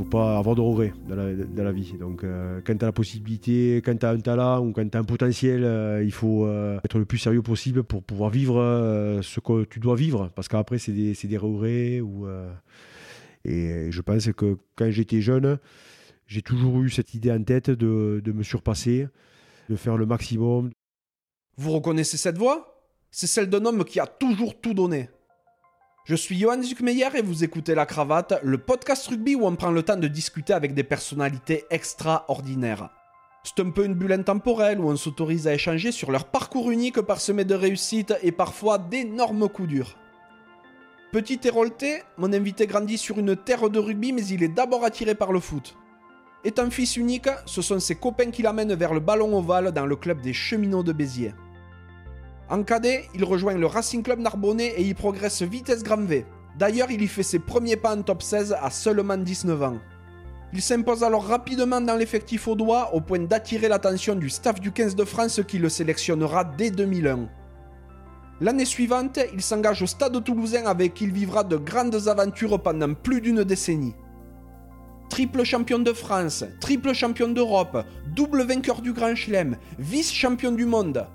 faut pas avoir de regrets dans la, vie. Donc, euh, quand tu as la possibilité, quand tu as un talent ou quand tu as un potentiel, euh, il faut euh, être le plus sérieux possible pour pouvoir vivre ce que tu dois vivre. Parce qu'après, c'est des, des, regrets. Et je pense que quand j'étais jeune, j'ai toujours eu cette idée en tête de me surpasser, de faire le maximum. Vous reconnaissez cette voix? C'est celle d'un homme qui a toujours tout donné. Je suis Johan Zuckmeyer et vous écoutez La Cravate, le podcast rugby où on prend le temps de discuter avec des personnalités extraordinaires. C'est un peu une bulle intemporelle où on s'autorise à échanger sur leur parcours unique parsemé de réussites et parfois d'énormes coups durs. Petit Hérolté, mon invité grandit sur une terre de rugby mais il est d'abord attiré par le foot. Étant fils unique, ce sont ses copains qui l'amènent vers le ballon ovale dans le club des cheminots de Béziers. En cadet, il rejoint le Racing Club Narbonnais et y progresse vitesse grand V. D'ailleurs, il y fait ses premiers pas en top 16 à seulement 19 ans. Il s'impose alors rapidement dans l'effectif au doigt au point d'attirer l'attention du staff du 15 de France qui le sélectionnera dès 2001. L'année suivante, il s'engage au Stade toulousain avec qui il vivra de grandes aventures pendant plus d'une décennie. Triple champion de France, triple champion d'Europe, double vainqueur du Grand Chelem, vice-champion du monde.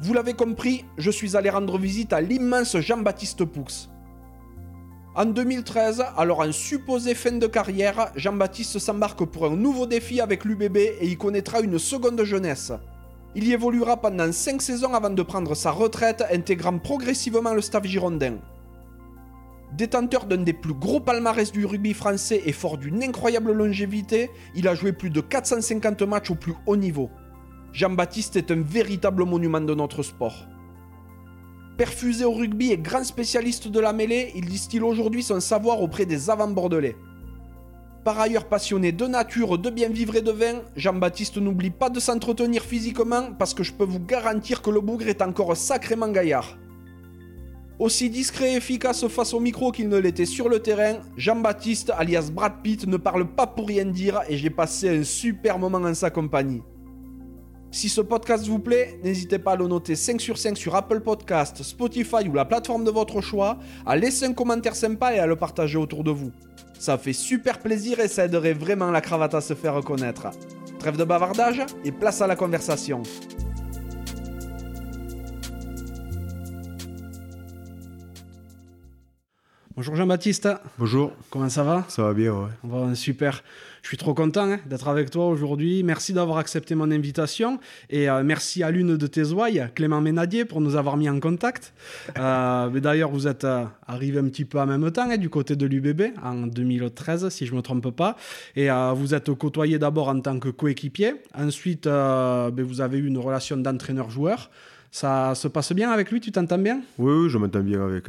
Vous l'avez compris, je suis allé rendre visite à l'immense Jean-Baptiste Poux. En 2013, alors en supposé fin de carrière, Jean-Baptiste s'embarque pour un nouveau défi avec l'UBB et y connaîtra une seconde jeunesse. Il y évoluera pendant 5 saisons avant de prendre sa retraite, intégrant progressivement le staff girondin. Détenteur d'un des plus gros palmarès du rugby français et fort d'une incroyable longévité, il a joué plus de 450 matchs au plus haut niveau. Jean-Baptiste est un véritable monument de notre sport. Perfusé au rugby et grand spécialiste de la mêlée, il distille aujourd'hui son savoir auprès des avant-bordelais. Par ailleurs passionné de nature, de bien vivre et de vin, Jean-Baptiste n'oublie pas de s'entretenir physiquement parce que je peux vous garantir que le bougre est encore sacrément gaillard. Aussi discret et efficace face au micro qu'il ne l'était sur le terrain, Jean-Baptiste, alias Brad Pitt, ne parle pas pour rien dire et j'ai passé un super moment en sa compagnie. Si ce podcast vous plaît, n'hésitez pas à le noter 5 sur 5 sur Apple Podcast, Spotify ou la plateforme de votre choix, à laisser un commentaire sympa et à le partager autour de vous. Ça fait super plaisir et ça aiderait vraiment la cravate à se faire reconnaître. Trêve de bavardage et place à la conversation. Bonjour Jean-Baptiste. Bonjour. Comment ça va? Ça va bien, ouais. On va super. Je suis trop content hein, d'être avec toi aujourd'hui. Merci d'avoir accepté mon invitation et euh, merci à l'une de tes ouailles, Clément Ménadier, pour nous avoir mis en contact. Euh, D'ailleurs, vous êtes euh, arrivé un petit peu en même temps hein, du côté de l'UBB en 2013, si je ne me trompe pas. Et euh, vous êtes côtoyé d'abord en tant que coéquipier. Ensuite, ben, vous avez eu une relation d'entraîneur-joueur. Ça se passe bien avec lui? Tu t'entends bien? Oui, oui, je m'entends bien avec,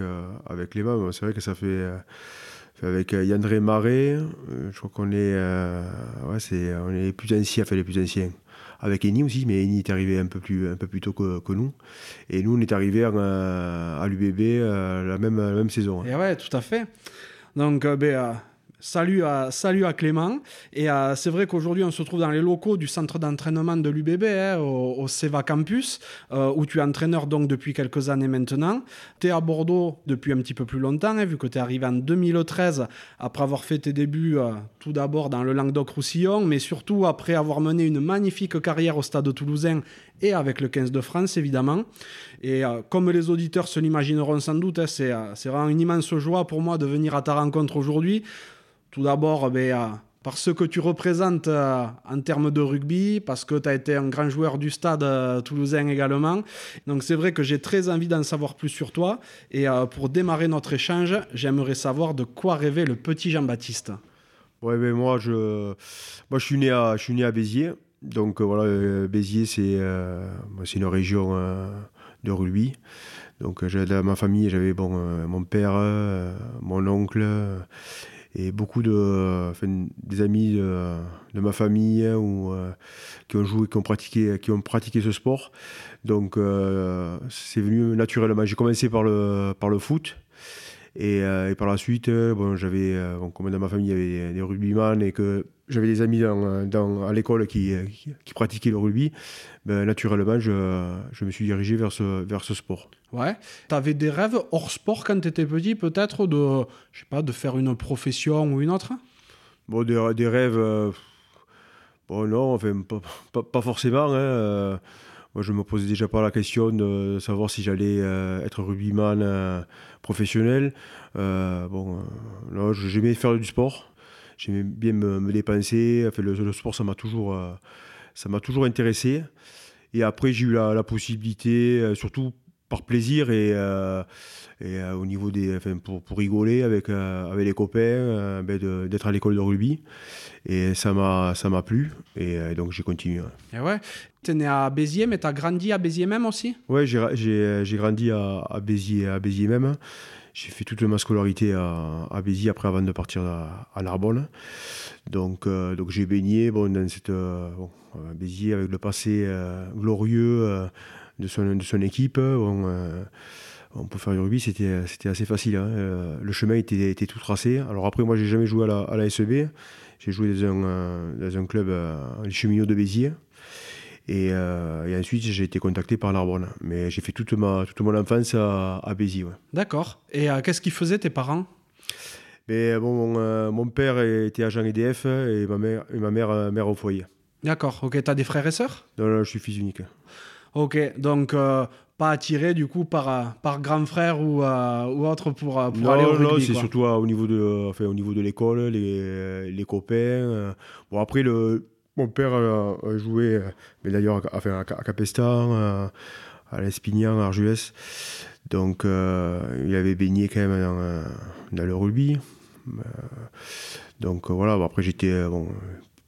avec Clément. C'est vrai que ça fait avec euh, Yandré Marais, euh, je crois qu'on est, euh, ouais, c'est, on est les plus anciens, enfin les plus anciens. Avec Eni aussi, mais Eni est arrivé un peu plus, un peu plus tôt que, nous. Et nous, on est arrivé à l'UBB la, même, la même saison. Et ouais, tout à fait. Donc, ben, Salut à, salut à Clément. Et euh, c'est vrai qu'aujourd'hui, on se trouve dans les locaux du centre d'entraînement de l'UBB, hein, au, Seva Campus, euh, où tu es entraîneur donc depuis quelques années maintenant. Tu es à Bordeaux depuis un petit peu plus longtemps, hein, vu que tu es arrivé en 2013, après avoir fait tes débuts euh, tout d'abord dans le Languedoc-Roussillon, mais surtout après avoir mené une magnifique carrière au stade toulousain et avec le 15 de France, évidemment. Et comme les auditeurs se l'imagineront sans doute, hein, c'est vraiment une immense joie pour moi de venir à ta rencontre aujourd'hui. Tout d'abord, ben, euh, par ce que tu représentes euh, en termes de rugby, parce que tu as été un grand joueur du stade euh, toulousain également. Donc c'est vrai que j'ai très envie d'en savoir plus sur toi. Et pour démarrer notre échange, j'aimerais savoir de quoi rêvait le petit Jean-Baptiste. Ouais, ben moi, je, moi je, suis né à, je suis né à Béziers. Donc voilà, Béziers, c'est c'est une région de rugby. Donc dans ma famille, j'avais bon, mon père, mon oncle et beaucoup de des amis de, ma famille hein, ou euh, qui ont joué qui ont pratiqué qui ont pratiqué ce sport. Donc euh, c'est venu naturellement. J'ai commencé par le par le foot. Et, euh, et par la suite bon j'avais bon, comme dans ma famille il y avait des, rugbyman et que j'avais des amis dans, dans, à l'école qui, qui, pratiquaient le rugby ben, naturellement je, je me suis dirigé vers ce vers ce sport Ouais. Tu avais des rêves hors sport quand tu étais petit, peut-être, de, je sais pas, de faire une profession ou une autre? Bon, des, des rêves, euh, bon, non, enfin, pas, pas- pas forcément. hein, euh, moi, je me posais déjà pas la question de savoir si j'allais euh, être rugbyman euh, professionnel. Bon, non, j'aimais faire du sport. J'aimais bien me, me dépenser. Enfin, le, le sport, ça m'a toujours, euh, ça m'a toujours intéressé. Et après, j'ai eu la, la possibilité, euh, surtout par plaisir et, euh, et euh, au niveau des, enfin, pour, pour rigoler avec, euh, avec les copains, ben, d'être à l'école de rugby. Et ça m'a, ça m'a plu. Et donc, j'ai continué. Et ouais. T'es né à Béziers, mais t'as grandi à Béziers même aussi? Ouais, j'ai, grandi à, à Béziers, à Béziers même. J'ai fait toute ma scolarité à, Béziers après avant de partir à, à Narbonne. Donc, euh, donc j'ai baigné bon, dans cette euh, euh, Béziers avec le passé glorieux de, son, de son équipe. Bon, faire du rugby, c'était, assez facile. hein. Le chemin était, était tout tracé. Alors après, moi, j'ai jamais joué à la, à la SEB. J'ai joué dans un, dans un club, les cheminots de Béziers. Et, euh, et ensuite, j'ai été contacté par Narbonne. Mais j'ai fait toute, ma, toute mon enfance à, à Béziers. ouais. D'accord. Et euh, qu'est-ce qu'ils faisaient tes parents? Mais bon, mon, euh, mon père était agent EDF et ma mère, et ma mère, mère au foyer. D'accord. Ok, t'as des frères et sœurs? Là, je suis fils unique. Ok, donc pas attiré du coup par, par grand frère ou, euh, ou autre pour, pour non, aller au non, rugby. c'est quoi. surtout euh, au niveau de, enfin, au niveau de l'école, les, les copains. euh. Bon, après, le, mon père euh, a joué, euh, mais d'ailleurs, à, Capestan, euh, à l'Espignan, à Arjuès. Donc, euh, il avait baigné quand même dans, dans le rugby. Donc, voilà, après, j'étais, bon,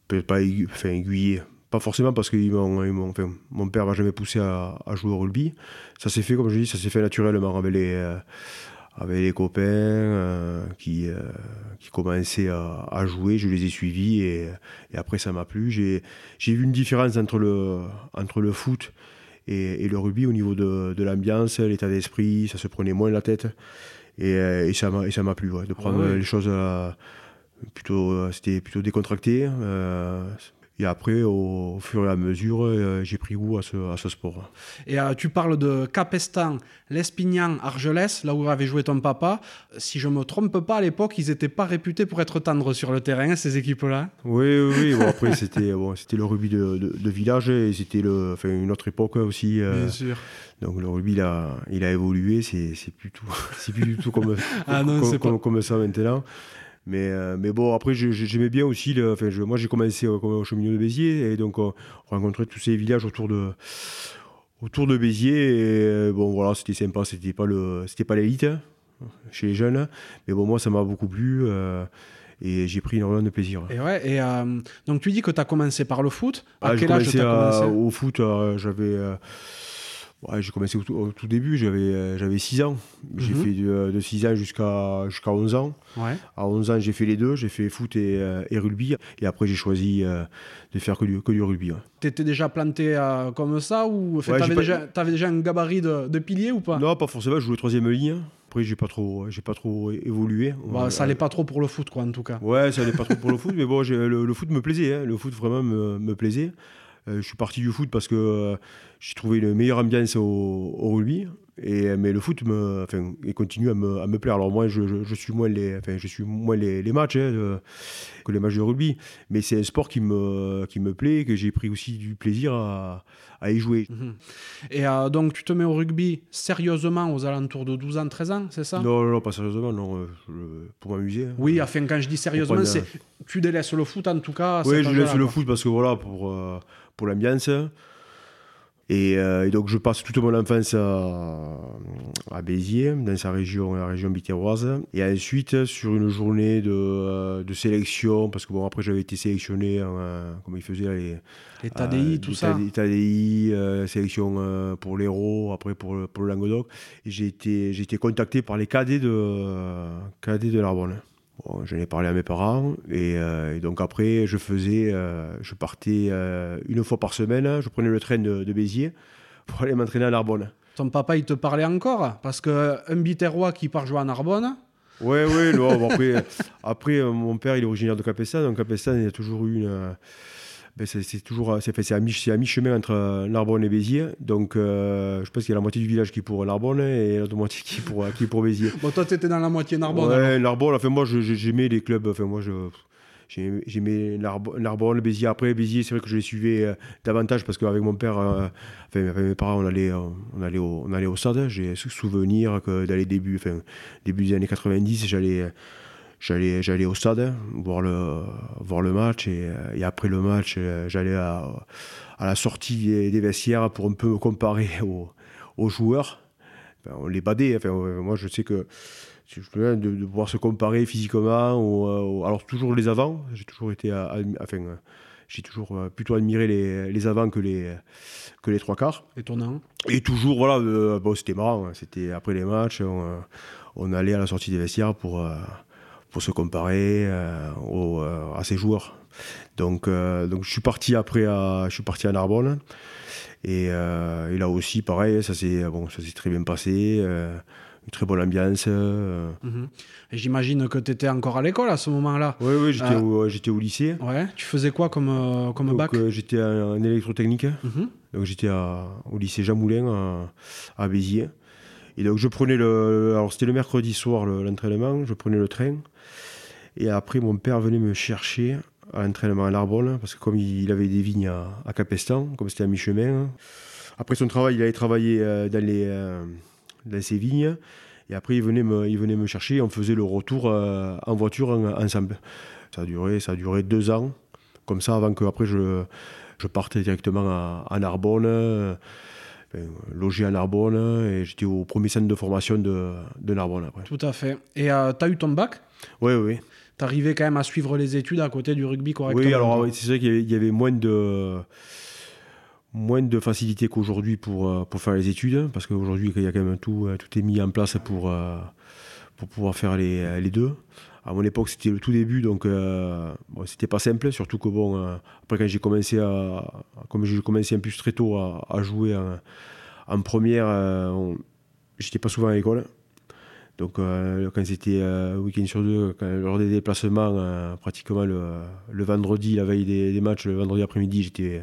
peut-être pas aiguillé. Pas forcément parce que enfin, mon père m'a jamais poussé à, à jouer au rugby. Ça s'est fait, comme je dis, ça s'est fait naturellement les, avec les copains euh, qui, euh, qui commençaient à, à jouer. Je les ai suivis et, et après ça m'a plu. J'ai j'ai vu une différence entre le, entre le foot et, et le rugby au niveau de, de l'ambiance, l'état d'esprit. Ça se prenait moins la tête et, et ça m'a et ça m'a plu ouais, de prendre Ouais. les choses euh, plutôt. C'était plutôt décontracté. euh, et après, au, fur et à mesure, euh, j'ai pris goût à ce, à ce sport. Et euh, tu parles de Capestan, l'Espignan, Argelès, là où avait joué ton papa. Si je me trompe pas, à l'époque, ils n'étaient pas réputés pour être tendres sur le terrain, ces équipes-là. Oui, oui, oui. Bon, après, c'était bon, le rugby de, de- de village et c'était enfin, une autre époque aussi. euh, Bien sûr. donc le rugby, il a, il a évolué. C'est plus, tout- c'est plus du tout comme, Ah non, comme, c'est comme- pas- comme ça maintenant. Mais, euh, mais bon, après, j'aimais bien aussi. Le, enfin, je- moi, j'ai commencé euh, au cheminot de Béziers et donc on rencontrait tous ces villages autour de, autour de Béziers. Et euh, bon, voilà, c'était sympa. C'était pas le, pas l'élite hein, chez les jeunes. Mais bon, moi, ça m'a beaucoup plu. euh, et j'ai pris énormément de plaisir. Et ouais, et euh, donc tu dis que tu as commencé par le foot. À Ah, quel âge tu as à- commencé? au foot, euh, j'avais. Euh, ouais, j'ai commencé au tout, au tout début, j'avais euh, j'avais 6 ans. J'ai Mhm. fait de, de 6 ans jusqu'à jusqu'à 11 ans. Ouais. À 11 ans, j'ai fait les deux, j'ai fait foot et, euh, et rugby. Et après, j'ai choisi euh, de faire que du, que du rugby. ouais. T'étais déjà planté euh, comme ça ou Ouais, t'avais pas- déjà, déjà un gabarit de, de pilier ou pas? Non, pas forcément, je jouais troisième ligne. Après, j'ai pas trop, j'ai pas trop évolué. Bah, Ça Euh, allait pas trop pour le foot, quoi, en tout cas. Ouais, ça allait pas trop pour le foot, mais bon, le foot me plaisait. hein. Le foot vraiment me, me plaisait. Euh, je suis parti du foot parce que euh, j'ai trouvé une meilleure ambiance au, au rugby. Et, mais le foot me, enfin, il continue à me, à me plaire. Alors moi, je, je, je suis moins les, enfin, je suis moins les, les matchs hein, de- que les matchs de rugby. Mais c'est un sport qui me, qui me plaît, que j'ai pris aussi du plaisir à, à y jouer. Mhm. Et euh, donc, tu te mets au rugby sérieusement aux alentours de 12 ans, 13 ans, c'est ça? Non, non, non, pas sérieusement, non, euh, pour m'amuser. hein. Oui, enfin, quand je dis sérieusement, c'est tu délaisses le foot en tout cas. Oui, je âge-là, laisse le quoi. foot parce que voilà, pour, euh, pour l'ambiance. Et, euh, et donc, je passe toute mon enfance à, à Béziers, dans sa région, la région bitéroise. Et ensuite, sur une journée de, euh, de sélection, parce que bon, après, j'avais été sélectionné, en, euh, comme ils faisaient les. Les TADI, euh, tout les ça. TADI, TADI, euh, sélection pour l'Hérault, après pour, le- pour le Languedoc. J'ai été, été contacté par les cadets de, cadets de Narbonne. Bon, j'en ai parlé à mes parents et, euh, et donc après je faisais, euh, je partais euh, une fois par semaine, je prenais le train de, de Béziers pour aller m'entraîner à Narbonne. Ton papa, il te parlait encore? Parce qu'un Biterrois qui part jouer à Narbonne, Ouais, ouais, non, bon, après, après mon père il est originaire de Capestan, donc Capestan il y a toujours eu une. Euh, ben, c'est toujours c'est fait, c'est à mi- mi-chemin entre euh, Narbonne et Béziers, donc euh, je pense qu'il y a la moitié du village qui est pour Narbonne et l'autre moitié qui est pour, qui est pour Béziers. bon, toi, t'étais dans la moitié Narbonne. Ouais, Narbonne, enfin moi j'aimais les clubs, enfin moi je j'aimais Narbonne, Béziers. Après, Béziers, c'est vrai que je les suivais davantage parce qu'avec mon père, enfin, avec mes parents, on allait, on allait, au, on allait au stade. J'ai souvenir que dans les débuts, enfin, début des années 90, j'allais j'allais j'allais au stade voir le voir le match et, et après le match j'allais à, à, la sortie des, vestiaires pour un peu me comparer aux, aux joueurs on les badait enfin moi je sais que je de, de pouvoir se comparer physiquement ou, alors toujours les avants j'ai toujours été enfin j'ai toujours plutôt admiré les, les avants que les que les trois quarts et tournants et toujours voilà euh, bon c'était marrant hein. c'était après les matchs on, on, allait à la sortie des vestiaires pour euh, pour se comparer euh, euh, à ces joueurs. Donc, euh, donc je suis parti après à, je suis parti à Narbonne. Et, et là aussi, pareil, ça s'est bon, très bien passé. une très bonne ambiance. Mhm. J'imagine que tu étais encore à l'école à ce moment-là. Oui, oui j'étais au, j'étais au lycée. Ouais. Tu faisais quoi comme, comme bac J'étais en, électrotechnique. Mhm. Donc j'étais au lycée Jean Moulin à, à, Béziers. Et donc je prenais le. Alors c'était le mercredi soir l'entraînement, je prenais le train. Et après, mon père venait me chercher à l'entraînement à Narbonne, parce que comme il avait des vignes à, Capestan, comme c'était à mi-chemin, après son travail, il allait travailler euh, euh, dans ses vignes. Et après, il venait me, il venait me chercher. On faisait le retour euh, en voiture ensemble. Ça a, duré, ça deux ans, comme ça, avant que après je, je partais directement à Narbonne, logé à Narbonne. Et j'étais au premier centre de formation de, de Narbonne après. Tout à fait. Et tu as eu ton bac? Oui, oui t'arrivais quand même à suivre les études à côté du rugby correctement. Oui, alors c'est vrai qu'il y avait moins de moins de facilité qu'aujourd'hui pour, euh, pour faire les études, parce qu'aujourd'hui, il y a quand même tout, euh, tout est mis en place pour, euh, pour pouvoir faire les, les deux. À mon époque, c'était le tout début, donc bon, c'était pas simple, surtout que bon, après quand j'ai commencé à, comme j'ai commencé un peu très tôt à, jouer en, première, j'étais pas souvent à l'école. Donc euh, quand c'était euh, week-end sur deux, lors des déplacements, euh, pratiquement le, vendredi, la veille des, matchs, le vendredi après-midi, j'étais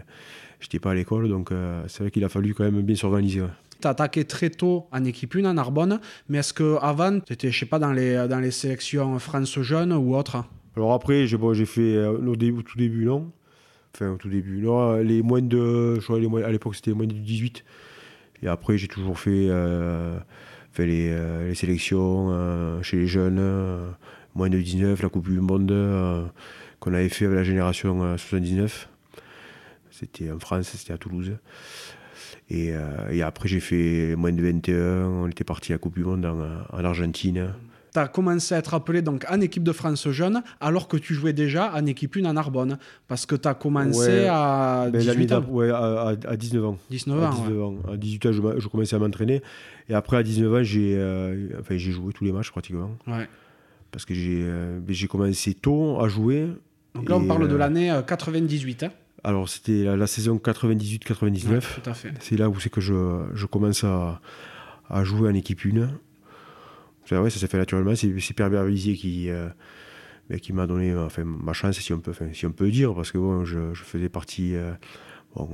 j'étais pas à l'école. Donc c'est vrai qu'il a fallu quand même bien s'organiser. Attaqué très tôt en équipe 1 en Narbonne, mais est-ce qu'avant, tu étais, je sais pas, dans les, dans les sélections France Jeune ou autre Alors après, j'ai bon, fait au, début, au tout début, non. Enfin, au tout début, non. Les moins de. Je crois, les à l'époque, c'était moins de 18. Et après, j'ai toujours fait fait les, euh, les sélections euh, chez les jeunes, euh, moins de 19, la Coupe du Monde qu'on avait fait avec la génération 79. C'était en France, c'était à Toulouse. Et, et après, j'ai fait moins de 21. On était parti à Coupe du Monde en, en Argentine tu as commencé à être appelé donc en équipe de France jeune alors que tu jouais déjà en équipe 1 en Narbonne parce que tu as commencé à 18 ben, ans. Ouais, à, 19 ans. 19 ans, à 19 ans. À 18 ans, je, commençais à m'entraîner et après à 19 ans, j'ai euh, enfin, joué tous les matchs pratiquement. Ouais. Parce que j'ai euh, ben, commencé tôt à jouer. Donc là, on parle de euh, l'année 98. Hein. Alors, c'était la, saison 98-99. tout à fait. C'est là où c'est que je, je commence à, à jouer en équipe 1 ouais, ça s'est fait naturellement. C'est Pierre Bervisier qui, euh, qui m'a donné enfin, ma chance, si on peut, si on peut dire, parce que bon, je, je faisais partie euh, bon,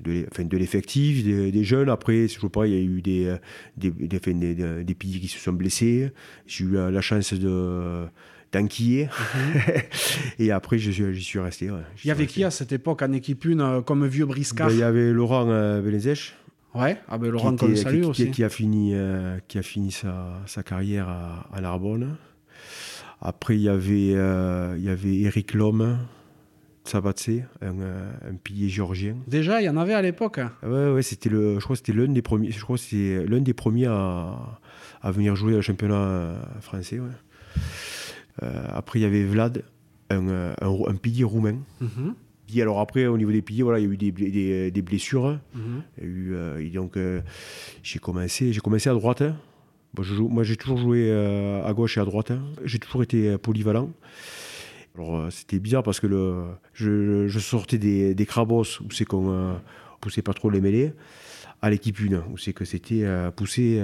euh, de l'effectif, des, des, jeunes. Après, je pas, il y a eu des, des, des, des, piliers qui se sont blessés. J'ai eu la chance de d'enquiller. Mhm. et après, j'y suis, suis resté. il y avait qui à cette époque en équipe une comme vieux briscard? Ben, Il y avait Laurent euh, Ouais, ah ben Laurent, qui, qui, aussi. Qui, a fini, euh, qui a fini sa, sa carrière à, à, Narbonne. Après, il y avait, euh, il y avait Eric Lhomme, Sabatse, un, euh, un, pilier géorgien. Déjà, il y en avait à l'époque. Ouais, ouais, c'était le, je crois que c'était l'un des premiers, je crois l'un des premiers à, à, venir jouer au championnat français. Ouais. Après, il y avait Vlad, un, un, un pilier roumain. Mm alors après, au niveau des piliers, voilà, il y a eu des, des, blessures. Mhm. eu, euh, donc, euh, j'ai commencé, j'ai commencé à droite. Hein. moi, j'ai toujours joué euh, à gauche et à droite. Hein. J'ai toujours été polyvalent. Alors, c'était bizarre parce que le, je, je sortais des, des crabos où c'est qu'on poussait pas trop les mêlées à l'équipe 1, où c'est que c'était poussé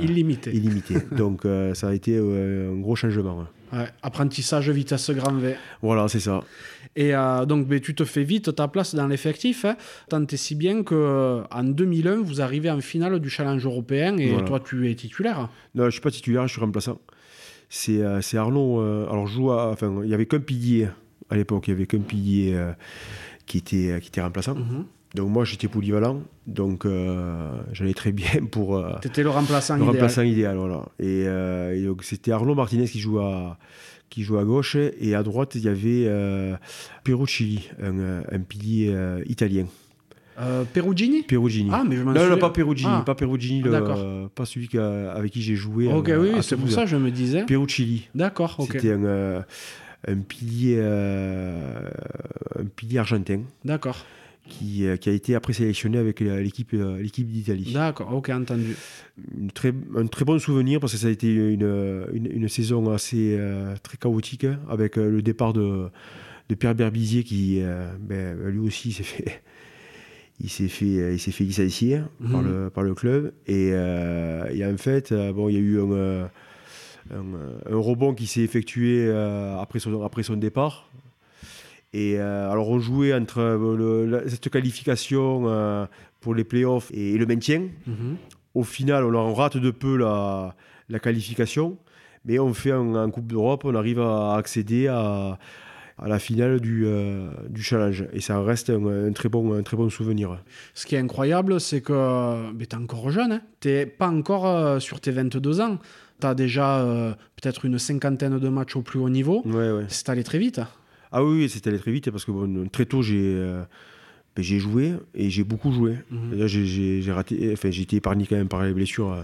illimité. illimité. Donc ça a été un gros changement. Hein. Ouais, apprentissage vitesse grand V. Voilà, c'est ça. Et euh, donc, ben, tu te fais vite ta place dans l'effectif. Hein. Tant et si bien qu'en euh, 2001, vous arrivez en finale du challenge européen et toi, tu es titulaire. Non, je ne suis pas titulaire, je suis remplaçant. c'est euh, Arnaud. euh, alors, je joue à- enfin, il y avait qu'un pilier à l'époque. Il y avait qu'un pilier euh, qui, était, qui était remplaçant. Mhm. Donc, moi, j'étais polyvalent. Donc, euh, j'allais très bien pour euh, T'étais le remplaçant le idéal. remplaçant idéal. Voilà. Et, euh, et donc, c'était Arnaud Martinez qui joue à, qui joue à gauche. Et à droite, il y avait euh, Perucci, un, un pilier italien. Perugini? Perugini. Ah, mais je m'en non, non, souviens. pas Perugini, Ah. pas Perugini, le- pas celui avec qui j'ai joué. Ok, oui, c'est pour ça que je me disais. Perucci. D'accord, ok. C'était un, un pilier, un pilier argentin D'accord, qui, euh, qui a été après sélectionné avec la- l'équipe euh, l'équipe d'Italie. d'accord, ok, entendu. Une très, un très bon souvenir parce que ça a été une, une, une saison assez euh, très chaotique avec euh, le départ de, de Pierre Berbizier qui euh, ben, lui aussi s'est fait il s'est fait il s'est fait licencier par, Mhm. le, par le club et, euh, et en fait euh, bon il y a eu un, euh, un, un rebond qui s'est effectué euh, après son après son départ et euh, alors on jouait entre euh, le- cette qualification euh, pour les playoffs et le maintien Mhm. au final, on, en rate de peu la, la qualification, mais on fait en Coupe d'Europe, on arrive à accéder à, à la finale du, euh, du challenge. Et ça reste un, un très, bon, un très bon souvenir. Ce qui est incroyable, c'est que tu es encore jeune. Hein. Tu pas encore sur tes 22 ans. Tu as déjà peut-être une cinquantaine de matchs au plus haut niveau. Ouais, ouais. C'est allé très vite. Ah oui, c'était allé très vite parce que bon, très tôt, j'ai euh, ben, j'ai joué et j'ai beaucoup joué. Mhm. J'ai- raté, enfin, j'ai été épargné quand même par les blessures euh,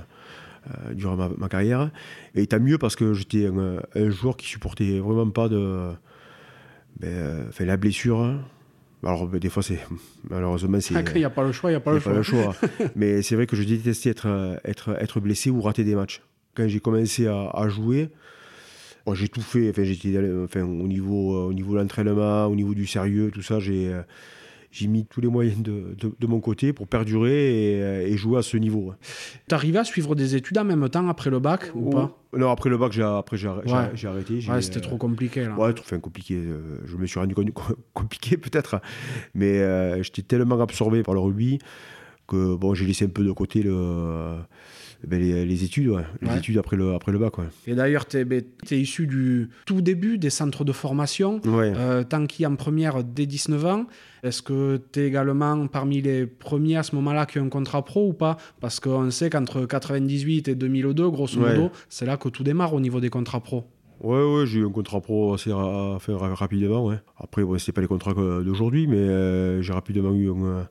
euh, durant ma, ma carrière. Et tant mieux parce que j'étais un, un joueur qui supportait vraiment pas de, ben, enfin, la blessure. Alors, ben, des fois, c'est malheureusement, c'est. Ah, il n'y a pas le choix, il n'y a pas y le a choix. pas le choix. Mais c'est vrai que je détestais être, être, être blessé ou rater des matchs. Quand j'ai commencé à, à jouer, j'ai tout fait. Enfin, j'étais, enfin, au niveau, euh, au niveau de l'entraînement, au niveau du sérieux, tout ça, j'ai, euh, j'ai mis tous les moyens de, de, de mon côté pour perdurer et, euh, et jouer à ce niveau. Tu arrivé à suivre des études en même temps après le bac ou pas? Non, après le bac, j'ai, après, j'ai, arr- j'ai- Ouais. j'ai arrêté. j'ai, Ouais, c'était trop compliqué là. Ouais, trop- enfin, compliqué. euh, je me suis rendu compte compliqué peut-être, mais euh, j'étais tellement absorbé par le rugby que bon, j'ai laissé un peu de côté le, euh, ben, les, les études, ouais. les Ouais. études après le, après le bac. Ouais. Et d'ailleurs, tu es, issu du tout début des centres de formation. Euh, Tanky en première dès 19 ans. Est-ce que tu es également parmi les premiers à ce moment-là qui ont un contrat pro ou pas? Parce qu'on sait qu'entre 98 et 2002, grosso modo, c'est là que tout démarre au niveau des contrats pro. Ouais, ouais, j'ai eu un contrat pro assez ra- enfin, rapidement. Ouais. Après, bon, c'était pas les contrats d'aujourd'hui, mais euh, j'ai rapidement eu un euh,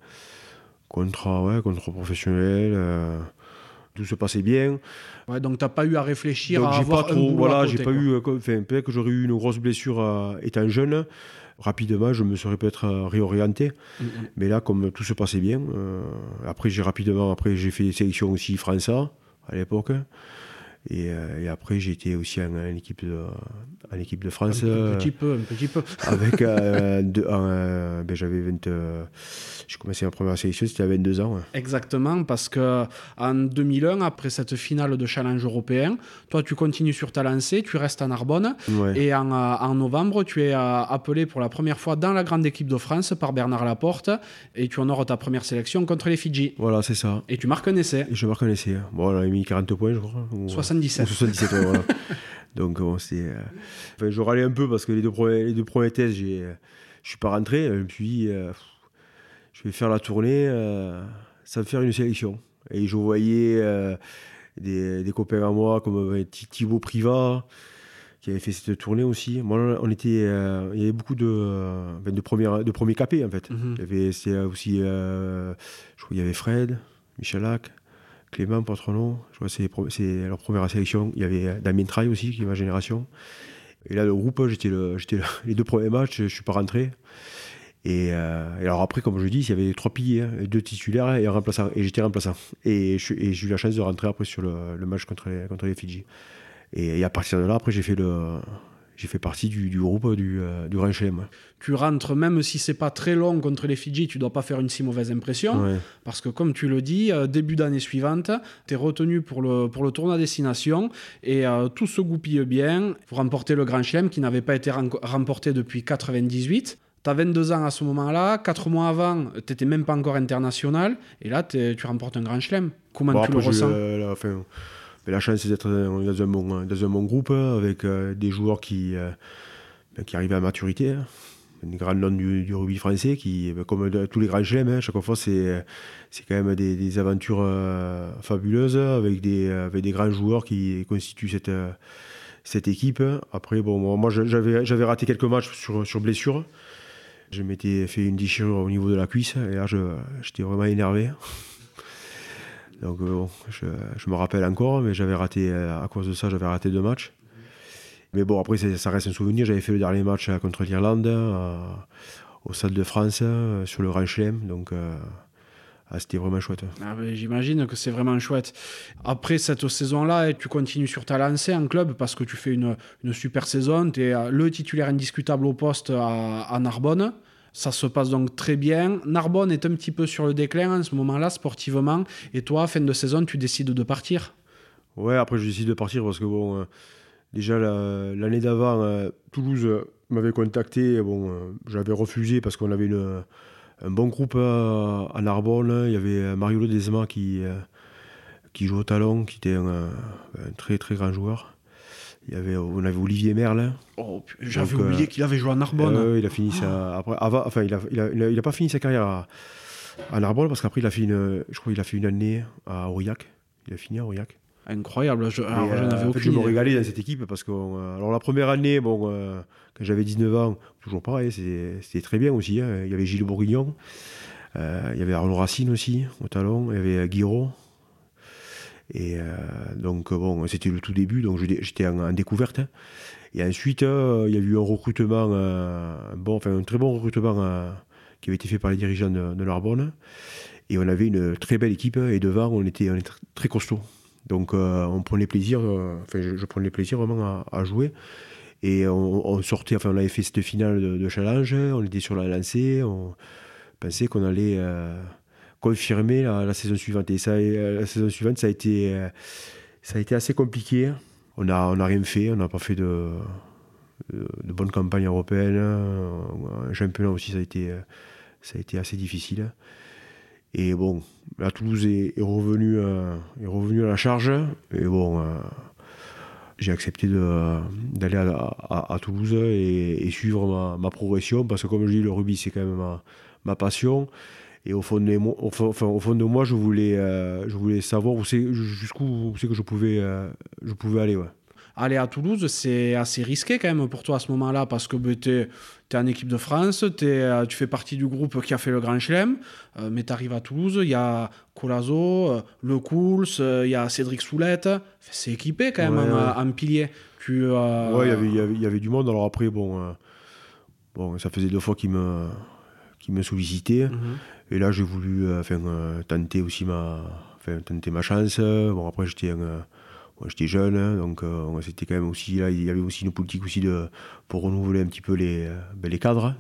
contrat, ouais, contrat professionnel. Tout se passait bien. Ouais, donc t'as pas eu à réfléchir Donc à avoir pas un trop, boulot voilà, j'ai pas eu, euh, enfin, peut-être que j'aurais eu une grosse blessure euh, étant jeune. Rapidement, je me serais peut-être euh, réorienté. Mhm. Mais là, comme tout se passait bien, après j'ai rapidement, après j'ai fait des sélections aussi France à l'époque. Et, euh, et après j'ai été aussi en, en équipe de, en équipe de France. Un, un euh, petit peu, un petit peu. avec euh, un, ben, j'avais 20 euh, j'ai commencé ma première sélection c'était à 22 ans ouais. Exactement, parce que en 2001, après cette finale de challenge européen, toi tu continues sur ta lancée, tu restes à Narbonne, Ouais. et en, en novembre, tu es appelé pour la première fois dans la grande équipe de France par Bernard Laporte, et tu honores ta première sélection contre les Fidji. voilà c'est ça Et tu marques un essai, et je me reconnaissais hein. bon on avait mis 40 points je crois ou- 77. ou 77 ouais, voilà. donc bon c'est euh, enfin, je râlais un peu parce que les deux premiers, les deux premiers tests euh, je suis pas rentré suis dit euh, je vais faire la tournée sans faire une sélection et je voyais des, des copains à moi comme Thi- Thibaut Privat qui avait fait cette tournée aussi. Moi, on était, euh, il y avait beaucoup de, euh, ben, de, premiers, de premiers capés en fait. Mhm. Il y avait aussi, euh, je crois qu'il y avait Fred, Michalak, Clément Patronneau. Je crois c'est, leur première sélection. Il y avait Damien Traille aussi, qui est ma génération. Et là, le groupe, j'étais, le, j'étais le- les deux premiers matchs, je suis pas rentré. Et, euh, et alors après, comme je dis, il y avait trois piliers, hein, deux titulaires et un remplaçant. Et j'étais remplaçant. Et, j'ai eu la chance de rentrer après sur le, match contre les, Fidji. Et à partir de là, après, j'ai fait le, j'ai fait partie du, du groupe du, euh, du Grand Chelem. Tu rentres, même si c'est pas très long contre les Fidji, tu dois pas faire une si mauvaise impression. Ouais. Parce que comme tu le dis, euh, début d'année suivante, tu es retenu pour le, pour le tournoi destination et euh, tout se goupille bien pour remporter le Grand Chelem qui n'avait pas été remporté depuis 98. Tu as 22 ans à ce moment-là, 4 mois avant, tu n'étais même pas encore international et là tu remportes un Grand Chelem. Comment Bon, tu le eu, ressens? euh, enfin, la chance d'être dans un bon, dans un bon groupe avec des joueurs qui, ben, qui arrivaient à maturité. Hein. Une grande noms du, rugby français qui, ben, comme tous les grands chelems, hein, chaque fois c'est quand même des, aventures fabuleuses avec des, avec des grands joueurs qui constituent cette, équipe. Après, bon, moi j'avais, raté quelques matchs sur, sur blessure. Je m'étais fait une déchirure au niveau de la cuisse et là j'étais vraiment énervé. Donc euh, je, je, me rappelle encore, mais j'avais raté, à cause de ça, j'avais raté deux matchs. Mais bon, après, ça reste un souvenir. J'avais fait le dernier match contre l'Irlande, au Stade de France, sur le Grand. Donc, euh, ah, c'était vraiment chouette. Ah, j'imagine que c'est vraiment chouette. Après cette saison-là, tu continues sur ta lancée en club parce que tu fais une, super saison. Tu es euh, le titulaire indiscutable au poste à, Narbonne. Ça se passe donc très bien. Narbonne est un petit peu sur le déclin en ce moment-là, sportivement. Et toi, fin de saison, tu décides de partir? Ouais, après, je décide de partir parce que, bon, euh, déjà l'année d'avant, euh, Toulouse m'avait contacté. Bon, j'avais refusé parce qu'on avait un bon groupe à, Narbonne. Il y avait Mario Ledesma qui, euh, qui joue au talon, qui était un, très très grand joueur. Il y avait, on avait Olivier Merle. Oh, J'avais oublié euh, qu'il avait joué à Narbonne. il a fini sa, après, enfin, il a, il, a, pas fini sa carrière à, Narbonne parce qu'après il a fait une, je crois, il a fait une année à Aurillac. Il a fini à Aurillac. Incroyable. Je, euh, je me régalais dans cette équipe parce que euh, alors la première année, bon, euh, quand j'avais 19 ans, toujours pareil, c'était très bien aussi. Hein. Il y avait Gilles Bourguignon, il y avait Arnaud Racine aussi au talon, il y avait Guiraud. Et donc bon, c'était le tout début, donc j'étais en, découverte. Hein. Et ensuite, il y a eu un recrutement, bon, enfin un très bon recrutement qui avait été fait par les dirigeants de, de. Et on avait une très belle équipe et devant, on était, très costaud. Donc euh, on prenait plaisir, euh, enfin je, prenais plaisir vraiment à, jouer. Et on, sortait, enfin on avait fait cette finale de, challenge, on était sur la lancée, on pensait qu'on allait euh, confirmer la, saison suivante. Et ça, la saison suivante, ça a été, ça a été assez compliqué. On n'a on a rien fait, on n'a pas fait de, de, bonnes campagnes européennes. Un championnat aussi, ça a été, ça a été assez difficile. Et bon, la Toulouse est, revenu, euh, est revenu à la charge. Et bon, euh, j'ai accepté d'aller à, Toulouse et, suivre ma, progression parce que, comme je dis, le rugby, c'est quand même ma, passion. Et au fond, de, au, au fond de moi, je voulais, euh, je voulais savoir jusqu'où c'est que je pouvais, je pouvais aller. Ouais aller à Toulouse, c'est assez risqué quand même pour toi à ce moment-là parce que ben, tu es, en équipe de France, euh, tu fais partie du groupe qui a fait le Grand Chelem, euh, mais tu arrives à Toulouse, il y a Colazo, euh, Le Cools, il y a Cédric Soulette, c'est équipé quand même en, pilier. Tu, Ouais, il y avait du monde, alors après, bon, bon ça faisait deux fois qu'il me, qui me sollicitait, mhm. et là j'ai voulu tenter aussi ma, tenter ma chance. Bon, après j'étais un j'étais jeune, hein, donc euh, c'était quand même aussi là, il y avait aussi une politique aussi de pour renouveler un petit peu les, euh, ben, les cadres.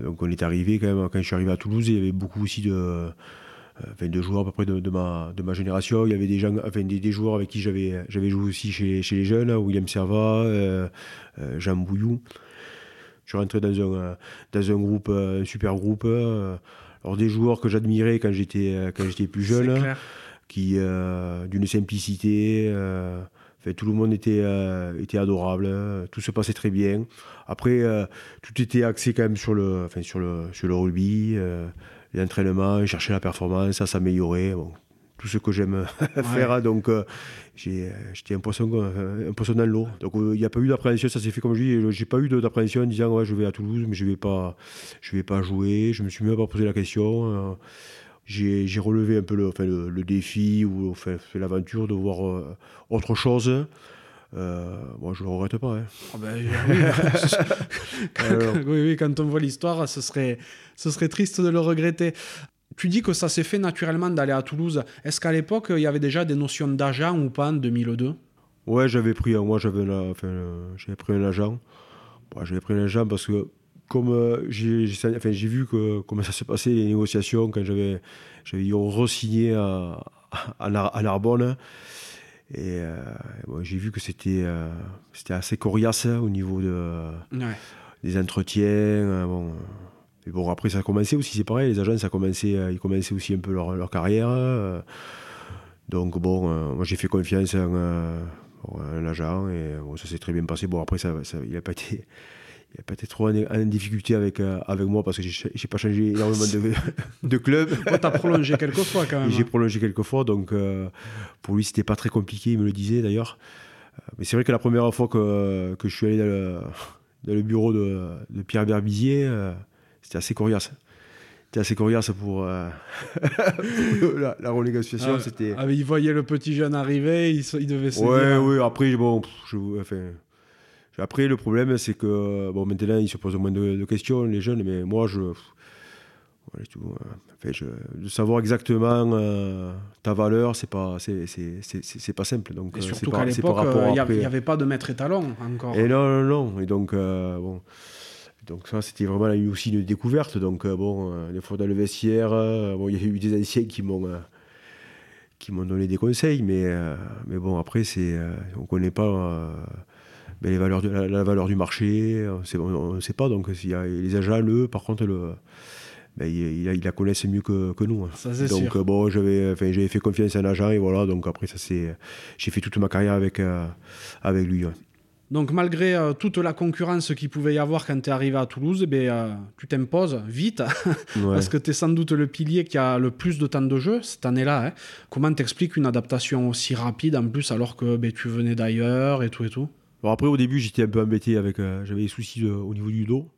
Donc on est arrivé quand même quand je suis arrivé à Toulouse, il y avait beaucoup aussi de euh, de joueurs à peu près de, ma, de ma génération. Il y avait des, gens, enfin, des, joueurs avec qui j'avais, j'avais joué aussi chez, chez les jeunes, William Serva, Jean Bouillou. Je suis rentré dans un, dans un groupe, un super groupe. alors des joueurs que j'admirais quand j'étais, quand j'étais plus jeune qui euh, d'une simplicité. Euh, tout le monde était, euh, était adorable, tout se passait très bien. Après, tout était axé quand même sur le, enfin, sur le, sur le rugby, l'entraînement, chercher la performance, à s'améliorer. Bon, tout ce que j'aime faire. Donc, j'étais un poisson, un poisson dans l'eau. Donc, il n'y a pas eu d'appréhension. Ça s'est fait comme je dis. J'ai pas eu d'appréhension en disant ouais, je vais à Toulouse, mais je vais pas, je vais pas jouer. Je me suis même pas posé la question j'ai relevé un peu le, enfin, le, défi ou enfin, l'aventure de voir euh, autre chose. Euh, moi, je ne le regrette pas. Hein. Ah ben, oui. oui, oui, quand on voit l'histoire, ce serait, ce serait triste de le regretter. Tu dis que ça s'est fait naturellement d'aller à Toulouse. Est-ce qu'à l'époque, il y avait déjà des notions d'agent ou pas en 2002 Ouais, j'avais pris, moi, j'avais enfin, pris un agent. j'avais pris un agent parce que comme euh, j'ai enfin, vu que, comment ça se passait les négociations quand j'avais re-signé à, à, Narbonne. Et euh, j'ai vu que c'était euh, c'était assez coriace au niveau de, des entretiens. bon. Et bon, après, ça a commencé aussi, c'est pareil, les agents, ça a commencé, ils commençaient aussi un peu leur, leur carrière. Donc bon, moi j'ai fait confiance à un, agent et ça s'est très bien passé. Bon après, ça, il n'a pas été il n'a pas été trop en, difficulté avec, avec moi parce que j'ai pas changé énormément de, de club. tu as prolongé quelques fois quand même. J'ai hein. prolongé quelques fois, donc pour lui c'était pas très compliqué, il me le disait d'ailleurs. Mais c'est vrai que la première fois que, que je suis allé dans le, dans le bureau de, de Pierre Berbizier, c'était assez coriace c'était assez coriace pour, euh, la, la, relégation. Ah, c'était... Ah, il voyait le petit jeune arriver, il, il devait se ouais. Oui, après, bon, je, enfin, après, le problème, c'est que bon, maintenant, ils se posent moins de, questions, les jeunes, mais moi, je. tout, euh, enfin, je de savoir exactement euh, ta valeur, c'est pas, c'est, c'est, c'est, pas simple. Donc, et surtout qu'à l'époque, il n'y avait pas de maître étalon encore. Et non, non, non. Et donc, bon. Donc ça, c'était vraiment aussi une découverte. Donc euh, bon, euh, des fois dans le vestiaire, euh, bon, il y a eu des anciens qui m'ont qui m'ont donné des conseils, mais mais bon après c'est on connaît pas ben, les valeurs de, la, valeur du marché, on ne sait pas. Donc y a, les agents, eux, par contre, le, ben, ils, la connaissent mieux que, que nous. Hein. Ça, c'est donc sûr. bon, j'avais fait confiance à un agent et voilà. Donc après ça c'est j'ai fait toute ma carrière avec avec lui. Donc malgré euh, toute la concurrence qu'il pouvait y avoir quand tu es arrivé à Toulouse, eh ben, euh, tu t'imposes vite, parce que tu es sans doute le pilier qui a le plus de temps de jeu cette année-là. Hein. Comment t'expliques une adaptation aussi rapide en plus alors que ben, tu venais d'ailleurs et tout et tout? Bon, Après au début j'étais un peu embêté avec... Euh, j'avais des soucis au niveau du dos,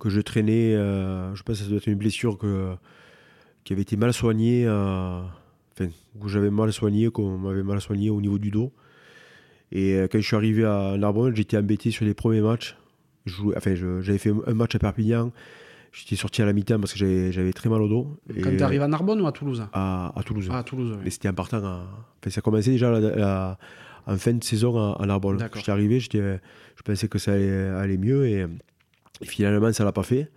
que je traînais, je pense que ça doit être une blessure que, qui avait été mal soignée, enfin que j'avais mal soigné, qu'on m'avait mal soigné au niveau du dos. Et euh, quand je suis arrivé à Narbonne, j'étais embêté sur les premiers matchs. enfin, j'avais fait un match à Perpignan. J'étais sorti à la mi-temps parce que j'avais très mal au dos. Quand tu arrives à Narbonne ou à Toulouse? À, à, Toulouse. Ah, à Toulouse, oui. Mais c'était en partant. À... Enfin, ça commençait déjà en fin de saison à, Narbonne. J'étais arrivé, je pensais que ça allait, mieux et, finalement, ça ne l'a pas fait.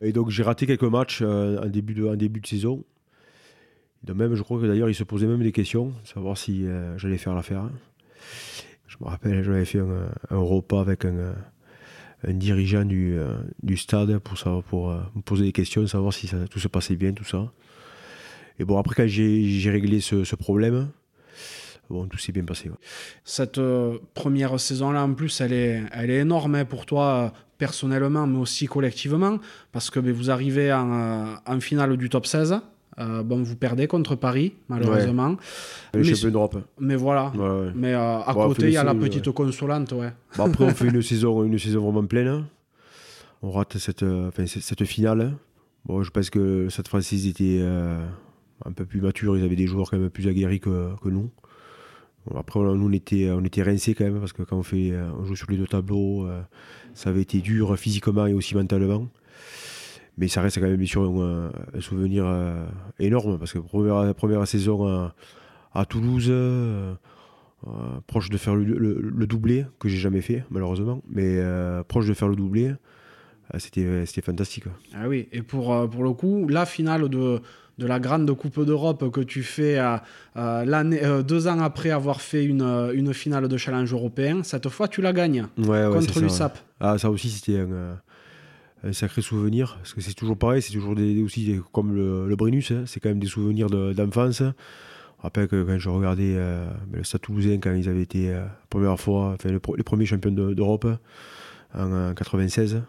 Et donc, j'ai raté quelques matchs euh, en, début de, en début de saison. Et même, je crois que d'ailleurs, il se posait même des questions, savoir si euh, j'allais faire l'affaire. Je me rappelle, j'avais fait un, repas avec un, dirigeant du, euh, du, stade pour, euh, me poser des questions, savoir si tout se passait bien, tout ça. Et bon, après, quand j'ai réglé ce, problème, bon, tout s'est bien passé. Cette euh, première saison-là, en plus, elle est, elle est énorme hein, pour toi, personnellement, mais aussi collectivement, parce que ben, vous arrivez en finale du top 16. Euh, bon, vous perdez contre Paris, malheureusement. Ouais. Mais. Mais voilà. Mais euh, à côté, il y a la petite consolante. Ouais. Après, on fait une saison, une saison vraiment pleine. On rate cette, euh, cette finale. Bon, je pense que cette ils étaient un peu plus matures. Ils avaient des joueurs quand même plus aguerris que, que nous. après, nous, on était, on était rincés quand même, parce que quand on, fait, on joue sur les deux tableaux, ça avait été dur physiquement et aussi mentalement mais ça reste quand même bien sûr un, souvenir euh, énorme parce que première, première saison à, Toulouse, euh, euh, proche de faire le, doublé, que j'ai jamais fait malheureusement, mais proche de faire le doublé, c'était fantastique. Ah oui, et pour, pour le coup, la finale de, de la grande Coupe d'Europe que tu fais l'année, deux ans après avoir fait une, une finale de challenge européen, cette fois tu la gagnes contre l'USAP. Ah, ça aussi c'était un un sacré souvenir, parce que c'est toujours pareil, c'est toujours des, aussi comme le, le Brennus, hein, c'est quand même des souvenirs d'enfance. je rappelle que quand je regardais euh, ben, le Stade Toulousain, quand ils avaient été euh, première fois, enfin, les premiers champions d'Europe en, 1996.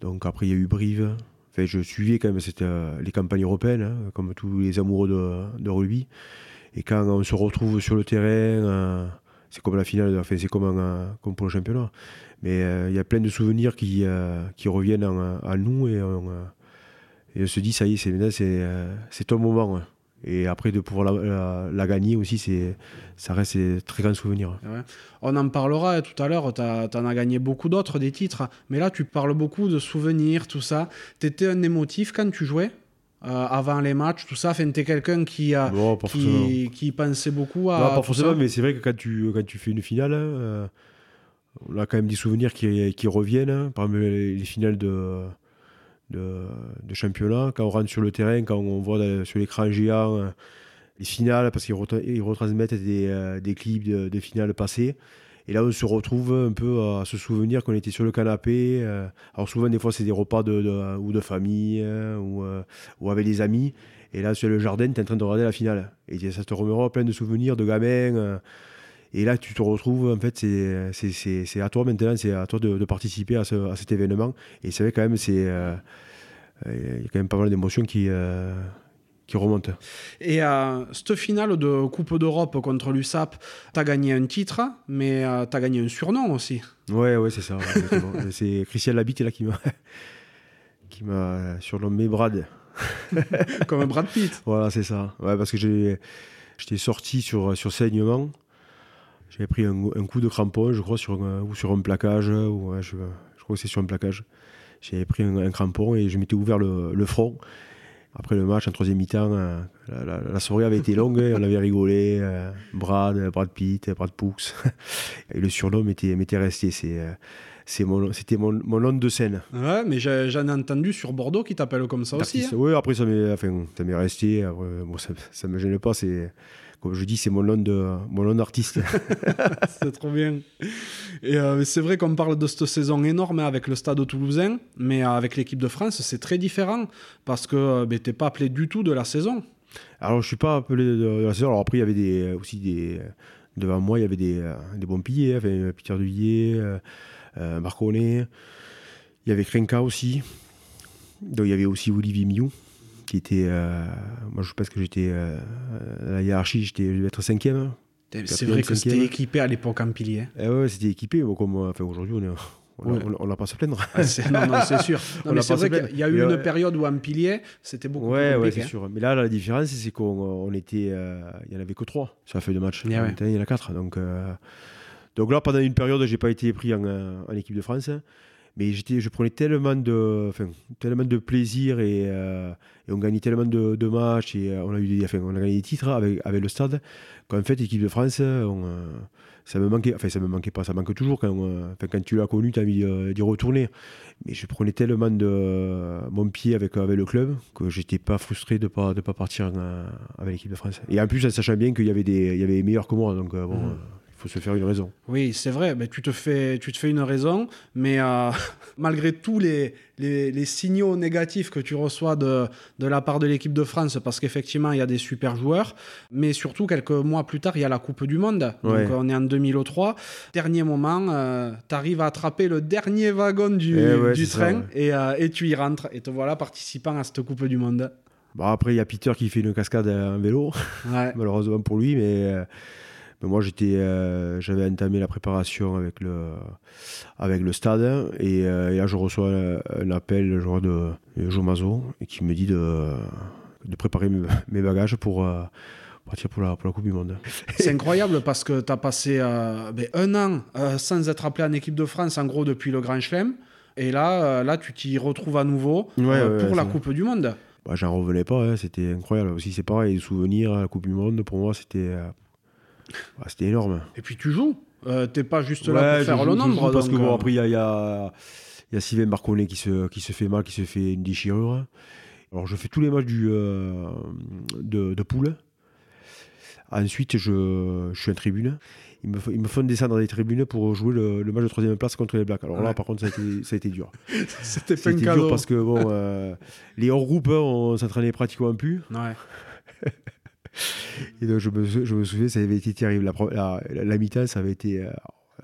donc après il y a eu Brive, enfin, je suivais quand même euh, les campagnes européennes, hein, comme tous les amoureux de, de, rugby. Et quand on se retrouve sur le terrain, c'est comme la finale, enfin, c'est comme, comme pour le championnat. Mais euh, il y a plein de souvenirs qui, euh, qui reviennent à nous et on, euh, et on, se dit, ça y est, c'est, c'est ton moment. Et après, de pouvoir la, gagner aussi, c'est, ça reste des très grands souvenirs. On en parlera tout à l'heure, tu en as gagné beaucoup d'autres, des titres. Mais là, tu parles beaucoup de souvenirs, tout ça. Tu étais un émotif quand tu jouais avant les matchs, tout ça? Enfin, tu es quelqu'un qui, qui, qui, pensait beaucoup à. Non, pas forcément, mais c'est vrai que quand tu, quand tu fais une finale on a quand même des souvenirs qui, reviennent, hein. par exemple les, finales de, championnat, quand on rentre sur le terrain, quand on voit sur l'écran géant euh, les finales, parce qu'ils retransmettent des, euh, des clips de, de, finales passées. Et là, on se retrouve un peu à se souvenir qu'on était sur le canapé. Euh. Alors souvent, des fois, c'est des repas de, famille ou, ou avec des amis. Et là, sur le jardin, tu es en train de regarder la finale. Et ça te remettra plein de souvenirs de gamins. Et là, tu te retrouves, en fait, c'est- à toi maintenant, c'est à toi de, de participer à, ce- à cet événement. Et c'est vrai, quand même, c'est. euh, euh, Il y a quand même pas mal d'émotions qui, euh, qui remontent. Et cette finale de Coupe d'Europe contre l'USAP, tu as gagné un titre, mais tu as gagné un surnom aussi. Ouais, ouais, c'est ça. c'est Christian Labitte là qui m'a qui m'a surnommé Brad. Comme Brad Pitt. Voilà, c'est ça. Ouais, parce que j'ai j'étais sorti sur sur saignement. J'avais pris un, un coup de crampon, je crois, sur un, ou sur un plaquage, ou ouais, je, je crois que c'est sur un plaquage. J'avais pris un, un crampon et je m'étais ouvert le, le front. Après le match, en troisième mi-temps, euh, la, la- la soirée avait été longue, on avait rigolé. euh, Brad, Brad Pitt, Brad Poux. et le surnom m'était resté. C'est, euh, mon- C'était mon, mon nom de scène. Ouais, mais j'en ai entendu sur Bordeaux qui t'appelle comme ça aussi. Hein. Oui, après ça m'est, enfin, resté. Après, bon, ça, ça me gêne pas. C'est, comme je dis, c'est mon nom de, mon nom d'artiste. C'est trop bien. Et euh, c'est vrai qu'on parle de cette saison énorme hein, avec le stade toulousain, mais euh, avec l'équipe de France, c'est très différent parce que ben, t'es pas appelé du tout de la saison. Alors, je suis pas appelé de, la saison. Alors après, il y avait des, aussi des, devant moi, il y avait des, des bons piliers. Enfin, Peter Duvillier, euh, euh, Marconnet. Il y avait Krenka aussi. Donc, il y avait aussi Olivier Miou, qui était. euh, moi, je pense que j'étais. euh, à la hiérarchie, j'étais, je devais être cinquième. C'est vrai que c'était équipé à l'époque en pilier. Eh ouais, c'était équipé. Bon, comme, euh, enfin, aujourd'hui, on est- on Ouais. n'a pas à se plaindre. Ah, c'est- non, non, c'est sûr. Non, On mais c'est vrai qu'il y a eu une Mais, période où en pilier, c'était beaucoup Ouais, plus ouais, c'est sûr. Mais là, la différence, c'est qu'on on était. euh, il n'y en avait que trois sur la feuille de match. Yeah, ouais. Maintenant, il y en a quatre. Donc, euh, donc là, pendant une période, j'ai pas été pris en, en équipe de France. Mais j'étais, je prenais tellement de, tellement de plaisir et, euh, et on gagnait tellement de, de matchs et euh, on a eu des, enfin, on a gagné des titres avec, avec le stade qu'en fait, l'équipe de France, on, euh, ça me manquait, enfin, ça me manquait pas, ça manque toujours quand, euh, enfin, quand tu l'as connu, tu as envie euh, d'y retourner. Mais je prenais tellement de euh, mon pied avec, avec le club que j'étais pas frustré de pas de pas partir euh, avec l'équipe de France. Et en plus, en sachant bien qu'il y avait des, il y avait meilleurs que moi, donc euh, bon, Mhm. Euh, faut se faire une raison. Oui, c'est vrai, ben, tu, te fais, tu te fais une raison, mais euh, malgré tous les, les, les signaux négatifs que tu reçois de, de la part de l'équipe de France, parce qu'effectivement, il y a des super joueurs, mais surtout, quelques mois plus tard, il y a la Coupe du Monde. Ouais. Donc, on est en 2003. Dernier moment, tu arrives à attraper le dernier wagon du, Eh ouais, du c'est ça, train ouais. et, euh, et tu y rentres, et te voilà participant à cette Coupe du Monde. Bon, après, il y a Peter qui fait une cascade en vélo, Ouais. malheureusement pour lui, mais, euh, mais moi, j'étais, euh, j'avais entamé la préparation avec le, avec le stade, et, euh, et là, je reçois un, un appel le joueur de, et qui me dit de, de préparer mes, mes bagages pour euh, partir pour la, pour la Coupe du Monde. C'est incroyable parce que tu as passé ben, un an sans être appelé en équipe de France, en gros, depuis le Grand Chelem. Et là, là tu t'y retrouves à nouveau Ouais, ouais, pour la Coupe du Monde. Bah, j'en revenais pas, hein, c'était incroyable. Aussi, c'est pareil, les souvenirs, la Coupe du Monde, pour moi, c'était, c'était énorme. Et puis tu joues. Euh, T'es pas juste là pour faire le nombre. parce que donc, bon, euh, après, il y a, il y a, il y a Sylvain Marconnet qui se, qui se fait mal, qui se fait une déchirure. Alors, je fais tous les matchs du, euh, de, de poule. Ensuite, je, je suis en tribune. Ils me, f- ils me font descendre dans les tribunes pour jouer le, le match de troisième place contre les Blacks. Alors là, Ouais. par contre, ça a été, ça a été dur. C'était pas un C'était cadeau. dur parce que bon, euh, les hors-groupes, hein, on s'entraînait pratiquement plus. Ouais. Et donc, je me, sou- je me souviens, ça avait été terrible. La, la, la- mi-temps, ça avait été euh,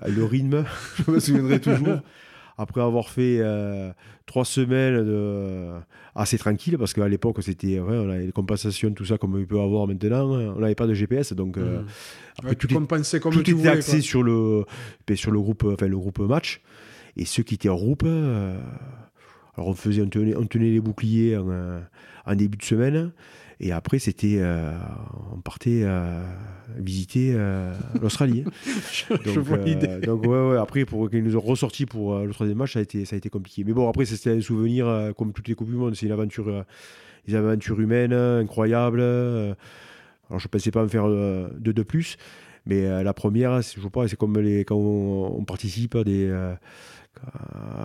le rythme, je me souviendrai toujours. Après avoir fait euh, trois semaines de, assez tranquille, parce qu'à l'époque, c'était ouais, on avait les compensations, tout ça, comme il peut avoir maintenant. On n'avait pas de GPS, donc euh, Mm. après, Ouais, tout, tu est- comme tout tu était voulais. axé quoi. sur le, ben, sur le groupe, enfin, le groupe match. Et ceux qui étaient en groupe, euh, alors on, faisait, on, tenait, on tenait les boucliers en, euh, en début de semaine. Et après, c'était, euh, on partait euh, visiter euh, l'Australie. Je, je vois euh, l'idée. donc ouais, ouais, après, pour qu'ils nous ont ressorti pour euh, le troisième match, ça a été, ça a été compliqué. Mais bon, après, c'était un souvenir euh, comme toutes les coupes du monde. C'est une aventure, euh, une aventure humaine euh, incroyable. euh. alors, je pensais pas en faire euh, deux de plus, mais euh, la première, c'est toujours pas. C'est comme les, quand on, on participe à des euh,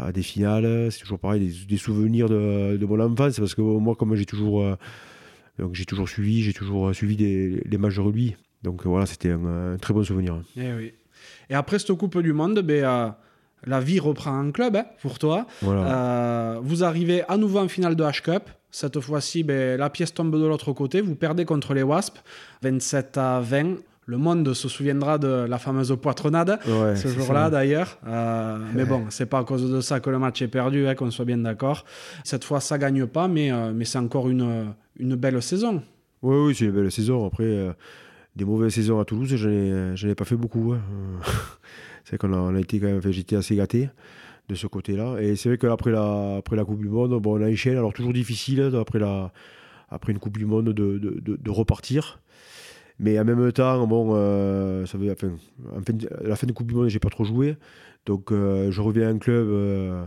à des finales, c'est toujours pareil, des, des souvenirs de, de mon enfance, parce que moi, comme j'ai toujours, euh, donc j'ai toujours suivi, j'ai toujours euh, suivi des, les matchs de rugby. Donc euh, voilà, c'était un, un très bon souvenir. Eh oui. Et après cette Coupe du Monde, ben, euh, la vie reprend en club hein, pour toi. Voilà. Euh, vous arrivez à nouveau en finale de H-Cup. Cette fois-ci, ben, la pièce tombe de l'autre côté. Vous perdez contre les Wasps, 27 à 20. Le monde se souviendra de la fameuse poitrenade Ouais, ce jour-là d'ailleurs. Euh, mais bon, c'est pas à cause de ça que le match est perdu, hein, qu'on soit bien d'accord. Cette fois, ça gagne pas, mais, euh, mais c'est encore une, une belle saison. Oui, oui, c'est une belle saison. Après, euh, des mauvaises saisons à Toulouse, je n'ai, je n'ai pas fait beaucoup. hein. C'est qu'on a, été quand même, j'étais assez gâté de ce côté-là. Et c'est vrai qu'après la, après la Coupe du Monde, bon, on enchaîne. Alors, toujours difficile, après, la, après une Coupe du Monde, de, de, de- de repartir. Mais en même temps, bon, euh, ça veut, enfin, en fin de- à la fin de Coupe du Monde, j'ai pas trop joué. Donc, euh, je reviens en club euh,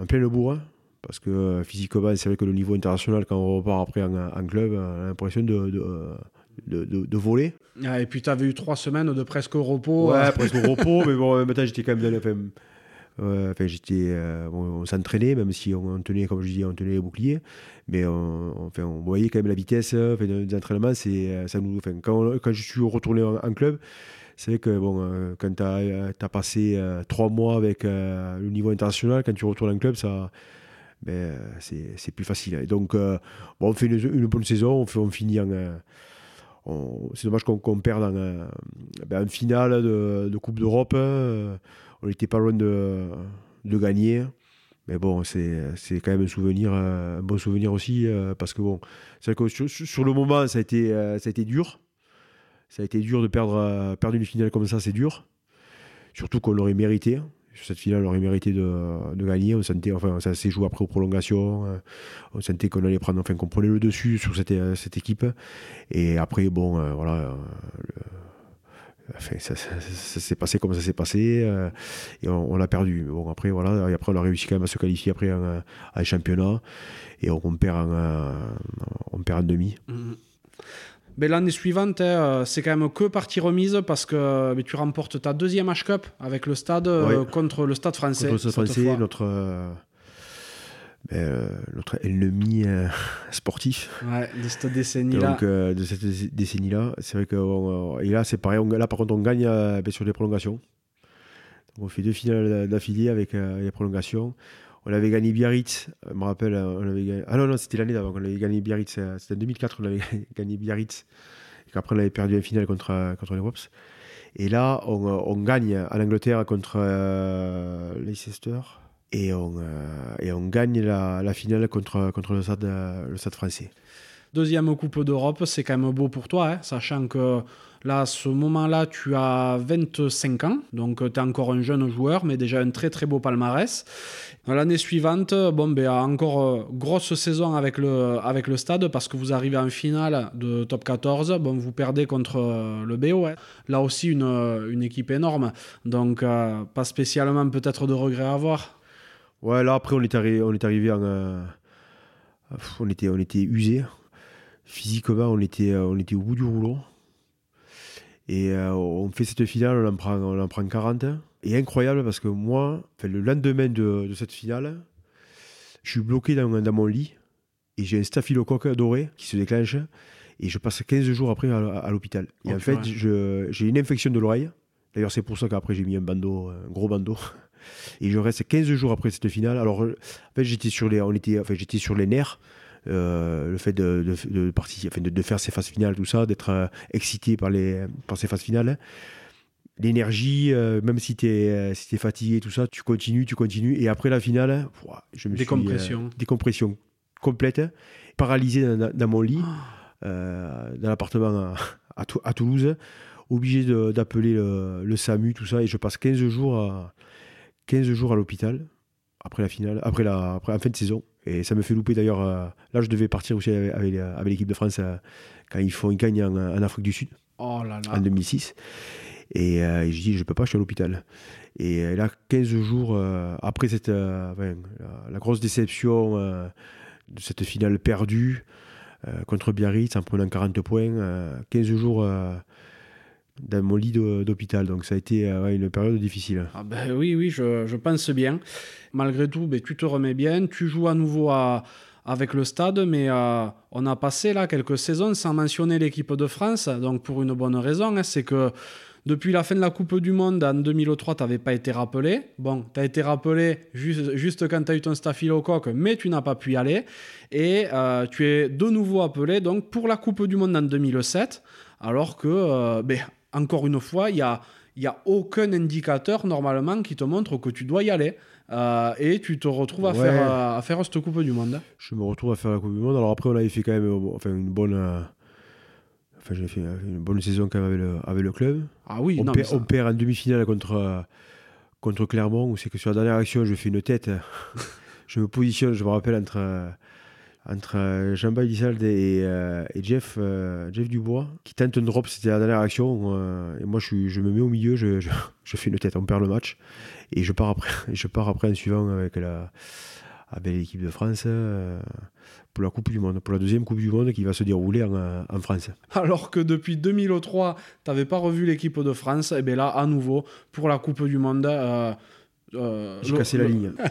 en plein le bourrin. Parce que euh, physiquement, c'est vrai que le niveau international, quand on repart après en, en club, on a l'impression de, de, de, de- de voler. Ah, Et puis, tu avais eu trois semaines de presque repos. Ouais, presque repos, mais bon, en même temps, j'étais quand même dans le. Enfin, euh, on s'entraînait, même si on, tenait, comme je dis, on tenait les boucliers. Mais on, enfin, on voyait quand même la vitesse euh, des entraînements. C'est, euh, ça nous, enfin, quand, je suis retourné en, club, c'est vrai que bon, quand tu as, passé trois mois avec le niveau international, quand tu retournes en club, ça. Ben, c'est, plus facile. Donc, on fait une, bonne saison, on, finit en. c'est dommage qu'on, qu'on perde en, ben, en finale de, de Coupe d'Europe. hein. On n'était pas loin de, gagner. Mais bon, c'est, quand même un souvenir, euh, un bon souvenir aussi. euh, parce que bon, c'est que sur, le moment, ça a, été, euh, ça a été dur. Ça a été dur de perdre, une finale comme ça, c'est dur. Surtout qu'on l'aurait mérité. Sur cette finale, on aurait mérité de, gagner. On enfin, ça s'est joué après aux prolongations. euh, on sentait qu'on allait prendre, enfin, qu'on prenait le dessus sur cette, équipe. Et après, bon, voilà. Enfin, ça, ça- ça s'est passé comme ça s'est passé. euh, et on, on l'a perdu. Mais bon, après, voilà. Et après, on a réussi quand même à se qualifier après en, euh, en championnat. Et on, on perd en, euh, on perd en demi. Mhm. Mais l'année suivante, hein, c'est quand même que partie remise parce que mais tu remportes ta deuxième H-Cup avec le stade euh, contre le stade français. Contre le Stade français, notre, euh, notre ennemi euh, sportif. Ouais, de cette décennie-là. Donc, euh, de cette dé- décennie-là, c'est vrai que on, et là, c'est pareil. on- là, par contre, on gagne euh, sur les prolongations. Donc, on fait deux finales d'affilée avec les prolongations. On avait gagné Biarritz, je me rappelle. On avait gagné- Ah non, non, c'était l'année d'avant qu'on avait gagné Biarritz. C'était en 2004 qu'on avait gagné Biarritz. Et qu'après, on avait perdu en finale contre, contre les Wops. Et là, on, on gagne en Angleterre contre Leicester. Et on, euh, et on gagne la, finale contre, le, stade, français. Deuxième Coupe d'Europe, c'est quand même beau pour toi, hein, sachant que là, à ce moment-là, tu as 25 ans, donc tu es encore un jeune joueur, mais déjà un très très beau palmarès. L'année suivante, bon, ben, encore euh, grosse saison avec le, stade, parce que vous arrivez en finale de top 14, bon, vous perdez contre euh, le BO. hein. Là aussi, une, équipe énorme, donc pas spécialement peut-être de regrets à avoir. Ouais, là, après, on est, arri- on est arrivé en. euh, on, était, on était usé. Physiquement, on était, euh, on était au bout du rouleau. Et euh, on fait cette finale, on en prend, on en prend 40. Et incroyable parce que moi, le lendemain de, de cette finale, je suis bloqué dans, dans mon lit et j'ai un staphylocoque doré qui se déclenche. Et je passe 15 jours après à, à l'hôpital. Et Oh, en fait, j'ai une infection de l'oreille. D'ailleurs, c'est pour ça qu'après, j'ai mis un bandeau, un gros bandeau. Et je reste 15 jours après cette finale. Alors, euh, en fait, j'étais sur les, on était, enfin, j'étais sur les nerfs. Euh, le fait de, de, de participer- enfin, de, de faire ces phases finales, tout ça, d'être euh, excité par, les, par ces phases finales. L'énergie, euh, même si tu es, si t'es fatigué, tout ça, tu continues, tu continues. Et après la finale, ouah, je me suis, Décompression. euh, décompression complète, paralysé dans, dans mon lit, euh, dans l'appartement à, à Tou- à Toulouse, obligé d'appeler le, le SAMU, tout ça. Et je passe 15 jours à, 15 jours à l'hôpital après la finale, après la, après la fin de saison. Et ça me fait louper d'ailleurs. euh, là, je devais partir aussi avec, avec, avec l'équipe de France euh, quand ils font une gagne en, en Afrique du Sud Oh là là. en 2006. Et, euh, et je dis, je peux pas, je suis à l'hôpital. Et là, 15 jours après cette, enfin, la, la grosse déception de cette finale perdue contre Biarritz en prenant 40 points, euh, 15 jours dans mon lit d'hôpital. Donc ça a été euh, une période difficile. Ah ben oui, oui, je, je pense bien. Malgré tout, ben, tu te remets bien, tu joues à nouveau avec le stade, mais euh, on a passé là quelques saisons sans mentionner l'équipe de France, donc pour une bonne raison, hein, c'est que Depuis la fin de la Coupe du Monde en 2003, tu n'avais pas été rappelé. Bon, tu as été rappelé juste, juste quand tu as eu ton staphylocoque, mais tu n'as pas pu y aller. Et euh, tu es de nouveau appelé donc, pour la Coupe du Monde en 2007, alors que, ben, encore une fois, il n'y a, y a aucun indicateur normalement qui te montre que tu dois y aller. Euh, et tu te retrouves à, Ouais. faire, euh, à faire cette Coupe du Monde. Je me retrouve à faire la Coupe du Monde. Alors après, on avait fait quand même euh, enfin, une bonne. euh, Enfin, j'ai fait une bonne saison quand même avec le, avec le club. Ah oui, on, non, ça- on perd en demi-finale contre, euh, contre Clermont, où c'est que sur la dernière action, je fais une tête. je me positionne, je me rappelle, entre, entre euh, Jean-Baptiste Lissalde et, euh, et Jeff, euh, Jeff Dubois, qui tente un drop, c'était la dernière action. euh, et moi, je, suis, je me mets au milieu, je, je, je fais une tête, on perd le match. Et je pars après, je pars après en suivant avec la, avec l'équipe de France pour la Coupe du Monde, pour la deuxième Coupe du Monde qui va se dérouler en, en France. Alors que depuis 2003, tu n'avais pas revu l'équipe de France, et bien là, à nouveau, pour la Coupe du Monde. J'ai cassé la ligne.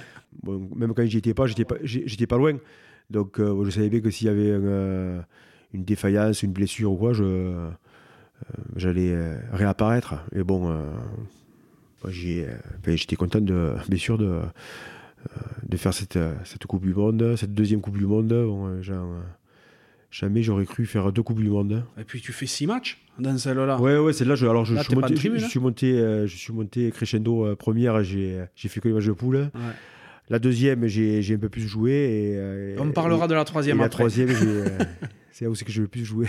Bon, même quand j'y étais pas, j'étais pas, j'étais pas loin. Donc euh, je savais bien que s'il y avait un, euh, une défaillance, une blessure ou quoi, je, euh, j'allais réapparaître. Et bon, j'ai, ben, j'étais content de, bien sûr de, de faire cette, cette Coupe du Monde, cette deuxième Coupe du Monde. Bon, genre, jamais j'aurais cru faire deux Coupes du Monde. Et puis tu fais six matchs dans celle-là. Ouais, ouais, c'est là. Je, alors, je, Là, suis t'es pas monté, de je, tribune, je hein suis monté, euh, je suis monté crescendo euh, première. J'ai, j'ai fait que les matchs de poule. Ouais. La deuxième, j'ai, un peu plus joué. Et, euh, On et- parlera et- de la et troisième la après. troisième, j'ai, euh, c'est là où c'est que j'ai le plus joué.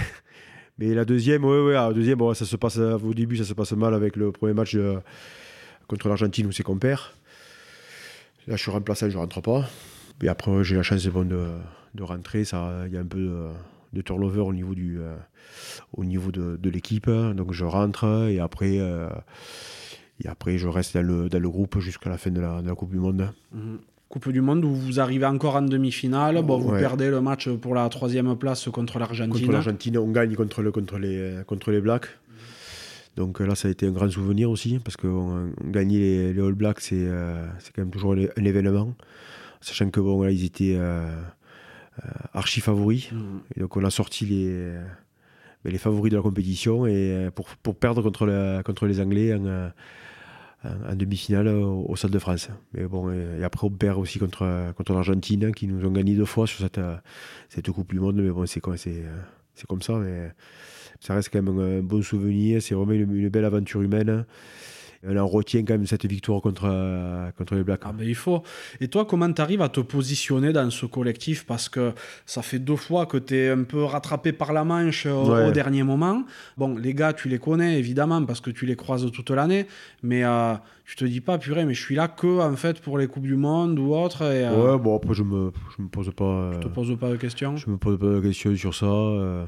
Mais la deuxième, ouais, ouais, la deuxième, bon, ça se passe euh, au début, ça se passe mal avec le premier match euh, contre l'Argentine où c'est qu'on perd. Là, je suis remplaçant, je rentre pas. Et après, j'ai la chance bon, de, de rentrer. Ça, il y a un peu de, de turnover au niveau du, euh, au niveau de, de l'équipe. Donc, je rentre et après, euh, et après, je reste dans le, dans le groupe jusqu'à la fin de la, de la Coupe du Monde. Mhm. Coupe du Monde où vous arrivez encore en demi-finale. Bon, vous Ouais. perdez le match pour la troisième place contre l'Argentine. Contre l'Argentine, on gagne contre, le, contre, les, contre les Blacks. Donc euh, là, ça a été un grand souvenir aussi, parce que on- on gagner les, les All Blacks, c'est euh, quand même toujours un, un événement. Sachant que bon, là, ils étaient euh, euh, archi favoris. Et donc on a sorti les, euh, ben, les favoris de la compétition et pour, pour perdre contre, la- contre les Anglais en, en- en demi-finale au, Stade de France. Mais bon, et, après on perd aussi contre, contre l'Argentine qui nous ont gagné deux fois sur cette, cette Coupe du Monde. Mais bon, c'est comme ça. Mais ça reste quand même un, bon souvenir. C'est vraiment une belle aventure humaine. On en retient quand même cette victoire contre, euh, contre les Blacks. Ah ben il faut. Et toi, comment tu arrives à te positionner dans ce collectif? Parce que ça fait deux fois que tu es un peu rattrapé par la manche au, Ouais. au dernier moment. Bon, les gars, tu les connais évidemment parce que tu les croises toute l'année. Mais euh, tu te dis pas, purée, mais je suis là que en fait pour les Coupes du Monde ou autre. Et euh, Ouais, bon, après, je me, je me pose pas. euh, je te pose pas de questions? Je me pose pas de questions sur ça. euh,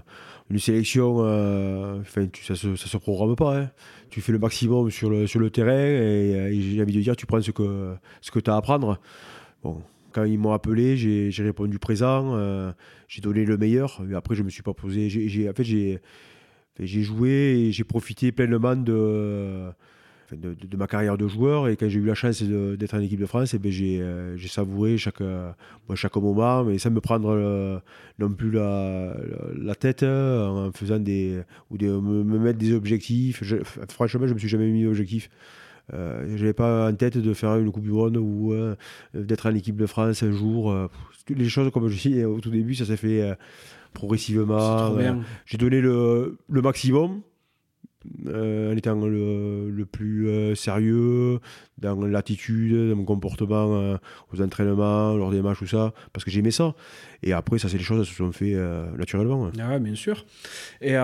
une sélection, euh, tu, ça, se, ça se programme pas. hein. Tu fais le maximum sur le, terrain et, euh, et j'ai envie de dire, tu prends ce que, ce que tu as à prendre. Bon, quand ils m'ont appelé, j'ai répondu présent, euh, j'ai donné le meilleur. Après, je me suis pas posé. en fait, j'ai joué et j'ai profité pleinement de, de, de- de ma carrière de joueur. Et quand j'ai eu la chance d'être en équipe de France, eh ben, j'ai euh, savouré chaque, euh, chaque moment, mais sans me prendre euh, non plus la, la, tête euh, en faisant des. ou de me, me mettre des objectifs. Je- franchement, je me suis jamais mis d'objectifs. Euh, j'avais pas en tête de faire une Coupe du Monde ou euh, d'être en équipe de France un jour. les choses, comme je dis au tout début, ça s'est fait progressivement. J'ai donné le, le maximum euh, en étant le, le plus euh, sérieux dans l'attitude, dans mon comportement euh, aux entraînements, lors des matchs, tout ça, parce que j'aimais ça. Et après, ça, c'est les choses qui se sont fait naturellement. Ah ouais, bien sûr. Et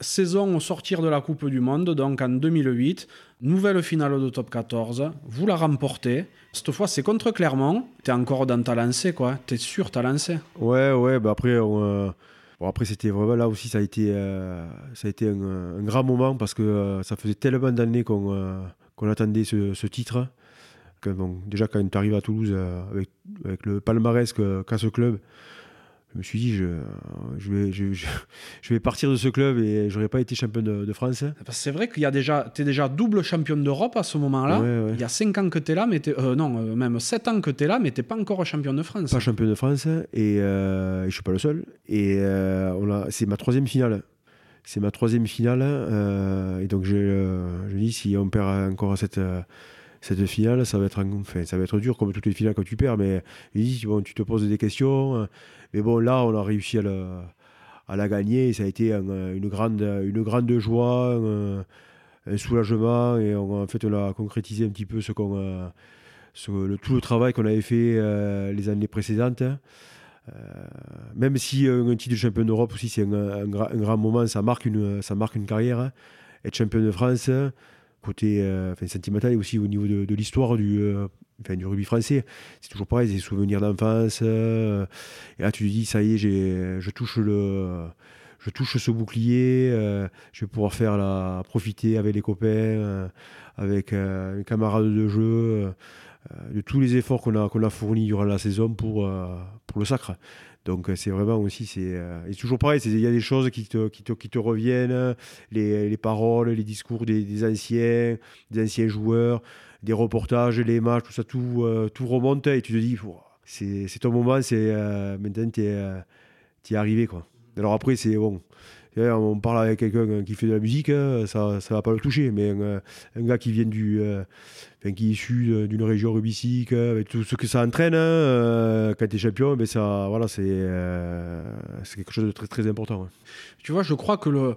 saison au sortir de la Coupe du Monde, donc en 2008, nouvelle finale de top 14, vous la remportez. Cette fois, c'est contre Clermont. T'es encore dans ta lancée, quoi. T'es sûr, t'as lancé? Ouais, ouais, bah après, on, bon, après c'était vraiment là aussi, ça a été, euh, ça a été un, grand moment parce que euh, ça faisait tellement d'années qu'on euh, attendait ce, ce titre. Déjà, quand tu arrives à Toulouse avec, avec le palmarès qu'a ce club, je me suis dit, je, je, vais, je, vais partir de ce club et j'aurais pas été champion de, de France. C'est vrai qu'il y a déjà, t'es déjà double champion d'Europe à ce moment-là. Ouais, ouais. Il y a 5 ans que t'es là, mais euh, non, euh, même 7 ans que t'es là, mais t'es pas encore champion de France. pas champion de France et euh, je suis pas le seul. Et euh, on a, c'est ma troisième finale. c'est ma troisième finale. et donc, je, je dis, si on perd encore cette cette finale, ça va être, enfin, ça va être dur comme toutes les finales quand tu perds, mais bon, tu te poses des questions. Mais bon, là, on a réussi à, la gagner et ça a été une, grande, une grande joie, un, soulagement et en fait, on a concrétisé un petit peu le, tout le travail qu'on avait fait euh, les années précédentes. Euh, même si un titre de champion d'Europe aussi, c'est un, grand moment, ça marque une, ça marque une carrière. Hein. Être champion de France, côté euh, sentimental et aussi au niveau de, l'histoire du, euh, du rugby français. C'est toujours pareil, des souvenirs d'enfance. Euh, et là, tu te dis, ça y est, je touche le. Je touche ce bouclier, je vais pouvoir faire la, profiter avec les copains, avec les camarades de jeu, de tous les efforts qu'on a, qu'on a fournis durant la saison pour, pour le sacre. Donc c'est vraiment aussi, c'est euh, toujours pareil, il y a des choses qui te, qui te, qui te reviennent, les, les, paroles, les discours des, anciens, des anciens joueurs, des reportages, les matchs, tout ça, tout, euh, tout remonte et tu te dis, c'est ton moment, euh, maintenant tu es, es, arrivé. Quoi. Alors après, c'est bon, on parle avec quelqu'un qui fait de la musique, hein, ça ne va pas le toucher, mais un, gars qui vient du, euh, qui est issu d'une région rubistique, avec tout ce que ça entraîne, hein, euh, quand tu es champion, ben ça, voilà, euh, c'est quelque chose de très, important. Tu vois, je crois que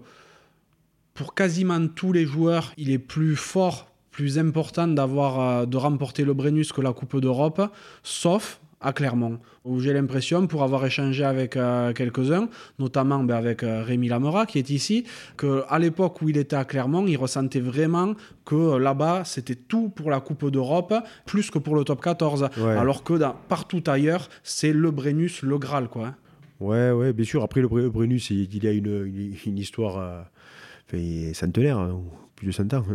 pour quasiment tous les joueurs, il est plus fort, plus important d'avoir de remporter le Brennus que la Coupe d'Europe, sauf à Clermont, où j'ai l'impression, pour avoir échangé avec euh, quelques-uns, notamment ben, avec euh, Rémi Lamera qui est ici, qu'à l'époque où il était à Clermont, il ressentait vraiment que euh, là-bas, c'était tout pour la Coupe d'Europe, plus que pour le top 14. Alors que partout ailleurs, c'est le Brennus, le Graal. Quoi. Hein. Ouais, ouais, bien sûr. Après, le Brennus, il, y a une, une, histoire centenaire. Hein, plus de 100 ans.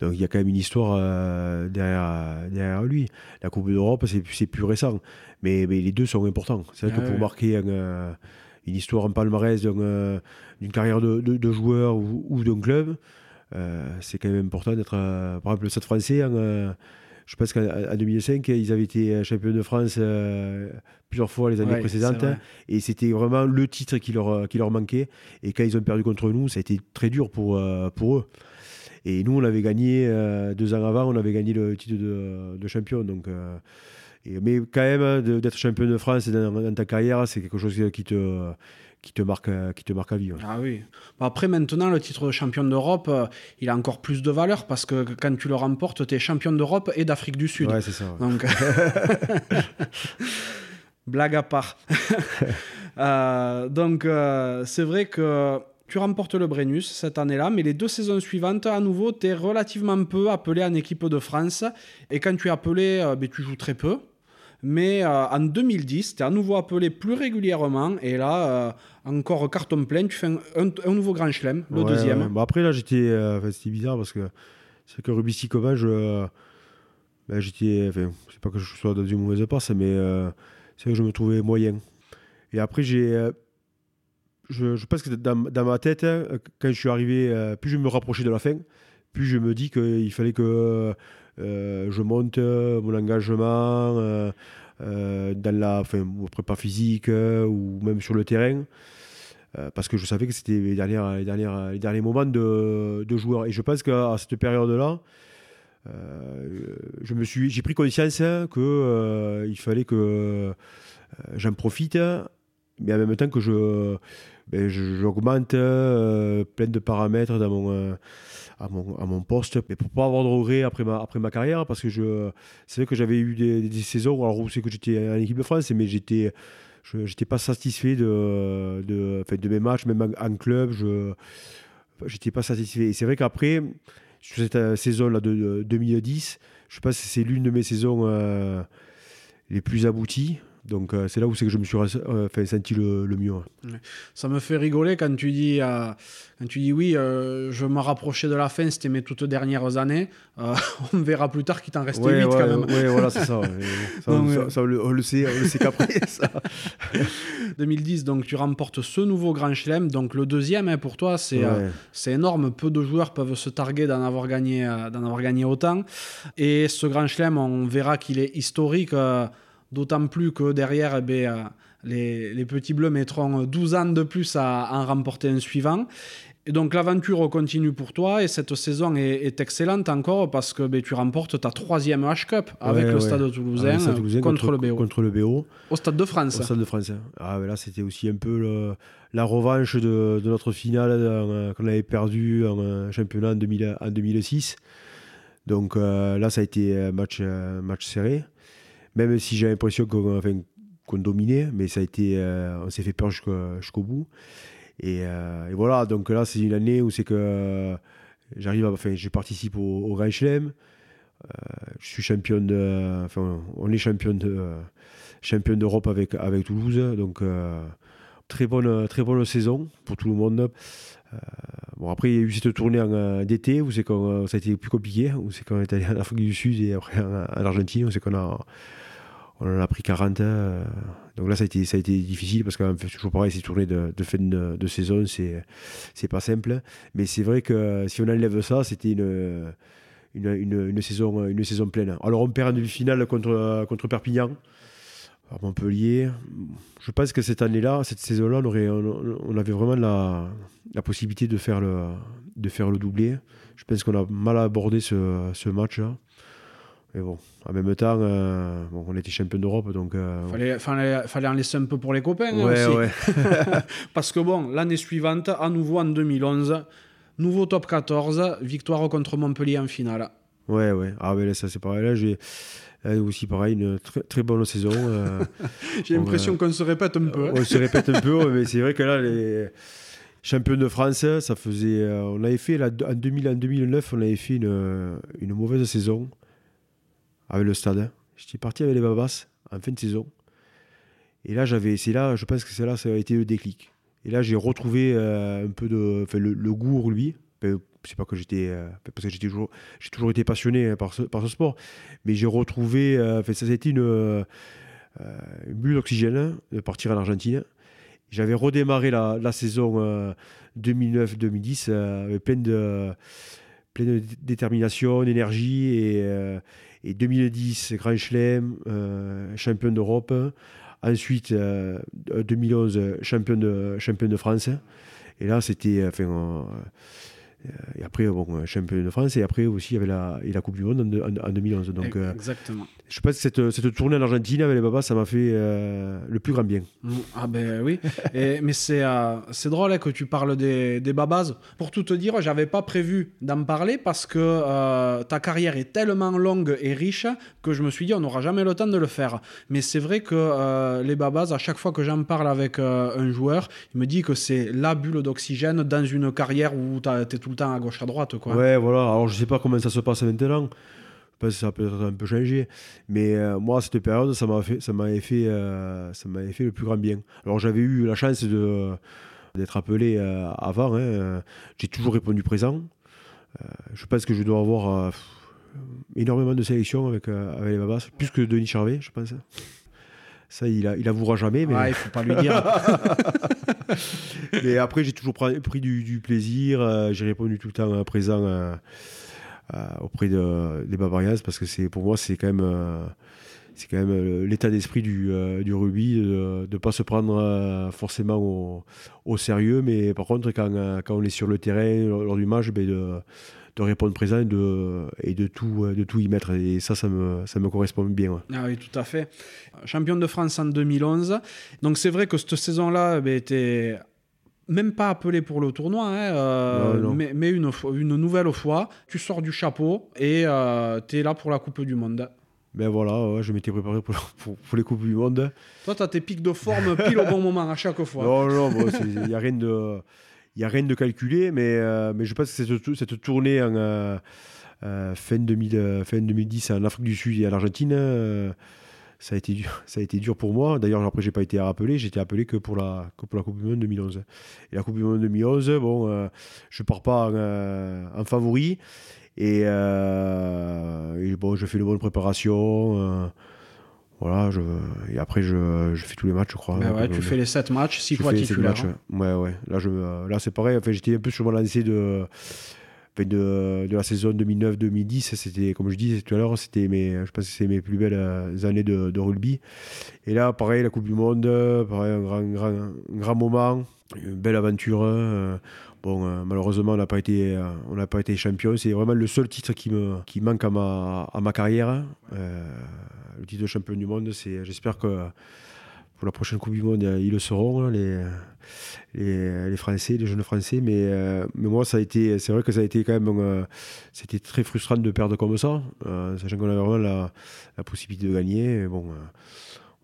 Donc, il y a quand même une histoire euh, derrière, derrière lui. La Coupe d'Europe, c'est plus récent. Mais, mais, les deux sont importants. C'est vrai que ah pour marquer euh, une histoire, en palmarès euh, d'une carrière de, de, joueur ou, d'un club, c'est quand même important d'être. par exemple, le Stade français, je pense qu'en 2005, ils avaient été champions de France plusieurs fois les années précédentes. Et c'était vraiment le titre qui leur, qui leur manquait. Et quand ils ont perdu contre nous, ça a été très dur pour, pour eux. Et nous, on avait gagné, euh, deux ans avant, on avait gagné le titre de, champion. Donc, euh, mais quand même, d'être champion de France dans, ta carrière, c'est quelque chose qui te, qui te marque, qui te marque à vie. Ah oui. Après, maintenant, le titre de champion d'Europe, euh, il a encore plus de valeur parce que quand tu le remportes, tu es champion d'Europe et d'Afrique du Sud. Ouais, c'est ça. Donc... Blague à part. donc, c'est vrai que tu remportes le Brennus cette année-là, mais les deux saisons suivantes, à nouveau, tu es relativement peu appelé en équipe de France. Et quand tu es appelé, euh, ben, tu joues très peu. Mais euh, en 2010, tu es à nouveau appelé plus régulièrement. Et là, euh, encore carton plein, tu fais un, nouveau Grand Chelem, le deuxième. Bon, après, là, j'étais. c'était bizarre parce que c'est que Rubissi je. Ben, j'étais. Enfin, c'est pas que je sois dans une mauvaise passe, mais c'est que je me trouvais moyen. Et après, j'ai je, pense que dans, ma tête, hein, quand je suis arrivé, euh, plus je me rapprochais de la fin, plus je me dis qu'il fallait que euh, je monte euh, mon engagement dans la enfin, prépa physique ou même sur le terrain. parce que je savais que c'était les, les, les derniers moments de, de joueur. Et je pense qu'à cette période-là, j'ai pris conscience qu'il fallait que j'en profite, mais en même temps que je, ben, j'augmente euh, plein de paramètres dans mon, euh, à, mon, à, mon, poste, mais pour pas avoir de regrets après ma, après ma carrière, parce que c'est vrai que j'avais eu des, des, saisons alors que j'étais en équipe de France, mais j'étais, je n'étais pas satisfait de, de, de mes matchs, même en, club, je n'étais pas satisfait. Et c'est vrai qu'après, sur cette euh, saison-là de, 2010, je pense que c'est l'une de mes saisons les plus abouties. Donc euh, c'est là où c'est que je me suis euh, senti le, mieux. Ça me fait rigoler quand tu dis, euh, quand tu dis oui, je me rapprochais de la fin, c'était mes toutes dernières années. on verra plus tard qu'il t'en restait ouais, 8 quand même. Oui, voilà, c'est ça. ça, on, le, sait, on le sait qu'après. 2010, donc tu remportes ce nouveau Grand Chelem, donc le deuxième hein, pour toi, c'est c'est énorme. Peu de joueurs peuvent se targuer d'en avoir, gagné, d'en avoir gagné autant. Et ce Grand Chelem, on verra qu'il est historique D'autant plus que derrière, eh ben, les, les, petits bleus mettront 12 ans de plus à en remporter un suivant. Et donc l'aventure continue pour toi et cette saison est, excellente encore parce que ben, tu remportes ta troisième H-Cup avec le Stade Toulousain, contre, le BO. Contre le BO. Au Stade de France. Au Stade de France. Ah, là, c'était aussi un peu la revanche de, notre finale euh, qu'on avait perdu en euh, championnat en, 2006. Donc euh, là, ça a été un match, match serré. Même si j'ai l'impression qu'on dominait, mais ça a été, on s'est fait peur jusqu'au bout. Euh, et, voilà, donc là, c'est une année où c'est que j'arrive, enfin, je participe au, Grand Chelem. Euh, je suis champion enfin, on est champion de, champion d'Europe avec avec Toulouse, donc euh, très bonne, très bonne saison pour tout le monde. bon, après, il y a eu cette tournée d'été où c'est quand ça a été plus compliqué, où c'est quand on est allé en Afrique du Sud et après en, en Argentine, où c'est qu'on a on en a pris 40. Euh, donc là, ça a été, ça a été difficile parce que toujours pareil, ces tournées de, fin de, saison, c'est, c'est pas simple. Mais c'est vrai que si on enlève ça, c'était une, une, saison, une saison pleine. Alors on perd en demi-finale contre, contre Perpignan. Montpellier, je pense que cette année-là, cette saison-là, on, on, avait vraiment la, la, possibilité de faire le, de faire le doublé. Je pense qu'on a mal abordé ce, ce match-là. Mais bon, en même temps, euh, on était champion d'Europe, donc. Euh, fallait, fallait, fallait, en laisser un peu pour les copains hein, ouais, aussi. Ouais. Parce que bon, l'année suivante, à nouveau en 2011, nouveau top 14, victoire contre Montpellier en finale. Ouais, ouais. Ah, mais là, ça c'est pareil. Là, j'ai aussi pareil, une très, très bonne saison. Euh, j'ai l'impression qu'on se répète un peu. Hein. On se répète un peu, mais c'est vrai que là, les champions de France, ça faisait. on avait fait, là, en, 2000, en 2009, on avait fait une, une mauvaise saison avec le stade. J'étais parti avec les Babas en fin de saison. Et là, j'avais, c'est là, je pense que c'est là, ça a été le déclic. Et là, j'ai retrouvé euh, un peu enfin, le, goût lui. c'est pas que j'étais, euh, parce que j'étais toujours, j'ai toujours été passionné hein, par ce, sport, mais j'ai retrouvé, euh, enfin, ça a été une, une bulle d'oxygène de partir en Argentine. J'avais redémarré la, la saison 2009-2010 avec plein de, plein de détermination, d'énergie et et 2010, Grand Chelem, euh, champion d'Europe. Ensuite, 2011, euh, champion de, champion de France. Et là, c'était. Enfin, et après, bon, champion de France, et après aussi, il y avait la, et la Coupe du Monde en, 2011. Donc, euh, Exactement. je pense que cette, cette tournée en Argentine avec les Babas, ça m'a fait euh, le plus grand bien. Mm, ah ben oui. et, mais c'est euh, drôle hein, que tu parles des, des Babas. Pour tout te dire, j'avais pas prévu d'en parler parce que ta carrière est tellement longue et riche que je me suis dit, on n'aura jamais le temps de le faire. Mais c'est vrai que les Babas, à chaque fois que j'en parle avec un joueur, il me dit que c'est la bulle d'oxygène dans une carrière où tu es tout le à gauche à droite. Quoi. Ouais, voilà. Alors, je sais pas comment ça se passe maintenant. Je pense que ça peut être un peu changé. Mais euh, moi, cette période, ça m'avait fait, fait, euh, fait le plus grand bien. Alors, j'avais eu la chance d'être appelé euh, avant. Hein. J'ai toujours répondu présent. je pense que je dois avoir énormément de sélections avec, avec les Babas, plus que Denis Charvet, je pense. Ça, il, a, il avouera jamais. Mais... il faut pas lui dire. mais après, j'ai toujours pris, du, plaisir. Euh, j'ai répondu tout le temps présent euh, euh, auprès de, des Bavarians parce que c'est pour moi, c'est quand même. c'est quand même l'état d'esprit du, du rugby de ne pas se prendre forcément au, au, sérieux, mais par contre, quand, quand, on est sur le terrain, lors, du match, ben de, de répondre présent et de, et de, tout, de tout y mettre. Et ça, ça me, ça me correspond bien. Ah oui, tout à fait. Champion de France en 2011. Donc c'est vrai que cette saison-là ben, était même pas appelé pour le tournoi, hein, euh, Mais, mais, une, une nouvelle fois, tu sors du chapeau et euh, tu es là pour la Coupe du Monde. Ben voilà, je m'étais préparé pour, pour, les Coupes du Monde. Toi, tu as tes pics de forme pile au bon moment à chaque fois. Non, non, il n'y a rien de n'y a rien de calculé, mais, euh, mais je pense que cette, cette tournée en euh, euh, fin, 2000, fin 2010 en Afrique du Sud et en Argentine, ça, a été dur, ça a été dur pour moi. D'ailleurs, après, je n'ai pas été rappelé, j'ai été appelé que pour, la, pour la Coupe du Monde 2011. Et la Coupe du Monde 2011, bon, je ne pars pas en, favori. Et, et, bon, je fais une bonne préparation. Voilà, je, et après, je, je, fais tous les matchs, je crois. Ben ouais, tu fais les 7 matchs, 6 fois titulaire. Matchs, ouais, ouais. Là, je, là c'est pareil. Enfin, j'étais un peu sur mon lancé de, de, de, la saison 2009-2010, c'était, comme je disais tout à l'heure, c'était mes, je pense que c'est mes plus belles euh, années de, de, rugby. Et là, pareil, la Coupe du Monde, pareil, un grand, grand, grand moment, une belle aventure. Euh, bon, euh, malheureusement, on n'a pas été, n'a pas été champion. C'est vraiment le seul titre qui me, qui manque à ma, à ma carrière. le titre de champion du monde, c'est, j'espère que pour la prochaine Coupe du Monde, ils le seront, les, les, Français, les jeunes Français. Mais, euh, mais moi, ça a été, c'est vrai que ça a été quand même, euh, c'était très frustrant de perdre comme ça, euh, sachant qu'on avait vraiment la, la, possibilité de gagner. bon,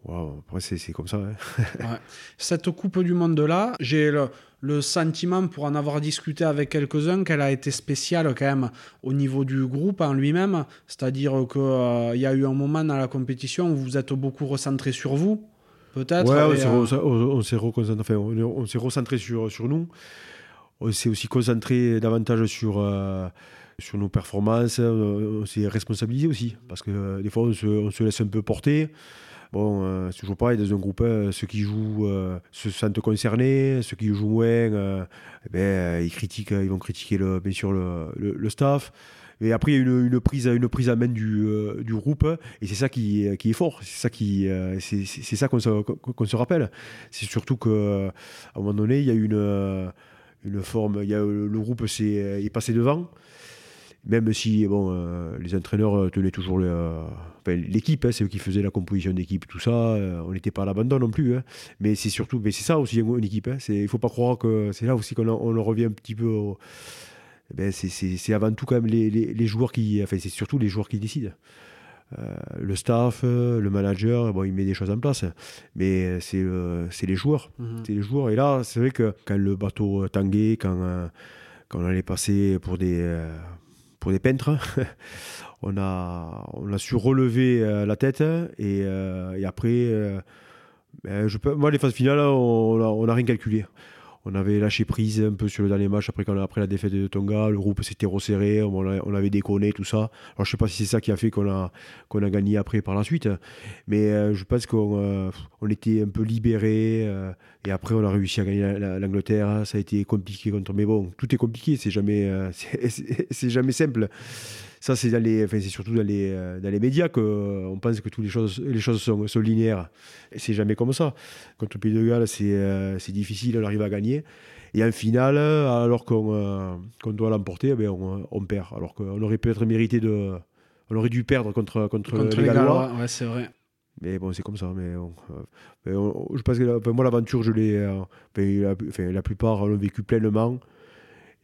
après, c'est, comme ça. Hein. Cette Coupe du Monde-là, j'ai le, le, sentiment, pour en avoir discuté avec quelques-uns, qu'elle a été spéciale quand même au niveau du groupe en lui-même. C'est-à-dire qu'il y a eu un moment dans la compétition où vous êtes beaucoup recentré sur vous peut-être. on s'est recentré, recentré sur, sur nous. On s'est aussi concentré davantage sur, euh, sur nos performances. On s'est responsabilisé aussi, parce que euh, des fois, on se, laisse un peu porter. Bon, euh, c'est toujours pareil, dans un groupe, ceux qui jouent se sentent concernés, ceux qui jouent moins, eh ben, ils, critiquent, ils vont critiquer le, bien sûr le, le staff. Et après, il y a une, une, prise, une prise à main du, euh, du groupe, et c'est ça qui, qui, est fort. C'est ça qui, euh, qu'on se, qu'on se rappelle. C'est surtout qu'à un moment donné, il y a une, une forme. Il y a, le groupe c'est est passé devant, même si bon, euh, les entraîneurs tenaient toujours l'équipe, hein, c'est eux qui faisaient la composition d'équipe, tout ça. on n'était pas à l'abandon non plus. Hein. mais c'est surtout, mais c'est ça aussi une équipe. Hein. Il ne faut pas croire que c'est là aussi qu'on on revient un petit peu au ben c'est avant tout quand même les, les, joueurs qui. Enfin, c'est surtout les joueurs qui décident. Euh, le staff, le manager, bon, il met des choses en place, mais c'est les joueurs. Mhm. C'est les joueurs. Et là, c'est vrai que quand le bateau tanguait, quand, euh, quand on allait passer pour des, euh, pour des peintres, on, a, su relever la tête et, et après, ben, je peux, moi, les phases finales, on n'a rien calculé on avait lâché prise un peu sur le dernier match après, après la défaite de Tonga. Le groupe s'était resserré, on, avait déconné, tout ça. Alors je sais pas si c'est ça qui a fait qu'on a, qu'on a gagné après par la suite, mais euh, je pense qu'on euh, était un peu libéré. Euh, et après, on a réussi à gagner l'Angleterre. Ça a été compliqué contre. Mais bon, tout est compliqué, c'est jamais, c'est jamais simple ça, c'est c'est surtout dans les, euh, dans les médias qu'on euh, pense que toutes les choses, les choses sont, sont linéaires. C'est jamais comme ça. Contre le Pays de Galles, c'est, euh, c'est difficile, on arrive à gagner. Et en finale, alors qu'on, qu'on doit l'emporter, eh on, on, perd. Alors qu'on aurait peut-être mérité de. On aurait dû perdre contre, contre, les, Gallois. ouais, c'est vrai. Mais bon, c'est comme ça. Mais, je pense que moi, l'aventure, je l'ai. la, la, plupart l'ont vécu pleinement.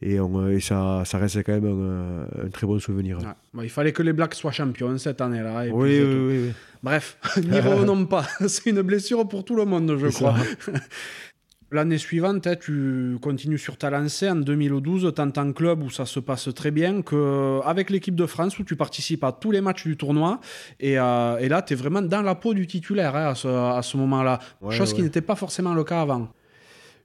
Et, et ça, ça, reste quand même un, très bon souvenir. il fallait que les Blacks soient champions cette année-là. Oui, oui, oui, Bref, n'y revenons pas. C'est une blessure pour tout le monde, je crois. L'année suivante, hein, tu continues sur ta lancée. En 2012, tu en club où ça se passe très bien, que, avec l'équipe de France où tu participes à tous les matchs du tournoi. Et, euh, et là, tu es vraiment dans la peau du titulaire hein, à ce, à ce moment-là. chose qui n'était pas forcément le cas avant.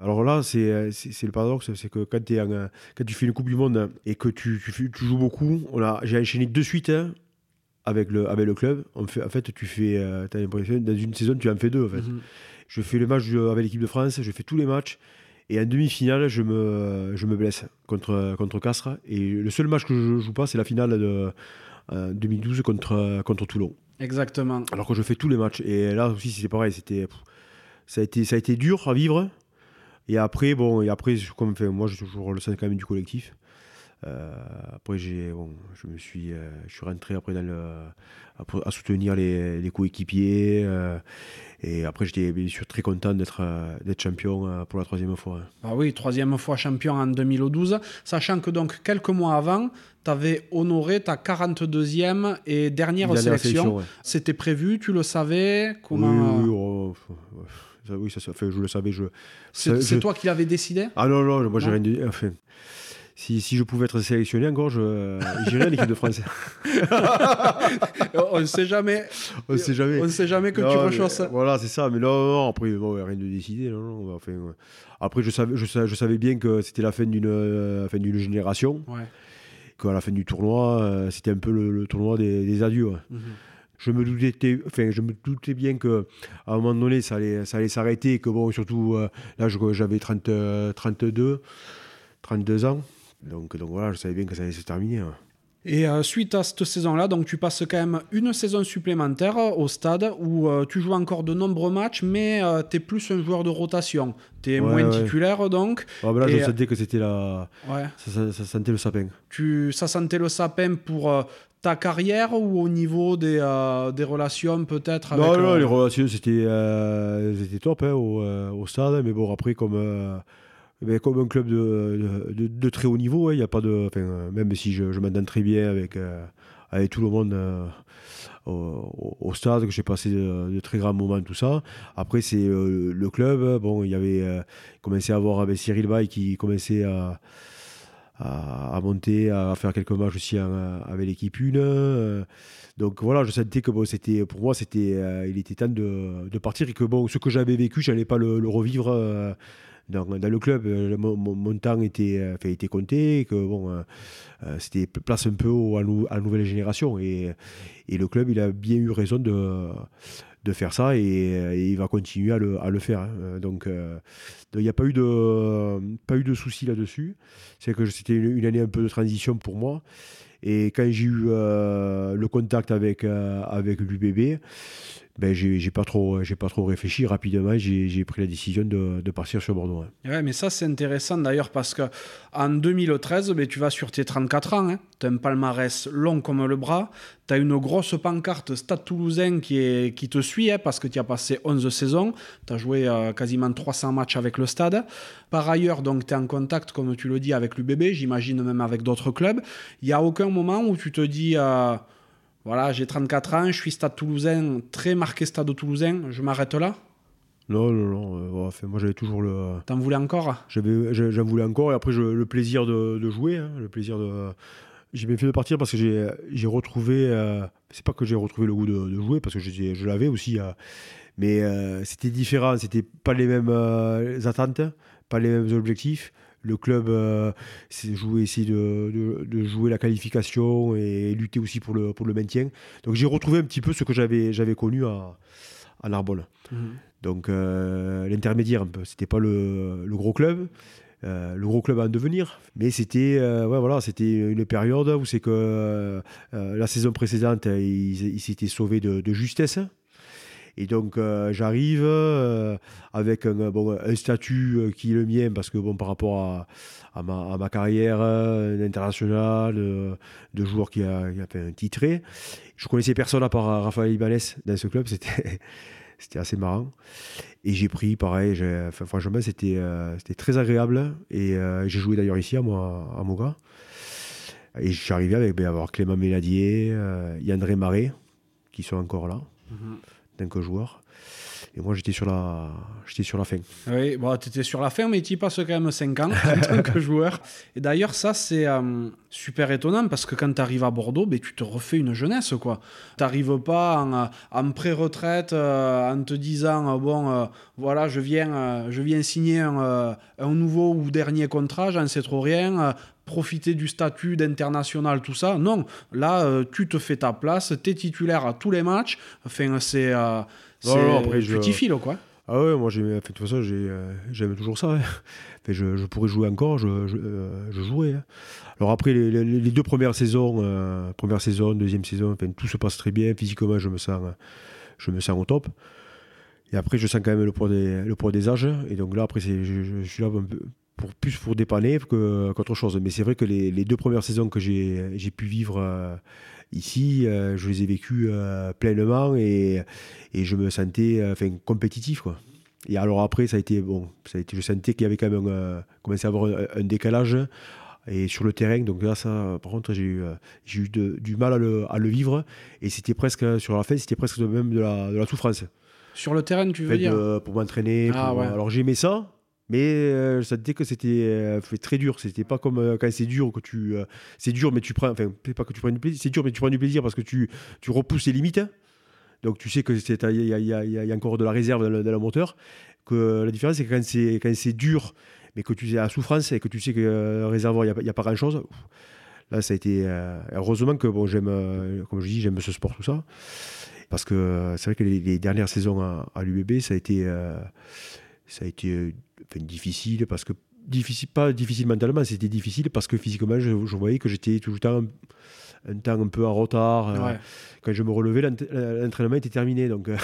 Alors là, c'est le paradoxe, c'est que quand, es en, quand, tu fais une Coupe du Monde et que tu, tu, joues beaucoup, j'ai enchaîné de suite hein, avec, le, avec le club. En fait, en fait tu fais, euh, as l'impression, dans une saison, tu en fais deux. En fait. Mhm. Je fais le match avec l'équipe de France, je fais tous les matchs. Et en demi-finale, je me, je me blesse contre, contre Castres. Et le seul match que je joue pas, c'est la finale de 2012 contre, contre Toulon. Exactement. Alors que je fais tous les matchs. Et là aussi, c'est pareil. C'était, ça, a été, ça a été dur à vivre. Et après, bon, et après, comme fait, moi, j'ai toujours le sens quand même du collectif. Euh, après, j'ai, bon, je me suis, euh, je suis rentré après dans le, à, soutenir les, les coéquipiers. Euh, et après, j'étais bien sûr très content d'être, d'être champion pour la troisième fois. Ah oui, troisième fois champion en 2012. Sachant que donc, quelques mois avant, tu avais honoré ta 42e et dernière, sélection. C'était prévu, tu le savais? Comment... Oui, oui, oh, oui, ça, fait, je le savais. Je, c'est toi qui l'avais décidé? Ah non, non, moi j'ai rien dit. Enfin, si, si, je pouvais être sélectionné encore, je j'irais à l'équipe de France. on ne sait jamais. On ne sait jamais. On sait jamais que tu rechosses. Voilà, c'est ça. Mais non, non après, bon, rien de décidé. Non, non, enfin, Après, je savais, je, savais, je savais bien que c'était la fin d'une euh, d'une génération. Ouais. Qu'à la fin du tournoi, euh, c'était un peu le, tournoi des, des adieux. Mhm je me doutais, enfin, je me doutais bien que à un moment donné, ça allait, ça allait s'arrêter. Que bon, surtout euh, là, j'avais 32, 32 ans. Donc, donc voilà, je savais bien que ça allait se terminer. Et euh, suite à cette saison-là, donc tu passes quand même une saison supplémentaire au stade où euh, tu joues encore de nombreux matchs, mais tu es plus un joueur de rotation. Tu es Ouais, moins ouais. titulaire donc. Ah, ben là, Et, je euh, sentais que c'était la. Ouais. Ça, ça- ça sentait le sapin. Tu, ça sentait le sapin pour euh, ta carrière ou au niveau des, euh, des relations peut-être avec, Non, non, euh, les relations, c'était euh, top hein, au, euh, au stade. Mais bon, après, comme, euh, ben, comme un club de, très haut niveau, hein, a pas de. même si je, m'entends très bien avec, euh, tout le monde euh, au, stade, que j'ai passé de, très grands moments, tout ça. Après, c'est euh, le club. Bon, il y avait. commençait à avoir avec Cyril Bay qui commençait à. Monter, à faire quelques matchs aussi hein, avec l'équipe 1. euh, donc voilà, je sentais que c'était pour moi, c'était, il était temps de, partir et que bon, ce que j'avais vécu, je n'allais pas le, revivre dans, dans le club. Euh, Mon, temps était, euh, enfin, était compté, que bon, euh, c'était place un peu au- à, nou- à la nouvelle génération. Et, et le club, il a bien eu raison de, de faire ça et, il va continuer à le, à le faire. hein. Donc il n'y a pas eu de, pas eu de soucis là-dessus. C'est que c'était une, année un peu de transition pour moi. Et quand j'ai eu le contact avec, avec l'UBB, ben, j'ai pas, trop- j'ai pas trop réfléchi. Rapidement, j'ai pris la décision de, partir sur Bordeaux. hein. Ouais, mais ça, c'est intéressant d'ailleurs parce que en 2013, ben, tu vas sur tes 34 ans. Hein. Tu as un palmarès long comme le bras. Tu as une grosse pancarte Stade Toulousain qui, te suit hein, parce que tu as passé 11 saisons. Tu as joué euh, quasiment 300 matchs avec le Stade. Par ailleurs, donc, tu es en contact, comme tu le dis, avec l'UBB, j'imagine même avec d'autres clubs. Il n'y a aucun moment où tu te dis. euh, voilà, j'ai 34 ans, je suis Stade Toulousain, très marqué Stade Toulousain, je m'arrête là. Non, non, non. euh, enfin, moi, j'avais toujours le. T'en voulais encore? j'en voulais encore. Et après, je- le plaisir de, de jouer. hein, le plaisir de. J'ai bien fait de partir parce que j'ai, retrouvé. euh, c'est pas que j'ai retrouvé le goût de, de jouer parce que je, je l'avais aussi. euh, mais euh, c'était différent. C'était pas les mêmes euh, attentes, pas les mêmes objectifs. Le club euh, jouer, essayer de, de- de jouer la qualification et lutter aussi pour le, pour le maintien. Donc j'ai retrouvé un petit peu ce que j'avais, connu à, à Narbonne. Donc euh, l'intermédiaire un peu. C'était pas le, le gros club, euh, le gros club à en devenir, mais c'était euh, ouais, voilà, une période où c'est que la saison précédente, ils il s'étaient sauvés de, de justesse. Et donc euh, j'arrive euh, avec un, statut euh, qui est le mien parce que bon par rapport à, ma, carrière internationale de joueur qui a, qui a fait un titré, je connaissais personne à part Raphaël Ibanez dans ce club, c'était c'était assez marrant. Et j'ai pris, pareil, franchement, c'était très agréable. Et j'ai joué d'ailleurs ici, à, moi, à Moga. Et je suis arrivé avec ben, avoir Clément Méladier, euh, Yandré Marais, qui sont encore là, Mhm. Tant que joueur. Et moi, j'étais sur, la... sur la fin. Oui, bon, tu étais sur la fin, mais tu y passes quand même 5 ans en tant que joueur. Et d'ailleurs, ça, c'est euh, super étonnant parce que quand tu arrives à Bordeaux, ben, tu te refais une jeunesse. Tu n'arrives pas en, euh, en pré-retraite euh, en te disant Bon, voilà, je viens, je viens signer un, un nouveau ou dernier contrat, j'en sais trop rien. Profiter du statut d'international, tout ça. Non, là, euh, tu te fais ta place, tu es titulaire à tous les matchs. Enfin, c'est. euh, après, je- files, quoi. Ah ouais, moi, j'aimais- enfin, de toute façon, j'ai, euh, j'aime toujours ça. hein. Enfin, je, je pourrais jouer encore, je, je, euh, je jouerais. hein. Alors après, les, les- les deux premières saisons, euh, première saison, deuxième saison, enfin, tout se passe très bien. Physiquement, je me sens, je me sens au top. Et après, je sens quand même le poids des, le poids des âges. Et donc là, après, je, je suis là un peu pour, plus pour dépanner que, qu'autre chose. Mais c'est vrai que les, les deux premières saisons que j'ai, j'ai pu vivre euh, ici, euh, je les ai vécues euh, pleinement et, et je me sentais enfin, compétitif. Quoi. Et alors après, ça a été, bon, ça a été, je sentais qu'il y avait quand même commencé à avoir un, un décalage et sur le terrain. Donc là, ça, par contre, j'ai eu, j'ai eu de- du mal à le, à le vivre. Et c'était presque, sur la fin, c'était presque même de la, de la souffrance. Sur le terrain, tu veux Fait dire? pour m'entraîner. Ah, pour- ouais. Alors j'aimais ça, mais euh, je sentais que c'était euh, très dur. C'était pas comme euh, quand c'est dur que tu. c'est dur, mais tu prends. Enfin, pas que tu prends du plaisir. C'est dur, mais tu prends du plaisir parce que tu, tu repousses les limites. Donc tu sais que il y y y a- encore de la réserve dans le, dans moteur. Que la différence, c'est quand c'est quand c'est dur, mais que tu es à souffrance et que tu sais que euh, réservoir, il n'y a, pas- grand chose. Là, ça a été. heureusement que bon, j'aime, comme je dis, j'aime ce sport, tout ça. Parce que c'est vrai que les, dernières saisons à, à l'UBB, ça a été, ça a été enfin, difficile parce que difficile, pas difficile mentalement, c'était difficile parce que physiquement, je, je voyais que j'étais tout le temps un, un temps un peu en retard. Euh. Quand je me relevais, l'ent- l'entraînement était terminé. Donc, euh,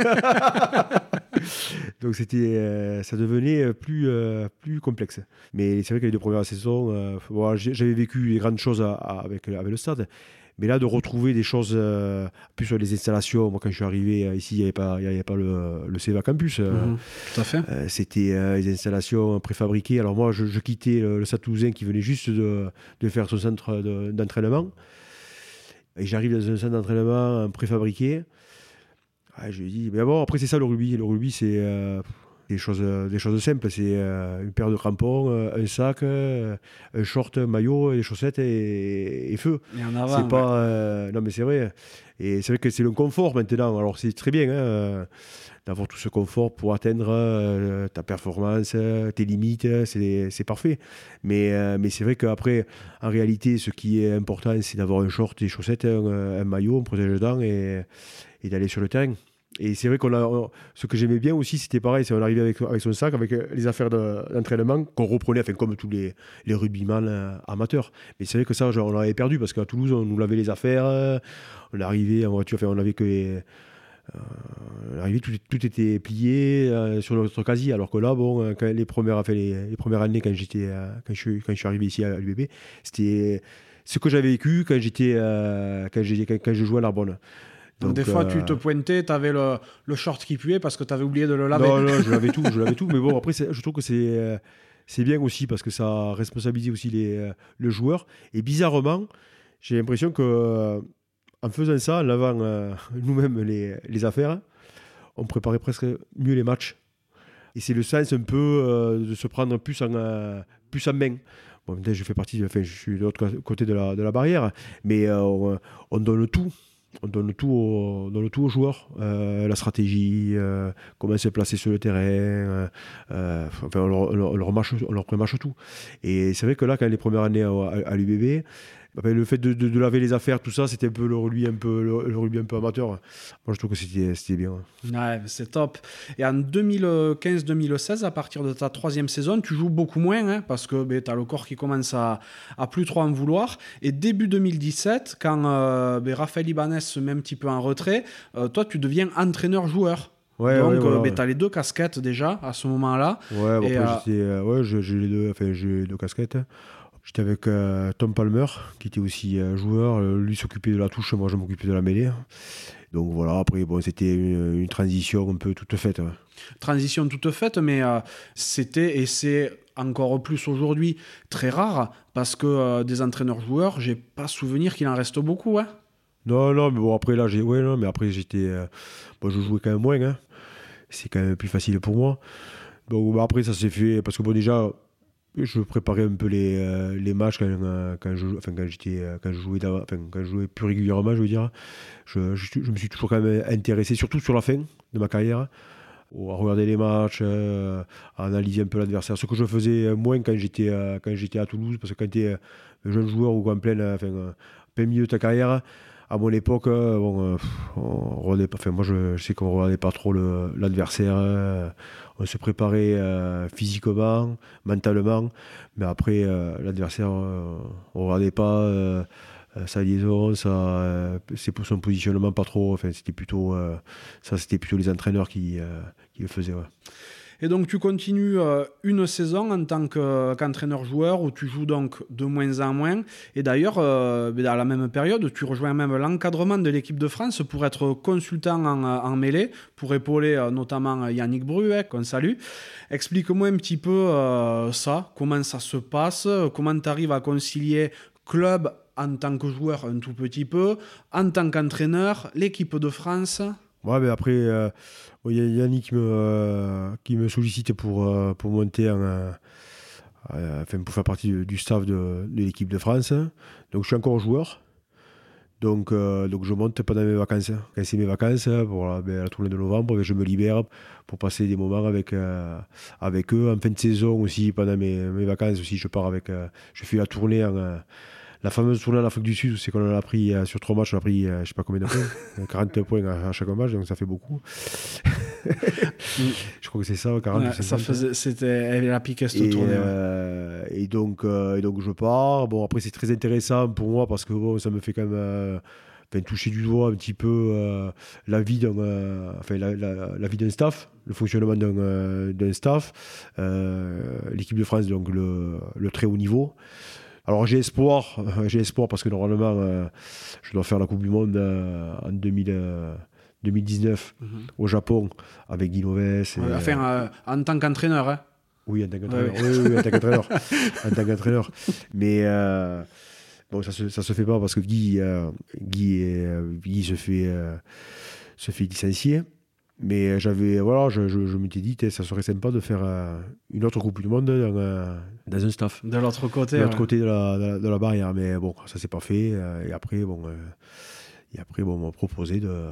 donc c'était, euh, ça devenait plus, euh, plus complexe. Mais c'est vrai que les deux premières saisons, bon, j'avais vécu les grandes choses à- à- avec, avec le stade. Mais là, de retrouver des choses, euh, plus sur les installations, moi quand je suis arrivé euh, ici, il n'y avait pas, il y avait pas le, le CEVA Campus. euh, Mhm. Tout à fait. euh, C'était euh, des installations préfabriquées. Alors moi, je, je quittais le, le qui venait juste de, de faire son centre de- d'entraînement. et j'arrive dans un centre d'entraînement préfabriqué. Ah, je lui dis, mais bon, après c'est ça le rugby. Le rugby, c'est des, choses, euh, des choses simples. C'est euh, une paire de crampons, euh, un sac, euh, un short, un maillot, des chaussettes et, et feu. Et en avant. C'est pas. non, mais c'est vrai. Et c'est vrai que c'est le confort maintenant. Alors, c'est très bien hein, d'avoir tout ce confort pour atteindre ta performance, tes limites. C'est c'est parfait. Mais, mais c'est vrai qu'après, en réalité, ce qui est important, c'est d'avoir un short, des chaussettes, un, un maillot, un protège-dents et, et d'aller sur le terrain. Et c'est vrai qu'on a. ce que j'aimais bien aussi, c'était pareil. C'est on arrivait avec, son sac, avec euh, les affaires de- d'entraînement qu'on reprenait, enfin, comme tous les, les rugbyman euh, amateurs. Mais c'est vrai que ça, on l'avait perdu parce qu'à Toulouse, on nous lavait les affaires. euh, on arrivait en voiture, enfin, on avait que les. euh, on arrivait, tout, était plié sur notre casier. Alors que là, bon, les, premières, années, quand, quand, je, suis- arrivé ici à l'UBB, c'était ce que j'avais vécu quand, quand je jouais à Narbonne. Donc, des fois, tu euh, te pointais, tu avais le, le short qui puait parce que tu avais oublié de le laver. non, non, je l'avais tout, je l'avais tout. Mais bon, après, je trouve que c'est euh, c'est bien aussi parce que ça responsabilise aussi les, euh, le joueur. Et bizarrement, j'ai l'impression que en faisant ça, en lavant euh, nous-mêmes les, les affaires, on préparait presque mieux les matchs. Et c'est le sens un peu euh, de se prendre plus en, euh, plus en main. Bon, je fais partie, enfin, je suis de l'autre côté de la, de la barrière, mais on, on donne tout. On donne tout, donne tout aux joueurs. Euh, la stratégie, euh, comment se placer sur le terrain. euh, enfin, on leur, on leur- tout. Et c'est vrai que là, quand les premières années à, l'UBB, le fait de, de- de laver les affaires, tout ça, c'était un peu le rugby un peu, le, le rugby un peu amateur. Moi, je trouve que c'était bien. Ouais, c'est top. Et en 2015-2016, à partir de ta troisième saison, tu joues beaucoup moins hein, parce que tu as le corps qui commence à, à plus trop en vouloir. Et début 2017, quand euh, ben, Raphaël Ibanez se met un petit peu en retrait, euh, toi, tu deviens entraîneur-joueur. Ouais, Donc, ouais, voilà, euh, ben, ouais. tu as les deux casquettes déjà à ce moment-là. Ouais, bon, Et, après, euh, euh, ouais, j'ai les deux, enfin, j'ai les deux casquettes. J'étais avec euh, Tom Palmer, qui était aussi euh, joueur. Euh, Lui s'occupait de la touche, moi je m'occupais de la mêlée. Donc voilà, après, bon, c'était une, une transition un peu toute faite. ouais. Transition toute faite, mais euh, c'était, et c'est encore plus aujourd'hui, très rare parce que des entraîneurs-joueurs, j'ai pas souvenir qu'il en reste beaucoup. Hein. Non, non, mais bon, après là, j'ai, ouais, non, mais après j'étais, bon, je jouais quand même moins. hein. C'est quand même plus facile pour moi. Donc bah, après, ça s'est fait parce que bon, déjà, je préparais un peu les, euh, les matchs quand, quand je, quand j'étais, euh, quand je jouais, quand je jouais plus régulièrement, je veux dire. Je, je, me suis toujours quand même intéressé, surtout sur la fin de ma carrière, à regarder les matchs, euh, à analyser un peu l'adversaire. Ce que je faisais moins quand j'étais, quand j'étais à Toulouse, parce que quand tu es un jeune joueur ou en plein, enfin, plein milieu de ta carrière, à mon époque, euh, bon, euh, on regardait pas, moi je, sais qu'on regardait pas trop l'adversaire. euh, on se préparait physiquement, mentalement, mais après l'adversaire, on regardait pas sa liaison, son positionnement pas trop. Enfin, c'était plutôt plutôt les entraîneurs qui, qui le faisaient. Et donc tu continues euh, une saison en tant que- qu'entraîneur-joueur où tu joues donc de moins en moins. Et d'ailleurs, euh, ben, dans la même période, tu rejoins même l'encadrement de l'équipe de France pour être consultant en, en mêlée, pour épauler euh, notamment Yannick Bruet, qu'on salue. Explique-moi un petit peu euh, ça, comment ça se passe, comment tu arrives à concilier club en tant que joueur un tout petit peu, en tant qu'entraîneur, l'équipe de France. Ouais, mais après, euh, il y a Yannick qui me, euh, qui me sollicite pour, euh, pour monter en, euh, euh, enfin, pour faire partie du, staff de, de l'équipe de France. Donc, je suis encore joueur. Donc, euh, donc je monte pendant mes vacances. Quand c'est mes vacances, pour la, ben, la tournée de novembre, je me libère pour passer des moments avec, euh, avec eux. En fin de saison aussi, pendant mes, mes vacances aussi, je pars avec. euh, je fais la tournée en. La fameuse tournée en Afrique du Sud, c'est qu'on a pris euh, sur trois matchs, on a pris, euh, je sais pas combien de points, 40 points à, à chaque match, donc ça fait beaucoup. je crois que c'est ça, 40 Ouais, ou ça 50. faisait, c'était, elle a piqué cette Et, tournée. ouais. euh, et donc, euh, et donc je pars. Bon, après, c'est très intéressant pour moi parce que bon, ça me fait quand même enfin, toucher du doigt un petit peu euh, la vie d'un euh, enfin, la, la- la vie d'un staff, le fonctionnement d'un euh, d'un staff. L'équipe de France, donc le, le très haut niveau. Alors j'ai espoir, j'ai espoir parce que normalement euh, je dois faire la Coupe du Monde euh, en 2000, euh, 2019 Mhm. au Japon avec Guy Ouais, enfin, euh, en tant qu'entraîneur, hein. oui, en tant qu'entraîneur. Ouais, Oui, oui, en tant qu'entraîneur. en tant qu'entraîneur. Mais euh, bon, ça se, ça se fait pas parce que Guy, euh, Guy, Guy se, fait, se fait licencier. Mais j'avais, voilà, je, je, je m'étais dit, ça serait sympa de faire euh, une autre Coupe du Monde dans, euh, dans un staff. de l'autre côté. De l'autre ouais. côté de la, de, la, de la barrière. Mais bon, ça s'est pas fait. euh, et après, bon, euh, et après, bon, on m'a proposé de,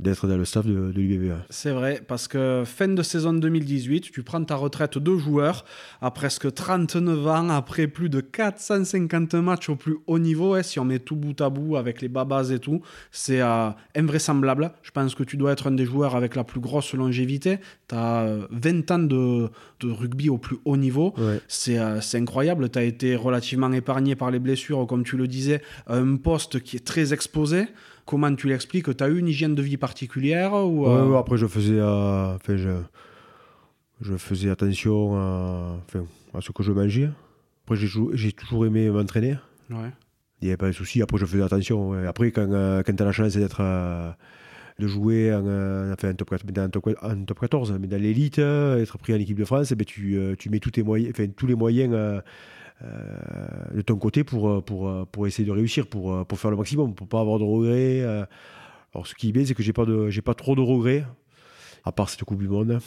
d'être dans le staff de, de l'UBB. C'est vrai, parce que fin de saison 2018, tu prends ta retraite de joueur à presque 39 ans, après plus de 450 matchs au plus haut niveau. hein, si on met tout bout à bout avec les babas et tout, c'est euh, invraisemblable. Je pense que tu dois être un des joueurs avec la plus grosse longévité. Tu as 20 ans de, de rugby au plus haut niveau. Ouais. C'est euh, c'est incroyable. Tu as été relativement épargné par les blessures, comme tu le disais, un poste qui est très exposé. Comment tu l'expliques Tu as eu une hygiène de vie particulière ou, Ouais, euh, ouais, après, je faisais, euh, enfin, je, je faisais attention à, enfin, à ce que je mangeais. Après, j'ai, jou- j'ai toujours aimé m'entraîner. ouais. Il n'y avait pas de souci. Après, je faisais attention. Après, quand, euh, quand tu as la chance d'être, euh, de jouer en, euh, enfin, en, top, quat- dans- en top, en top 14, mais dans l'élite, euh, être pris en équipe de France, eh ben, tu, euh, tu mets tous, tes moyens, enfin, tous les moyens de ton côté pour, euh, euh, pour essayer de réussir, pour, euh, faire le maximum, pour pas avoir de regrets. euh. Alors, ce qui est bien, c'est que j'ai pas, pas trop de regrets, à part cette Coupe du Monde,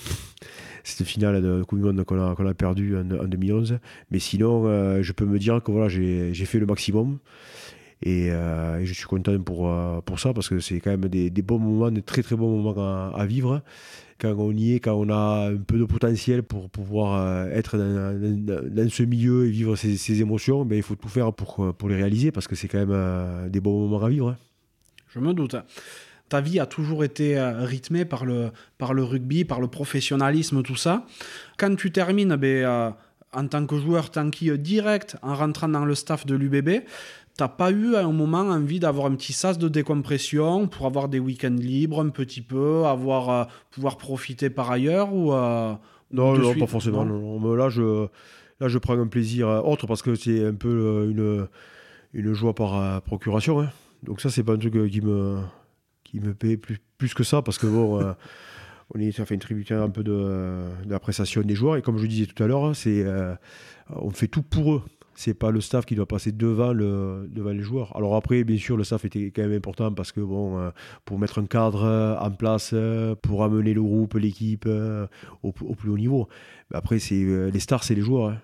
cette finale de Coupe du Monde qu'on a, a perdue en, en 2011. Mais sinon, euh, je peux me dire que voilà, j'ai, fait le maximum. Et, euh, je suis content pour, euh, ça parce que c'est quand même des, bons moments, des très très bons moments à vivre. Quand on y est, quand on a un peu de potentiel pour pouvoir euh, être dans, ce milieu et vivre ces, ces émotions, ben, il faut tout faire pour, euh, pour les réaliser parce que c'est quand même euh, des bons moments à vivre. hein. Je me doute. Ta vie a toujours été rythmée par le, par le rugby, par le professionnalisme, tout ça. Quand tu termines ben, en tant que joueur tanky direct, en rentrant dans le staff de l'UBB, t'as pas eu à un moment envie d'avoir un petit sas de décompression pour avoir des week-ends libres un petit peu, avoir, euh, pouvoir profiter par ailleurs ou, euh, Non, de non, suite pas forcément. Non. non, là, je, là, je prends un plaisir euh, autre parce que c'est un peu une, une joie par procuration. hein. Donc ça, c'est pas un truc qui me, qui me paie plus, plus que ça parce que bon, euh, on est ça fait une tributaire un peu de, de la prestation des joueurs et comme je disais tout à l'heure, c'est euh, on fait tout pour eux. C'est pas le staff qui doit passer devant, le, devant les joueurs. Alors après, bien sûr, le staff était quand même important parce que bon, euh, pour mettre un cadre euh, en place, euh, pour amener le groupe, l'équipe au, plus haut niveau. Après, c'est les stars, c'est les joueurs. hein.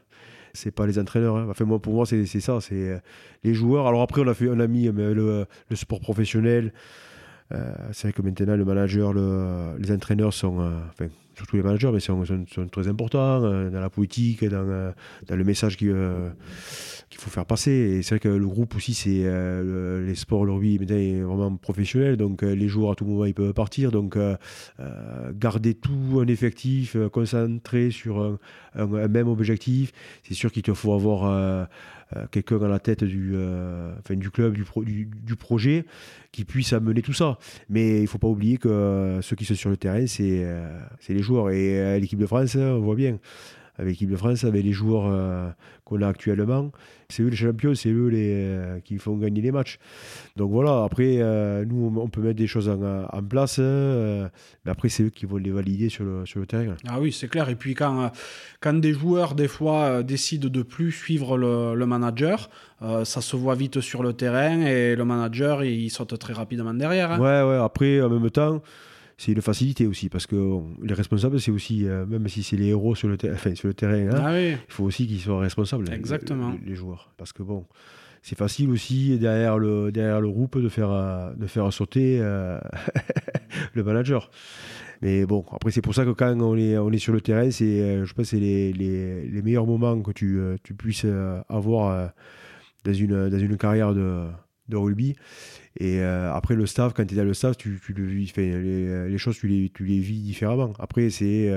C'est pas les entraîneurs. hein. Enfin, moi, pour moi, c'est ça. C'est les joueurs. Alors après, on a, fait, on a mis le, le sport professionnel. C'est vrai que maintenant, le manager, le- les entraîneurs sont, surtout les managers, mais sont, sont- très importants euh, dans la politique, dans, euh, dans le message qui, euh, qu'il faut faire passer. Et c'est vrai que le groupe aussi, c'est euh, le- les sports, le rugby, maintenant, est vraiment professionnel. Donc, euh, les joueurs, à tout moment, ils peuvent partir. Donc, euh, garder tout un effectif, concentré sur un, même objectif, c'est sûr qu'il te faut avoir quelqu'un à la tête du, enfin, du club, du, du, du projet, qui puisse amener tout ça. Mais il ne faut pas oublier que ceux qui sont sur le terrain, c'est les joueurs. Et l'équipe de France, on voit bien. Avec l'équipe de France, avec les joueurs euh, qu'on a actuellement, c'est eux les champions, c'est eux les, euh, qui font gagner les matchs. Donc voilà, après, euh, nous, on- peut mettre des choses en, en place, euh, mais après, c'est eux qui vont les valider sur le, sur le terrain. Ah oui, c'est clair. Et puis quand, quand des joueurs, des fois, décident de plus suivre le, le manager, ça se voit vite sur le terrain et le manager, il saute très rapidement derrière. hein. Ouais, ouais, après, en même temps, c'est une facilité aussi, parce que les responsables, c'est aussi, euh, même si c'est les héros sur le, ter- enfin, sur le terrain, hein, Ah oui, il faut aussi qu'ils soient responsables, les- Exactement. les, les joueurs. Parce que bon, c'est facile aussi, derrière le, derrière le groupe, de faire, euh, de faire sauter euh, le manager. Mais bon, après, c'est pour ça que quand on est, on est sur le terrain, c'est, je pense que c'est les, les, les meilleurs moments que tu, tu puisses avoir dans, une, dans une carrière de, de rugby. Et après, le staff, quand tu es dans le staff, tu, tu le vis, les, choses, tu les, tu les vis différemment. Après, c'est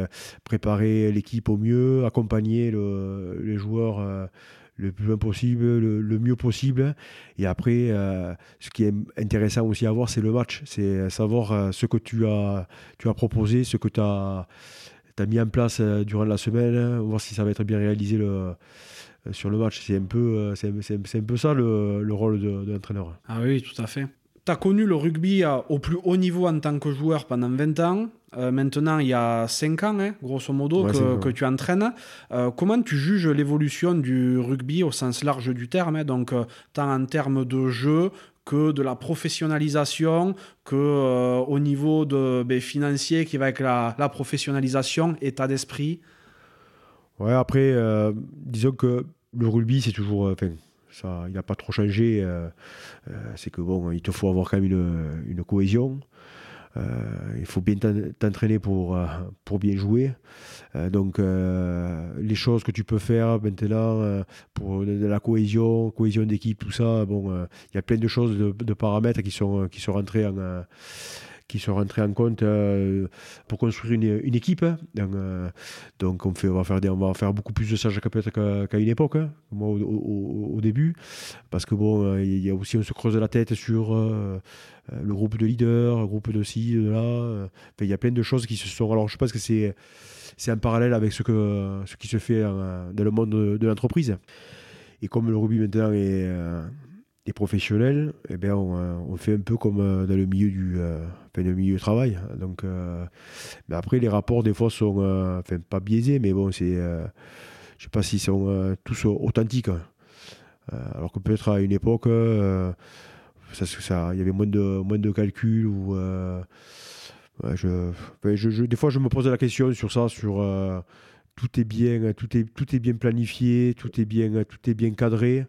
préparer l'équipe au mieux, accompagner le, les joueurs le plus loin possible, le, mieux possible. Et après, euh, ce qui est intéressant aussi à voir, c'est le match. C'est savoir euh, ce que tu as, tu as proposé, ce que tu as, mis en place euh, durant la semaine, voir si ça va être bien réalisé le, sur le match. C'est un, peu, c'est, un peu ça le, le rôle de, de l'entraîneur. Ah oui, tout à fait tu as connu le rugby au plus haut niveau en tant que joueur pendant 20 ans. Euh, maintenant, il y a 5 ans, hein, grosso modo, que, tu entraînes. Euh, comment tu juges l'évolution du rugby au sens large du terme, hein, donc euh, tant en termes de jeu que de la professionnalisation, que au niveau de, ben, financier qui va avec la, la professionnalisation, état d'esprit? Ouais, après, disons que le rugby, c'est toujours ça, il n'a pas trop changé. Euh, euh, c'est que bon, il te faut avoir quand même une, cohésion. Euh, il faut bien t'entraîner pour, pour bien jouer. donc, les choses que tu peux faire maintenant pour de, la cohésion, cohésion d'équipe, tout ça, bon, il y a plein de choses, de, de, paramètres qui sont, qui sont rentrés en qui sont rentrés en compte euh, pour construire une, équipe. Donc, euh, on, va faire beaucoup plus de sages qu'à une époque, hein, moi au, début, parce que bon, euh, il y a aussi on se creuse la tête sur le groupe de leaders, le groupe de ci, de là. il y a plein de choses qui se sont. Alors je pense que c'est en parallèle avec ce, que, qui se fait dans le monde de, de l'entreprise. Et comme le rugby maintenant est les professionnels, eh bien, euh, on, fait un peu comme euh, dans le milieu du, euh, milieu du travail. Donc, mais après, les rapports, des fois, sont pas biaisés, mais bon, c'est, je sais pas s'ils sont tous authentiques. alors que peut-être à une époque, ça, ça, il y avait moins de, moins de calculs ou. je, des fois, je me pose la question sur ça, sur tout est bien, tout est, tout est bien planifié, tout est bien, tout est bien cadré.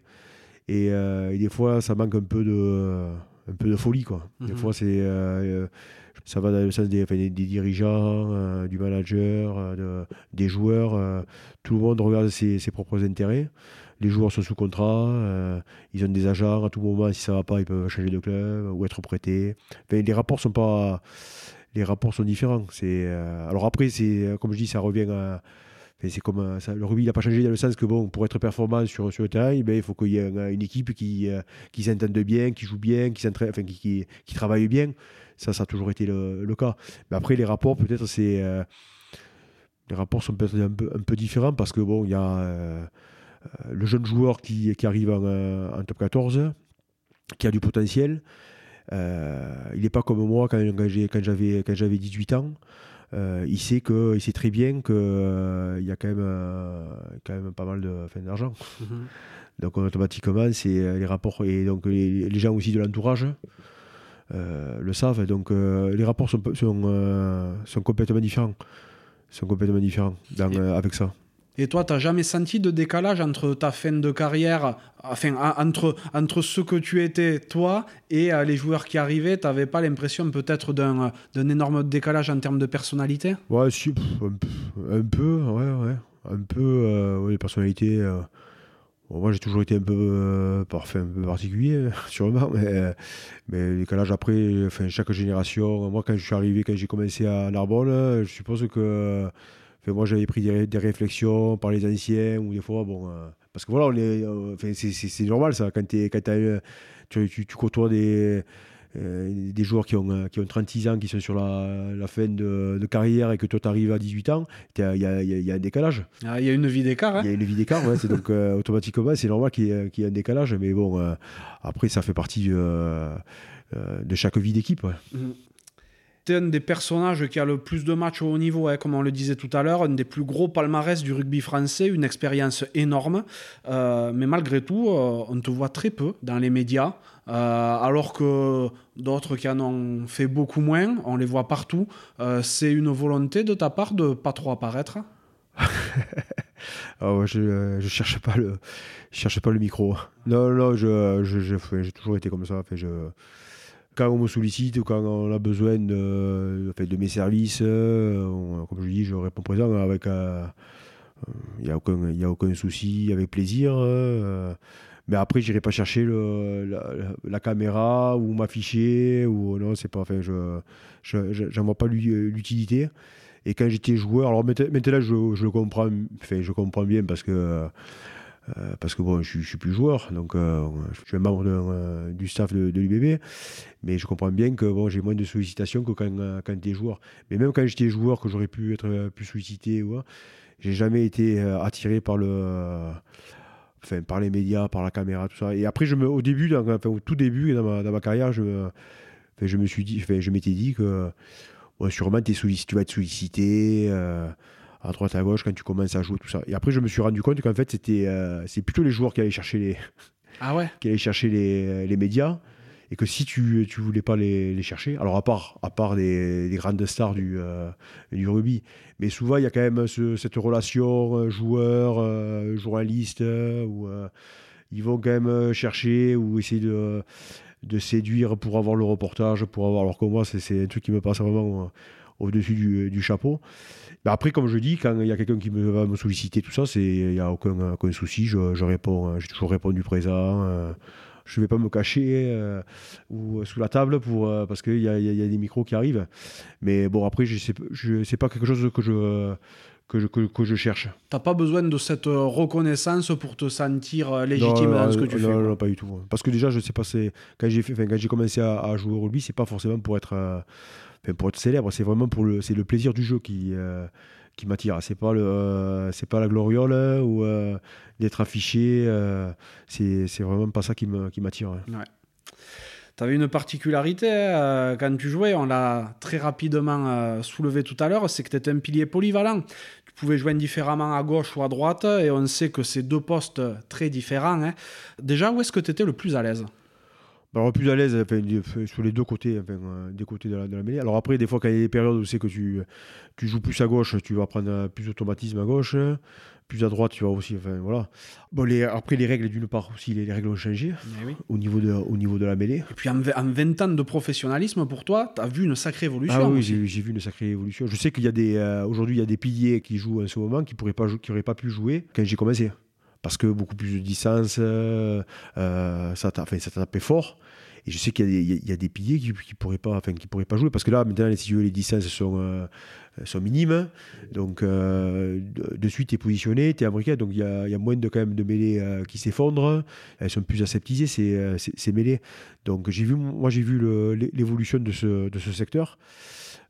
Euh, et, des fois, ça manque un peu de, un peu de folie. Quoi. Des mhm. fois, c'est, euh, ça va dans le sens des, des, dirigeants, euh, du manager, de, des joueurs. tout le monde regarde ses, ses, propres intérêts. Les joueurs sont sous contrat, ils ont des agents. À tout moment, si ça ne va pas, ils peuvent changer de club ou être prêtés. les rapports sont pas. Les rapports sont différents. C'est, alors après, c'est, comme je dis, ça revient à c'est comme ça, le rugby n'a pas changé dans le sens que bon, pour être performant sur, sur le terrain, ben, il faut qu'il y ait une équipe qui, euh, qui s'entende bien, qui joue bien, qui, enfin, qui, qui, travaille bien. Ça, ça a toujours été le, le cas. Mais après, les rapports, peut-être, c'est. Euh, les rapports sont peut-être un peu, un peu, différents parce que bon, il y a euh, le jeune joueur qui, qui arrive en, en, top 14, qui a du potentiel. il n'est pas comme moi quand, quand j'avais 18 ans. Euh, il sait que il sait très bien qu'il euh, y a quand même, euh, quand même pas mal d'argent. Mhm. Donc automatiquement, c'est les rapports et donc les, gens aussi de l'entourage le savent. Donc les rapports sont, sont, sont, complètement différents, sont complètement différents avec ça. Et toi, tu n'as jamais senti de décalage entre ta fin de carrière, enfin, entre, entre ce que tu étais toi et euh, les joueurs qui arrivaient? Tu n'avais pas l'impression peut-être d'un, d'un énorme décalage en termes de personnalité? Ouais, si, un, peu, ouais, ouais. Un peu, euh, les personnalités. Euh, moi, j'ai toujours été un peu, parfait, un peu particulier, sûrement, mais, mais le décalage après, enfin, chaque génération. Moi, quand je suis arrivé, quand j'ai commencé à Narbonne, je suppose que moi, j'avais pris des, réflexions par les anciens, ou des fois, bon. Euh, parce que voilà, euh, c'est normal ça. Quand, es, quand tu, tu, côtoies des, euh, des joueurs qui ont, qui ont 36 ans, qui sont sur la, la fin de, carrière et que toi, tu arrives à 18 ans, il y a, y a, un décalage. Ah, il y a une vie d'écart. Hein. Il y a une vie d'écart, c'est donc automatiquement, c'est normal qu'il y, ait un décalage. Mais bon, après, ça fait partie de chaque vie d'équipe. Mmh un des personnages qui a le plus de matchs au haut niveau, hein, comme on le disait tout à l'heure, un des plus gros palmarès du rugby français, une expérience énorme. Euh, mais malgré tout, euh, on te voit très peu dans les médias, euh, alors que d'autres qui en ont fait beaucoup moins, on les voit partout. C'est une volonté de ta part de pas trop apparaître ah je, le je cherche pas le micro. Non non, j'ai toujours été comme ça. Quand on me sollicite, quand on a besoin de, de mes services, euh, comme je dis, je réponds présent avec. Il euh, n'y a, aucun, a aucun souci, avec plaisir. Euh, Mais après, j'irai pas chercher la, caméra ou m'afficher. Ou, non, c'est pas. Je j'en vois pas l'utilité. Et quand j'étais joueur, alors maintenant, je, je, le comprends, je comprends bien parce que. Euh, parce que bon, je, je suis plus joueur, donc euh, je suis un membre euh, du staff de, l'UBB, mais je comprends bien que bon, j'ai moins de sollicitations que quand, quand tu es joueur. Mais même quand j'étais joueur, que j'aurais pu être plus sollicité, ouais, j'ai jamais été attiré par le enfin, par les médias, par la caméra, tout ça. Et après, je me, au début, enfin, tout début dans ma, dans ma carrière, je, enfin, je me suis dit, je m'étais dit que ouais, sûrement tu vas être sollicité à droite à gauche quand tu commences à jouer tout ça. Et après, je me suis rendu compte qu'en fait, c'était euh, c'est plutôt les joueurs qui allaient chercher les, ah ouais. qui allaient chercher les, les médias et que si tu tu voulais pas les, les, chercher, alors à part à part des, des grandes stars du euh, du rugby, mais souvent il y a quand même ce, cette relation euh, joueur euh, journaliste où ils vont quand même chercher ou essayer de de séduire pour avoir le reportage, pour avoir alors que moi c'est un truc qui me passe vraiment au-dessus du, du, chapeau. Mais après, comme je dis, quand il y a quelqu'un qui me, va me solliciter, tout ça, il n'y a aucun, aucun souci, je, je réponds, j'ai toujours répondu présent je ne vais pas me cacher euh, ou sous la table pour, euh, parce qu'il y, y, y, a des micros qui arrivent. Mais bon, après, ce n'est pas quelque chose que je, que je, que, je cherche. Tu n'as pas besoin de cette reconnaissance pour te sentir légitime dans ce que tu non, fais Non, non, pas du tout. Parce que déjà, je sais pas, quand j'ai quand j'ai commencé à, à, jouer au rugby, c'est pas forcément pour être, euh, pour être célèbre, c'est vraiment pour le, le plaisir du jeu qui qui m'attire. C'est pas le, euh, pas la gloriole hein, ou euh, d'être affiché. Euh, c'est, c'est vraiment pas ça qui, me, qui m'attire. Hein. Ouais. Tu avais une particularité quand tu jouais, on l'a très rapidement soulevé tout à l'heure, c'est que tu étais un pilier polyvalent. Tu pouvais jouer indifféremment à gauche ou à droite, et on sait que c'est deux postes très différents. Hein. Déjà, où est-ce que tu étais le plus à l'aise? Alors plus à l'aise sur les deux côtés, euh, des côtés de la, de la, mêlée. Alors après, des fois, quand il y a des périodes où c'est que tu, tu joues plus à gauche, tu vas prendre plus d'automatisme à gauche, plus à droite, tu vas aussi. Enfin, voilà. Bon, les, après, les règles, d'une part aussi, les, règles ont changé oui. au, niveau de, au niveau de la mêlée. Et puis en, 20 ans de professionnalisme, pour toi, tu as vu une sacrée évolution. Ah oui, j'ai, vu une sacrée évolution. Je sais qu'il y a des. Euh, aujourd'hui, il y a des piliers qui jouent en ce moment qui n'auraient pas, qui pas pu jouer quand j'ai commencé parce que beaucoup plus de distance, euh, euh ça, enfin, ça tapait fort. Et je sais qu'il y, a des piliers qui ne pourraient, pas, enfin, qui pourraient pas jouer, parce que là, maintenant, les, les distances sont, euh, minimes. Donc, euh, de, suite, tu es positionné, tu es américain, donc il y a, moins de, quand même, de mêlées euh, qui s'effondrent. Elles sont plus aseptisées, ces, ces, mêlées. Donc, vu, moi, j'ai vu l'évolution de ce, secteur.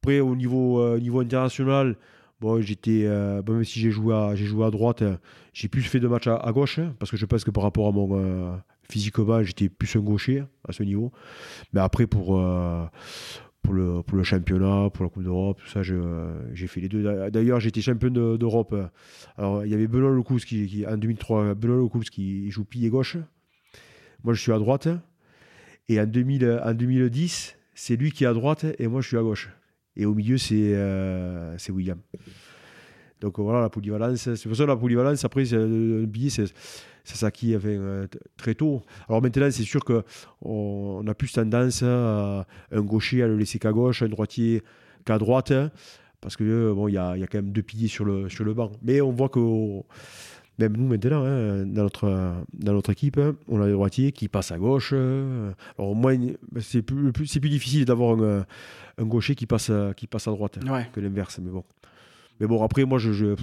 Après, au niveau, international, Bon, j'étais, même si j'ai joué à, j'ai joué à droite, j'ai plus fait de matchs à, gauche parce que je pense que par rapport à mon, physiquement, j'étais plus un gaucher à ce niveau. Mais après, pour, euh, pour, le, pour le championnat, pour la Coupe d'Europe, tout ça, j'ai fait les deux. D'ailleurs, j'étais champion d'Europe. Alors, il y avait Benoît Lecous qui, en 2003, Benoît Lecous qui joue pilier gauche. Moi, je suis à droite. Et en, 2000, en 2010, c'est lui qui est à droite et moi, je suis à gauche. Et au milieu, c'est euh, William. Donc voilà, la polyvalence. C'est pour ça la polyvalence, après, le billet, c'est c'est ça qui avait euh, très tôt. Alors maintenant, c'est sûr qu'on on a plus tendance à un gaucher à le laisser qu'à gauche, un droitier qu'à droite, hein, parce que bon, il y a, y a, quand même deux piliers sur le, sur le banc. Mais on voit que même nous maintenant, hein, dans, notre, dans notre équipe, hein, on a des droitiers qui passent à gauche. Euh, alors moins, c'est plus, plus, plus difficile d'avoir un, un, gaucher qui passe, qui passe à droite que l'inverse. Mais bon. Mais bon, après, moi, je,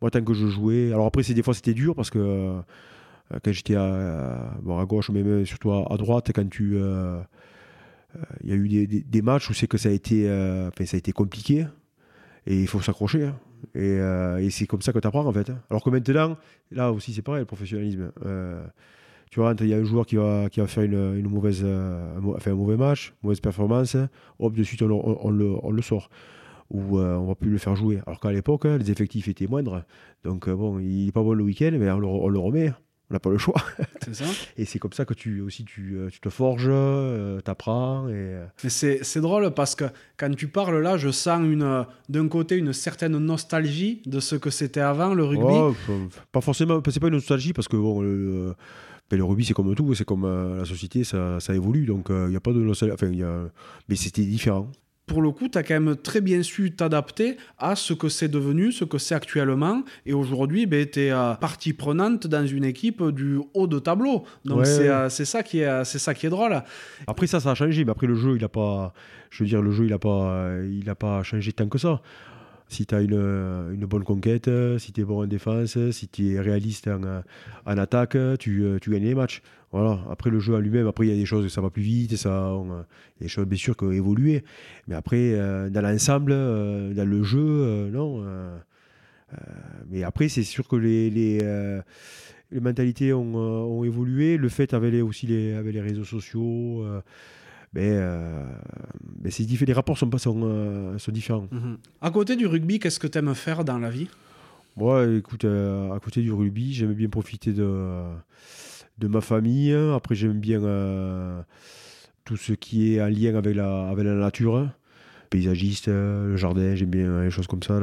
moi, tant que je jouais. Alors après, des fois, c'était dur parce que euh, quand j'étais à, gauche, mais surtout à, droite, quand tu. Euh, euh, il y a eu des, matchs où c'est que ça a été, ça a été compliqué et il faut s'accrocher. Hein. Et, c'est comme ça que tu apprends en fait. Hein. Alors que maintenant, là aussi c'est pareil, le professionnalisme. tu vois, il y a un joueur qui va, qui va faire une, mauvaise, un, mauvais match, mauvaise performance, hop, de suite on le, sort où euh, on va plus le faire jouer. Alors qu'à l'époque, hein, les effectifs étaient moindres. Donc euh, bon, il n'est pas bon le week-end, mais on le, remet. On n'a pas le choix. C'est ça. et c'est comme ça que tu aussi tu, euh, tu te forges, tu apprends. Et... Mais c'est drôle parce que quand tu parles là, je sens une d'un côté une certaine nostalgie de ce que c'était avant le rugby. Oh, pas forcément, c'est pas une nostalgie parce que bon, le, ben, le rugby c'est comme tout, c'est comme la société, ça, ça évolue, donc il n'y a pas de nostalgie. Enfin, y a... mais c'était différent. Pour le coup, tu as quand même très bien su t'adapter à ce que c'est devenu, ce que c'est actuellement. Et aujourd'hui, ben, tu es euh, partie prenante dans une équipe du haut de tableau. Donc c'est euh, c'est ça, qui est, c'est ça qui est drôle. Après, ça, ça a changé. Mais après, le jeu, il a pas. Je veux dire, le jeu, il n'a pas, il a pas changé tant que ça. Si tu as une, une, bonne conquête, si tu es bon en défense, si tu es réaliste en, en attaque, tu, tu gagnes les matchs. Voilà. Après, le jeu à lui-même, après, il y a des choses, ça va plus vite, ça, il y a des choses, bien sûr, qui ont évolué. Mais après, euh, dans l'ensemble, euh, dans le jeu, euh, non. mais après, c'est sûr que les, les, les mentalités ont, ont, évolué. Le fait avec les, aussi les, avec les réseaux sociaux. Ben c'est les rapports sont, pas, sont, sont différents. Mhm. À côté du rugby, qu'est-ce que tu aimes faire dans la vie? Moi, écoute, à côté du rugby, j'aime bien profiter de de ma famille. Après, j'aime bien euh, tout ce qui est en lien avec la, avec la nature. Paysagiste, le jardin, j'aime bien les choses comme ça.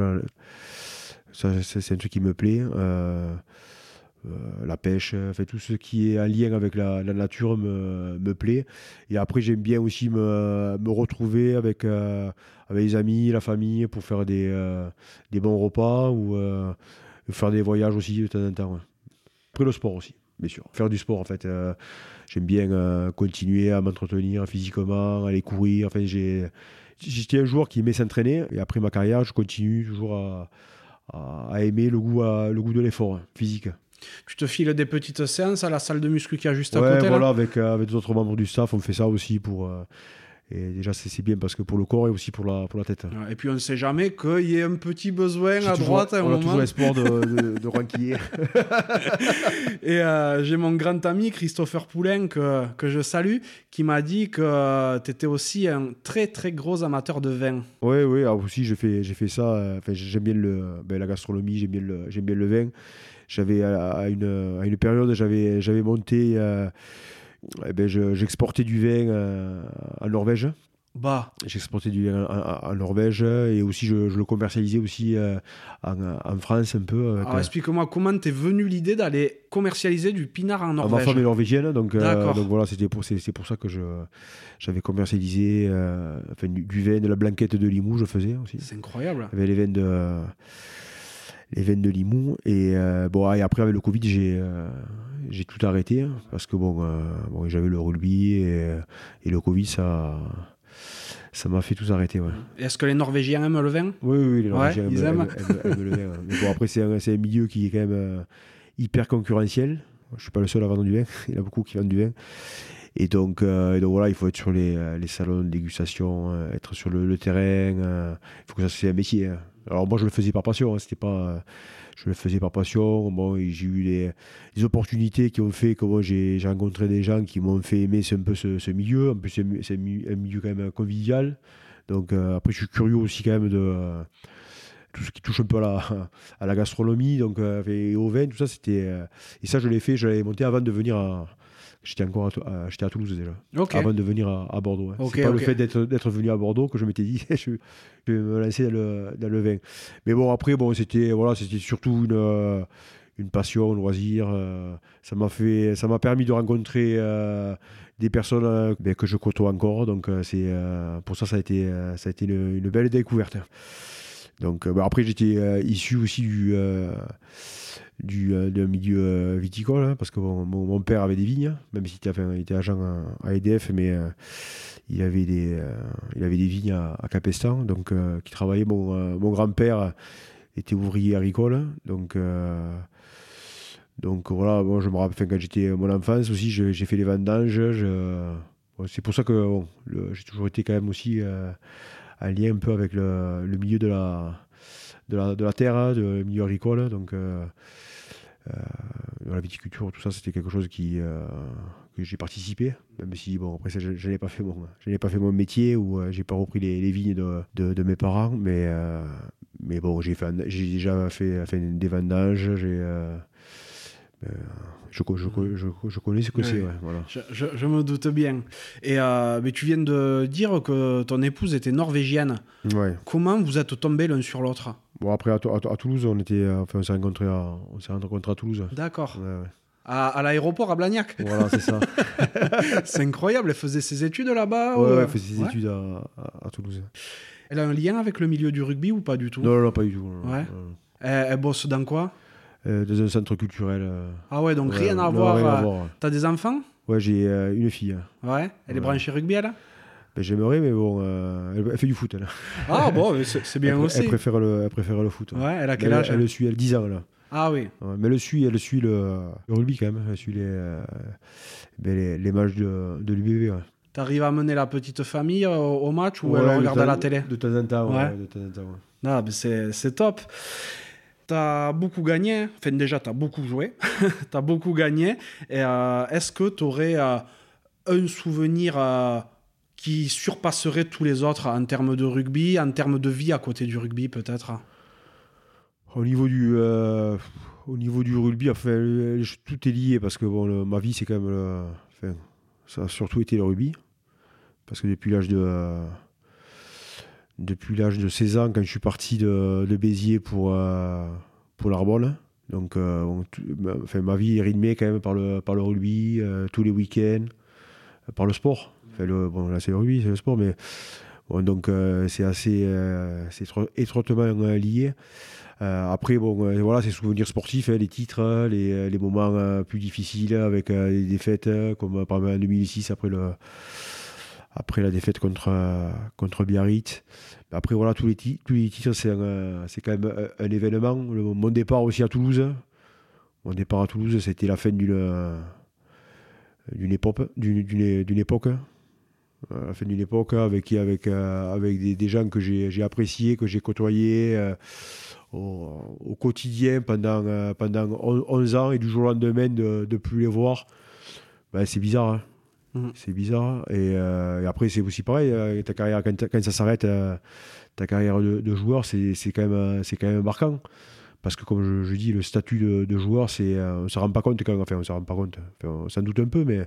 Ça, c'est un truc qui me plaît. Euh, euh, la pêche, fait, tout ce qui est en lien avec la, nature me, me, plaît. Et après, j'aime bien aussi me, retrouver avec, avec les amis, la famille, pour faire des, bons repas ou faire des voyages aussi de temps en temps. Après, le sport aussi bien sûr. Faire du sport, en fait. Euh, j'aime bien euh, continuer à m'entretenir physiquement, aller courir. Enfin, j'étais un joueur qui aimait s'entraîner. Et après ma carrière, je continue toujours à, à, aimer le goût, le goût de l'effort hein, physique. Tu te files des petites séances à la salle de muscu qui a juste à côté voilà, avec, euh, avec d'autres membres du staff, on fait ça aussi pour et déjà, c'est bien parce que pour le corps et aussi pour la, pour la tête. Et puis, on ne sait jamais qu'il y ait un petit besoin à droite à un on moment. a toujours l'espoir de, de, de et euh, j'ai mon grand ami Christopher Poulain, que, que je salue, qui m'a dit que tu étais aussi un très, très gros amateur de vin. Oui, oui, alors aussi, j'ai fait, fait ça. Euh, enfin, j'aime bien le, ben, la gastronomie, j'aime bien, le, bien le vin. J'avais, à, une, à une période, j'avais monté. Euh, eh ben, j'exportais du vin euh, en Norvège. Bah. J'exportais du vin en, Norvège et aussi je, le commercialisais aussi euh, en, France un peu. Alors explique-moi comment t'es venu l'idée d'aller commercialiser du pinard en Norvège. Ma femme est norvégienne, donc, euh, donc voilà, c'était pour, c'est, pour ça que je, j'avais commercialisé enfin, du, vin, de la blanquette de Limoux, je faisais aussi. C'est incroyable. Il y avait les vins de les veines de Limoux. Et, bon, et après, avec le Covid, j'ai, j'ai tout arrêté hein, parce que bon, euh, bon j'avais le rugby et, et, le Covid, ça. Ça m'a fait tout arrêter. Ouais. Est-ce que les Norvégiens aiment le vin? Oui, oui, les Norvégiens aiment, le vin. Mais bon, après, c'est un, un, milieu qui est quand même euh, hyper concurrentiel. Je ne suis pas le seul à vendre du vin. Il y en a beaucoup qui vendent du vin. Et donc, euh, et donc voilà, il faut être sur les, les salons de dégustation, être sur le, le terrain. il faut que ça soit un métier. Hein. Alors moi, je le faisais par passion. Hein, c'était pas je le faisais par passion. Bon, j'ai eu des, opportunités qui ont fait que j'ai rencontré des gens qui m'ont fait aimer un peu ce, milieu. En plus, c'est un milieu quand même convivial. Donc euh, après, je suis curieux aussi quand même de euh, tout ce qui touche un peu à la, gastronomie, donc euh, et au vin, tout ça, c'était et ça je l'ai fait, je l'avais monté avant de venir à, J'étais encore à, à, Toulouse déjà, avant de venir à, Bordeaux. Hein. c'est pas le fait d'être venu à Bordeaux que je m'étais dit je, vais me lancer dans le, dans le, vin. Mais bon, après, bon, c'était voilà, surtout une, euh, une passion, un loisir. Euh, ça m'a fait, ça m'a permis de rencontrer euh, des personnes ben, que je côtoie encore. Donc c'est pour ça, ça a été, ça a été une, une belle découverte. Donc ben, après, j'étais issu aussi du du, euh, d'un milieu euh, viticole, hein, parce que mon, père avait des vignes, même s'il était, était agent à, EDF, mais euh, il, avait des, il avait des vignes à, Capestan, donc qui travaillait. Mon, mon grand-père était ouvrier agricole, donc. donc voilà, bon, je me rappelle, quand j'étais mon enfance aussi, j'ai fait les vendanges. c'est pour ça que j'ai toujours été quand même aussi en lien un peu avec le, le milieu de la, de la, de la terre, de, milieu agricole. Donc, euh, la viticulture, tout ça, c'était quelque chose qui, euh, que j'ai participé, même si, bon, après, je n'ai pas, fait mon, pas fait mon métier ou euh, j'ai pas repris les, les vignes de, de, mes parents, mais, mais bon, j'ai déjà fait, fait des vendanges, j'ai je, je, je, connais ce que c'est. voilà. je, me doute bien. Et euh, mais tu viens de dire que ton épouse était norvégienne. Ouais. Comment vous êtes tombés l'un sur l'autre? Bon, après, à, Toulouse, on, était, euh, enfin, on s'est rencontrés à, on rencontré à Toulouse. D'accord. à, l'aéroport à Blagnac. Voilà, c'est ça. c'est incroyable. Elle faisait ses études là-bas Ouais, elle faisait ses études à, Toulouse. Elle a un lien avec le milieu du rugby ou pas du tout? Non, non, pas du tout. ouais. Elle, bosse dans quoi? Euh, Dans un centre culturel. Euh. Ah ouais, donc rien à voir. T'as des enfants? Ouais, j'ai une fille. Ouais. Elle est branchée rugby, elle? Ben, J'aimerais, mais bon, elle, fait du foot, elle. Ah bon, c'est bien aussi. Elle préfère, le, elle préfère le foot. Ouais, elle a quel âge Elle, le suit, elle a 10 ans, là. Ah oui. mais elle suit, elle suit le, rugby quand même. Elle suit les, euh, ben, les, les, matchs de, de l'UBB. Ouais. T'arrives à mener la petite famille au, match ou elle regarde à la télé? De temps en temps, ouais. Ah, c'est top. T'as beaucoup gagné. Enfin, déjà, t'as beaucoup joué. t'as beaucoup gagné. Et euh, est-ce que t'aurais euh, un souvenir qui surpasserait tous les autres en termes de rugby, en termes de vie à côté du rugby, peut-être? Au niveau du, euh, au niveau du rugby, enfin, tout est lié parce que bon, ma vie, c'est quand même. ça a surtout été le rugby. Parce que depuis l'âge de. depuis l'âge de 16 ans, quand je suis parti de, de Béziers pour, euh, pour l'Arbonne, donc euh, enfin, ma vie est rythmée quand même par le, par le rugby, tous les week-ends, par le sport. Bon, là, c'est le rugby, c'est le sport, mais. Bon, donc c'est assez c'est étroitement lié. Euh, après, bon, euh, voilà, c'est souvenirs sportifs, hein, les titres, hein, les, euh, les, moments plus difficiles avec les défaites, comme par exemple en 2006 après, le, après la défaite contre, contre Biarritz. Après, voilà, tous les, tous les titres, c'est quand même un, événement. mon départ aussi à Toulouse. Mon départ à Toulouse, c'était la fin d'une d'une époque, d'une époque la fin d'une époque avec, avec, avec des, des gens que j'ai appréciés, que j'ai côtoyés au, quotidien pendant, euh, pendant 11 ans et du jour au lendemain de ne plus les voir, ben, c'est bizarre. Hein. Mhm. C'est bizarre. Euh, et, après, c'est aussi pareil. Euh, ta carrière, quand, ça s'arrête, ta carrière de, joueur, c'est quand, même, quand même marquant. Parce que, comme je, dis, le statut de, joueur, c'est, on ne se rend pas compte quand. Enfin, on se rend pas compte. on s'en doute un peu, mais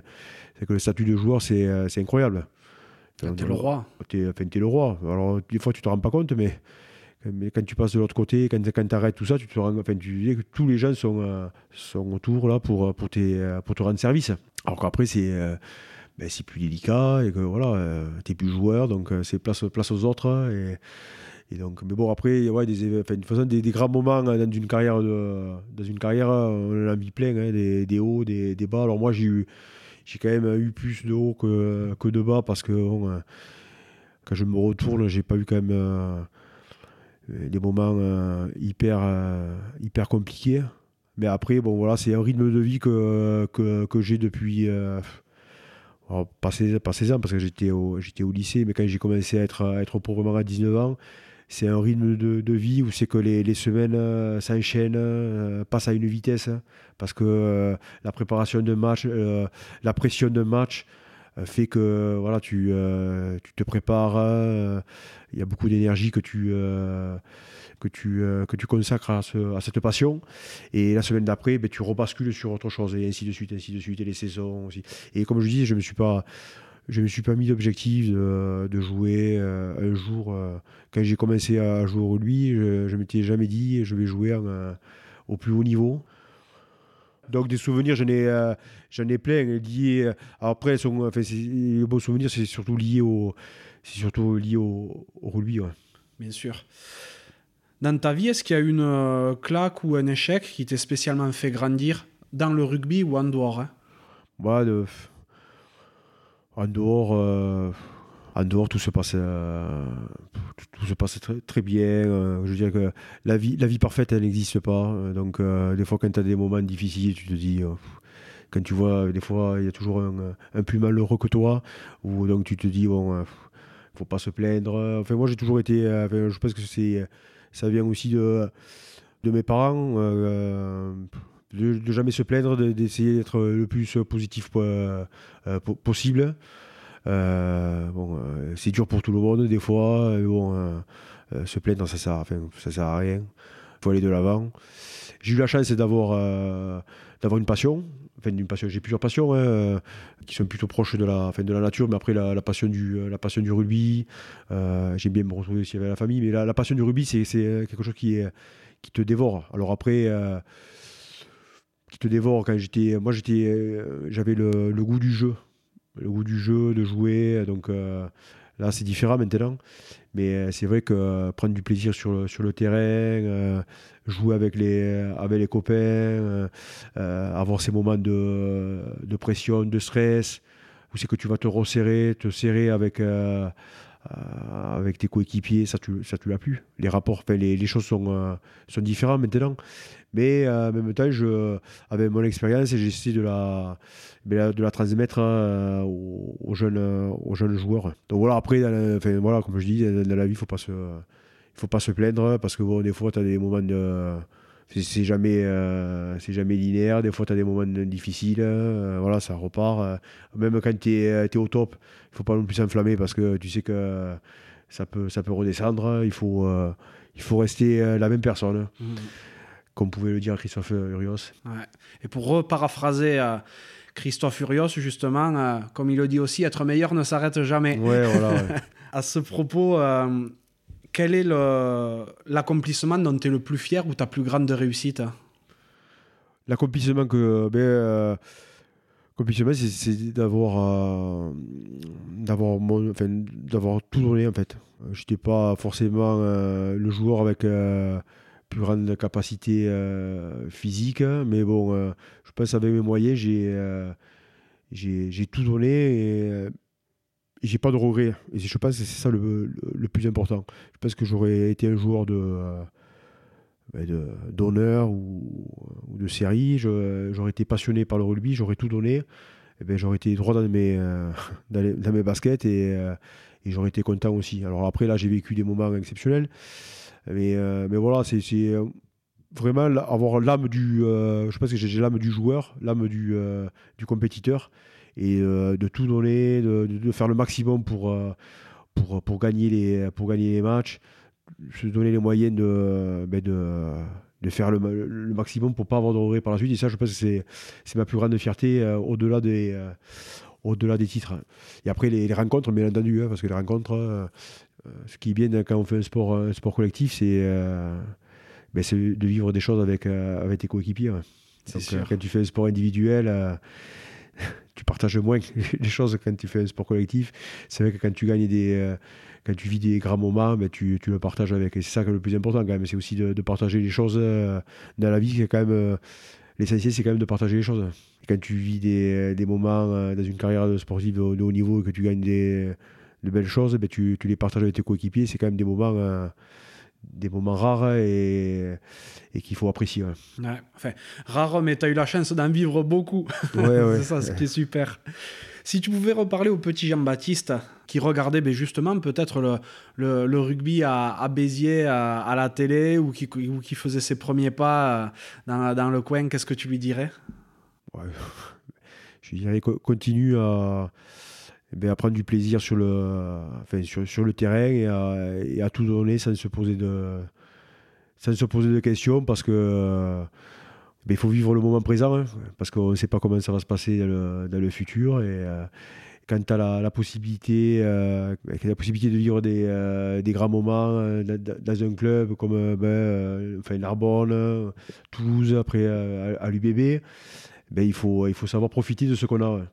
c'est que le statut de joueur, c'est, incroyable. T'es le roi. T'es, enfin, le roi. Alors, des fois, tu te rends pas compte, mais mais quand tu passes de l'autre côté, quand, quand tu arrêtes tout ça, tu te rends, enfin, tu dis que tous les gens sont, euh, sont autour là pour, pour, euh, pour te rendre service. Alors qu'après, c'est ben, plus délicat et que voilà, tu n'es plus joueur, donc c'est place, place aux autres. Et, et donc, mais bon, après, ouais, des, enfin, de façon, des, des, grands moments dans une carrière, de, dans une carrière on en a mis plein, hein, des, des, hauts, des, des, bas. Alors moi, j'ai eu, j'ai quand même eu plus de hauts que, que de bas parce que quand je me retourne, j'ai pas eu quand même euh, des moments euh, hyper, euh, hyper compliqués. Mais après, bon, voilà, c'est un rythme de vie que, que, que j'ai depuis. pas, 16, ans, parce que j'étais au, au lycée, mais quand j'ai commencé à être, à être à 19 ans, c'est un rythme de, vie où c'est que les, semaines s'enchaînent, passent à une vitesse, parce que la préparation de match, la pression de match, euh, fait que voilà, tu, euh, te prépares. Euh, il y a beaucoup d'énergie que tu consacres à, à, cette passion. Et la semaine d'après, ben, tu rebascules sur autre chose, et ainsi de suite, ainsi de suite, et les saisons aussi. Et comme je dis, je ne me suis pas. Je me suis pas mis d'objectif de, de, jouer un jour. quand j'ai commencé à jouer au rugby, je ne m'étais jamais dit je vais jouer au plus haut niveau. Donc des souvenirs, j'en ai, euh, j'en ai plein liés. Euh, après, enfin, les beaux souvenirs, c'est surtout lié au, c'est surtout lié au, au rugby. Bien sûr. Dans ta vie, est-ce qu'il y a une euh, claque ou un échec qui t'ait spécialement fait grandir dans le rugby ou en dehors hein? Bah, de... En dehors, en dehors, tout se passe, euh, tout, se très, très bien. Euh, je veux dire que la vie, la vie parfaite, elle n'existe pas. Donc, euh, des fois, quand tu as des moments difficiles, tu te dis, quand tu vois, des fois, il y a toujours un, plus malheureux que toi, ou donc tu te dis, bon, faut pas se plaindre. Enfin, moi, j'ai toujours été, je pense que ça vient aussi de, de mes parents. De, de, jamais se plaindre, d'essayer d'être le plus positif possible. Euh, bon, euh, c'est dur pour tout le monde des fois. euh, se plaindre, ça sert, enfin, sert à rien. Il faut aller de l'avant. J'ai eu la chance d'avoir d'avoir une passion. Enfin. J'ai plusieurs passions hein, qui sont plutôt proches de la, fin, de la nature, mais après la, passion du, la passion du rugby. J'aime bien me retrouver aussi avec la famille, mais la, la passion du rugby, c'est quelque chose qui, est, qui te dévore. Alors après te dévore. Quand j'étais, moi, j'étais, euh, j'avais le, goût du jeu, le goût du jeu, de jouer. Donc euh, là, c'est différent maintenant. Mais euh, c'est vrai que prendre du plaisir sur le, sur le terrain, jouer avec les, avec les copains, avoir ces moments de, de pression, de stress, où c'est que tu vas te resserrer, te serrer avec, euh, avec tes coéquipiers, ça tu, ça tu l'as plus. Les rapports, les, les choses sont, euh, sont différentes maintenant. Mais euh, en même temps, je, avec mon expérience, j'essaie de de la, de la transmettre euh, aux, jeunes, aux jeunes joueurs. Donc voilà, après, enfin, voilà, comme je dis, dans, la vie, il il faut pas se plaindre parce que bon, des fois, tu as des moments de. C'est jamais, euh, c'est jamais linéaire. Des fois, tu as des moments difficiles. euh, voilà, ça repart. euh. même quand tu es, au top, il faut pas non plus s'enflammer parce que tu sais que ça peut, ça peut redescendre. Il faut, euh, il faut rester euh, la même personne, Mhm. comme pouvait le dire Christophe Urios. Ouais. Et pour reparaphraser euh, Christophe Furios, justement, euh, comme il le dit aussi, être meilleur ne s'arrête jamais. Ouais, voilà. ouais. À ce propos, euh, quel est l'accomplissement dont tu es le plus fier ou ta plus grande réussite? L'accomplissement que. Ben, euh, c'est- d'avoir euh, d'avoir enfin, tout donné, en fait. Je n'étais pas forcément euh, le joueur avec euh, plus grande capacité physique, mais bon, je pense avec mes moyens, j'ai tout donné. J'ai pas de regrets. Et je pense que c'est ça le, plus important. Je pense que j'aurais été un joueur de, euh, ben, d'honneur ou, de série. J'aurais été passionné par le rugby, j'aurais tout donné. Et ben, j'aurais été droit dans mes, euh, baskets et, euh, et j'aurais été content aussi. Alors après, là, j'ai vécu des moments exceptionnels. Mais, voilà, c'est, vraiment avoir l'âme du. je pense que j'ai, l'âme du joueur, l'âme du compétiteur. Et euh, de tout donner, de, faire le maximum pour, euh, pour, pour, gagner, les, pour gagner les matchs se donner les moyens de, ben de, de faire le, ma- le maximum pour pas avoir de regrets par la suite. Et ça, je pense que c'est, ma plus grande fierté euh, au-delà, des, au-delà des titres. Et après, les, les rencontres, bien entendu, hein, parce que les rencontres, euh, ce qui est bien quand on fait un sport, un sport collectif, c'est, euh, ben, de vivre des choses avec, euh, avec tes coéquipiers. ouais. Quand tu fais un sport individuel, tu partages moins les choses que quand tu fais un sport collectif. C'est vrai que quand tu gagnes des. euh, quand tu vis des grands moments, ben, tu, tu le partages avec. Et c'est ça qui est le plus important quand même. C'est aussi de, partager les choses euh, dans la vie. Quand même. euh, L'essentiel, c'est quand même de partager les choses. Quand tu vis des, des moments dans une carrière sportive de, de haut niveau et que tu gagnes des, de belles choses, ben, tu, tu les partages avec tes coéquipiers. C'est quand même des moments, des moments rares et, et qu'il faut apprécier. ouais. Ouais, enfin, rare, mais tu as eu la chance d'en vivre beaucoup. Ouais, ouais. c'est ça ce qui est super. Si tu pouvais reparler au petit Jean-Baptiste qui regardait ben, justement peut-être le, le, le rugby à, à Béziers à, à la télé ou qui, ou qui faisait ses premiers pas euh, dans, dans le coin, qu'est-ce que tu lui dirais? Je dirais co- continue à, eh ben, à prendre du plaisir sur le, enfin, sur, sur le terrain et à, tout donner sans se poser de, sans se poser de questions parce que euh, ben, il faut vivre le moment présent hein, parce qu'on ne sait pas comment ça va se passer dans le, dans le futur et euh, quand tu as la, la possibilité euh, la possibilité de vivre des, euh, des grands moments euh, dans, un club comme euh, ben, enfin, Narbonne, Toulouse, après à, l'UBB, ben, il, faut, il faut savoir profiter de ce qu'on a. ouais.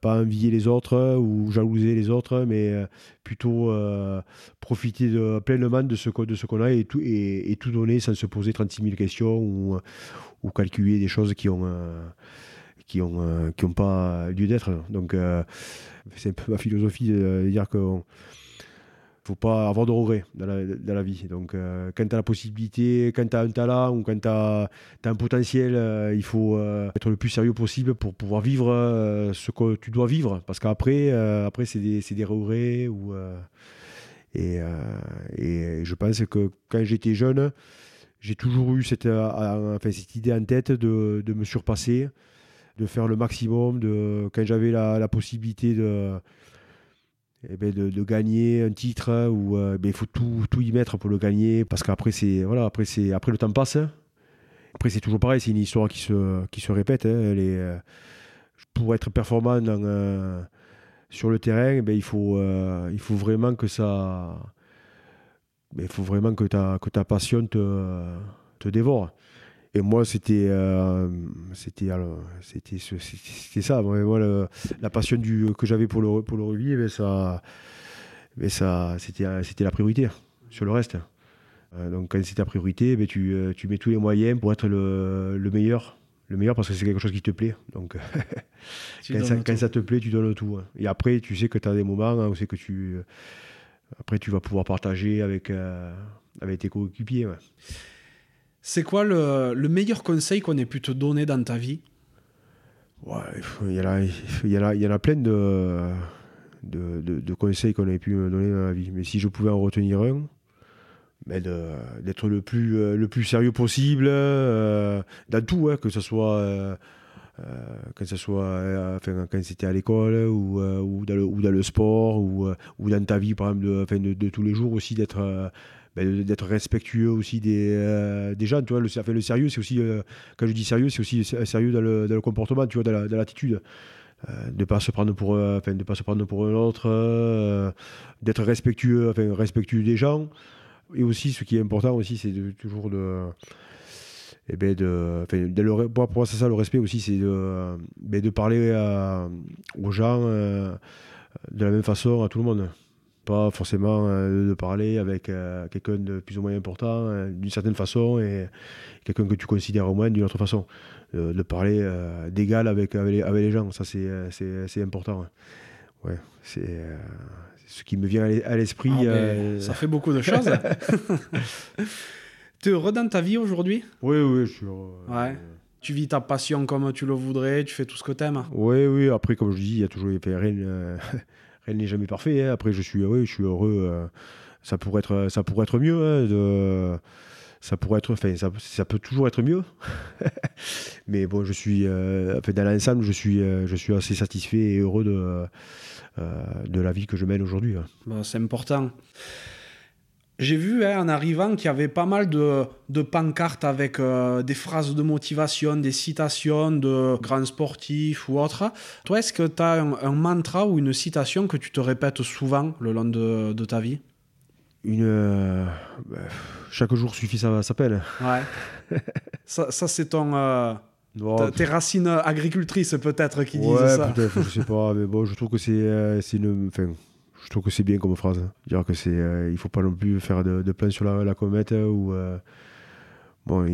Pas envier les autres euh, ou jalouser les autres, mais euh, plutôt euh, profiter pleinement de ce, de ce qu'on a et tout, et, tout donner sans se poser 36 000 questions ou, ou calculer des choses qui ont, qui ont, euh, qui pas lieu d'être. Donc, c'est un peu ma philosophie de dire qu'on faut pas avoir de regrets dans la, vie. Donc, euh, quand tu as la possibilité, quand tu as un talent ou quand tu as, un potentiel, euh, il faut euh, être le plus sérieux possible pour pouvoir vivre ce que tu dois vivre. Parce qu'après, après, c'est des, des regrets. Et, je pense que quand j'étais jeune, j'ai toujours eu cette, enfin, cette idée en tête de, me surpasser, de faire le maximum. De, quand j'avais la possibilité de, eh ben, de, gagner un titre, ou euh, ben, il faut tout, tout y mettre pour le gagner. Parce qu'après, c'est, voilà, après, c'est, après le temps passe. Après, c'est toujours pareil, c'est une histoire qui se, qui se répète. hein. Euh, pour être performant euh, sur le terrain, eh ben, il, faut, il faut vraiment que ça. ben, il faut vraiment que ta, que ta passion te, te dévore. Et moi, c'était euh, c'était ça. Moi, la passion du, que j'avais pour le, pour le rugby, mais eh ça, mais ça c'était la priorité sur le reste. Euh, donc, quand c'est ta priorité, mais tu, euh, tu, mets tous les moyens pour être le, le meilleur. Le meilleur parce que c'est quelque chose qui te plaît. Donc, quand, ça, quand, ça, te plaît, tu donnes tout. Hein. Et après, tu sais que tu as des moments où c'est que tu. Après, tu vas pouvoir partager avec, avec tes coéquipiers. C'est quoi le, meilleur conseil qu'on ait pu te donner dans ta vie? Il y, en a, plein de, de, conseils qu'on ait pu me donner dans la vie. Mais si je pouvais en retenir un, d'être le plus, euh, le plus sérieux possible euh, dans tout, hein, que ce soit, euh, quand c'était à l'école ou, ou, dans le, sport ou, ou dans ta vie par exemple de, de tous les jours aussi d'être ben, d'être respectueux aussi des, euh, des gens. Tu vois, le, le sérieux, c'est aussi, euh, quand je dis sérieux, c'est aussi sérieux dans le, dans le, comportement, tu vois, dans l'attitude. Euh, de ne pas se prendre pour de pas se prendre pour un autre d'être respectueux enfin respectueux des gens et aussi ce qui est important aussi c'est toujours de et eh ben de le, pour moi c'est ça le respect aussi c'est de, ben de parler aux gens de la même façon à tout le monde pas forcément euh, de parler avec euh, quelqu'un de plus ou moins important euh, d'une certaine façon et quelqu'un que tu considères au moins d'une autre façon. de parler d'égal avec, avec les, gens, ça c'est important. Ouais, c'est ce qui me vient à l'esprit. Ah, ça fait beaucoup de choses. tu es heureux dans ta vie aujourd'hui? Oui, oui, je suis. Ouais. Tu vis ta passion comme tu le voudrais, tu fais tout ce que tu aimes Oui, oui, après, comme je dis, il y a toujours rien, elle n'est jamais parfaite. Hein. Après, je suis heureux, je suis heureux. Euh, ça pourrait être, ça pourrait être mieux. Hein, ça pourrait être, enfin, ça, peut toujours être mieux. Mais bon, je suis, euh, dans l'ensemble, je suis, euh, je suis assez satisfait et heureux de, de la vie que je mène aujourd'hui. Hein. Bah, c'est important. J'ai vu hein, en arrivant qu'il y avait pas mal de, de pancartes avec euh, des phrases de motivation, des citations de grands sportifs ou autres. Toi, est-ce que tu as un, mantra ou une citation que tu te répètes souvent le long de, de ta vie? Une, euh, bah, Chaque jour suffit sa, sa peine. Ouais. ça, ça c'est ton. Euh, tes racines agricultrices peut-être qui disent ça. Ouais, peut-être, je sais pas, mais bon, je trouve que c'est une. Enfin, je trouve que c'est bien comme phrase. Dire que c'est, euh, il faut pas non plus faire de, de plan sur la, comète euh, ou. Euh, bon,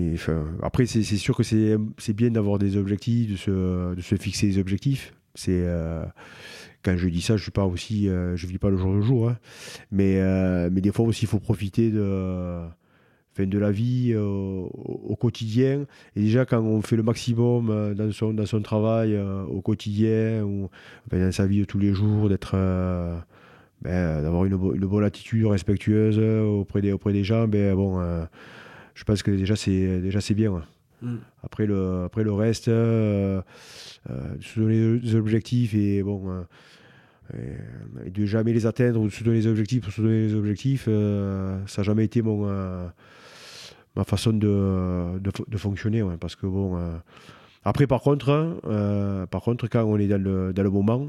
après, c'est, sûr que c'est, bien d'avoir des objectifs, de se, de se fixer des objectifs. C'est quand je dis ça, je suis pas aussi, je vis pas le jour le jour, hein. mais mais des fois aussi, il faut profiter de de la vie au, quotidien. Et déjà, quand on fait le maximum dans, son, dans son travail au quotidien ou dans sa vie de tous les jours, d'être ben, d'avoir une, une, bonne attitude respectueuse auprès des, auprès des gens, ben, bon, euh, je pense que déjà c'est, déjà c'est bien. Mm. Après, le, après le reste, euh, euh, se donner des objectifs et bon. Et, de jamais les atteindre ou de se donner des objectifs pour se donner des objectifs, ça n'a jamais été mon, ma façon de, de, de fonctionner. parce que bon, après, par contre, par contre, quand on est dans le, dans le moment,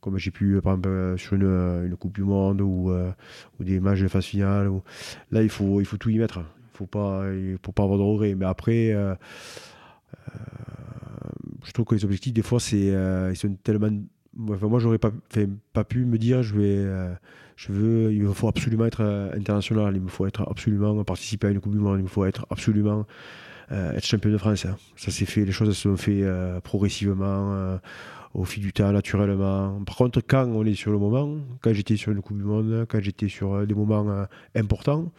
comme j'ai pu, par exemple, euh, sur une, euh, une, Coupe du Monde ou, euh, ou des matchs de phase finale. Là, il faut, il faut tout y mettre. Il faut pas, faut pas avoir de regrets. Mais après, je trouve que les objectifs, des fois, c'est, ils sont tellement. Moi, j'aurais pas, pas pu me dire, je vais, je veux, il me faut absolument être international. Il me faut être absolument participer à une Coupe du Monde. Il me faut être absolument être champion de France. Hein. Ça s'est fait, les choses se sont fait progressivement au fil du temps, naturellement. Par contre, quand on est sur le moment, quand j'étais sur une Coupe du Monde, quand j'étais sur euh, des moments euh, importants,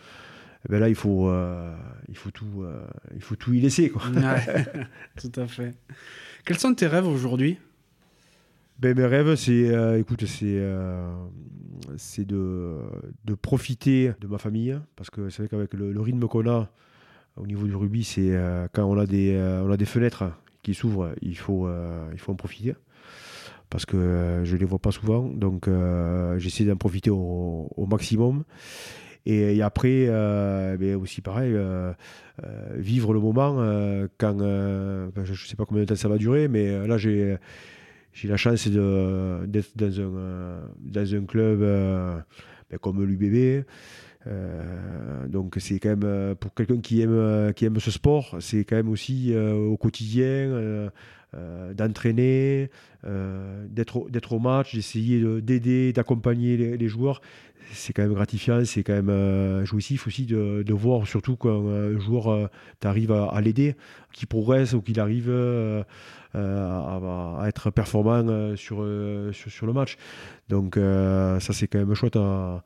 eh ben là, il faut, euh, il, faut tout, il faut tout y laisser. Quoi. tout à fait. Quels sont tes rêves aujourd'hui? Ben, Mes rêves, c'est écoute, c'est, c'est de, de profiter de ma famille. Parce que c'est vrai qu'avec le, rythme qu'on a au niveau du rugby, c'est quand on a, des, on a des fenêtres qui s'ouvrent, il faut, il faut en profiter parce que euh, je ne les vois pas souvent. Donc euh, j'essaie d'en profiter au, maximum. Et, après, euh, ben aussi pareil, vivre le moment quand, je ne sais pas combien de temps ça va durer, mais là j'ai j'ai la chance d'être dans un, dans un club ben comme l'UBB. donc c'est quand même pour quelqu'un qui aime, qui aime ce sport, c'est quand même aussi au quotidien d'entraîner, d'être au match, d'essayer d'aider, d'accompagner les, joueurs. C'est quand même gratifiant, c'est quand même jouissif aussi de, voir, surtout quand un joueur t'arrive à, à l'aider, qu'il progresse ou qu'il arrive à, être performant sur, sur, le match. Donc ça c'est quand même chouette à,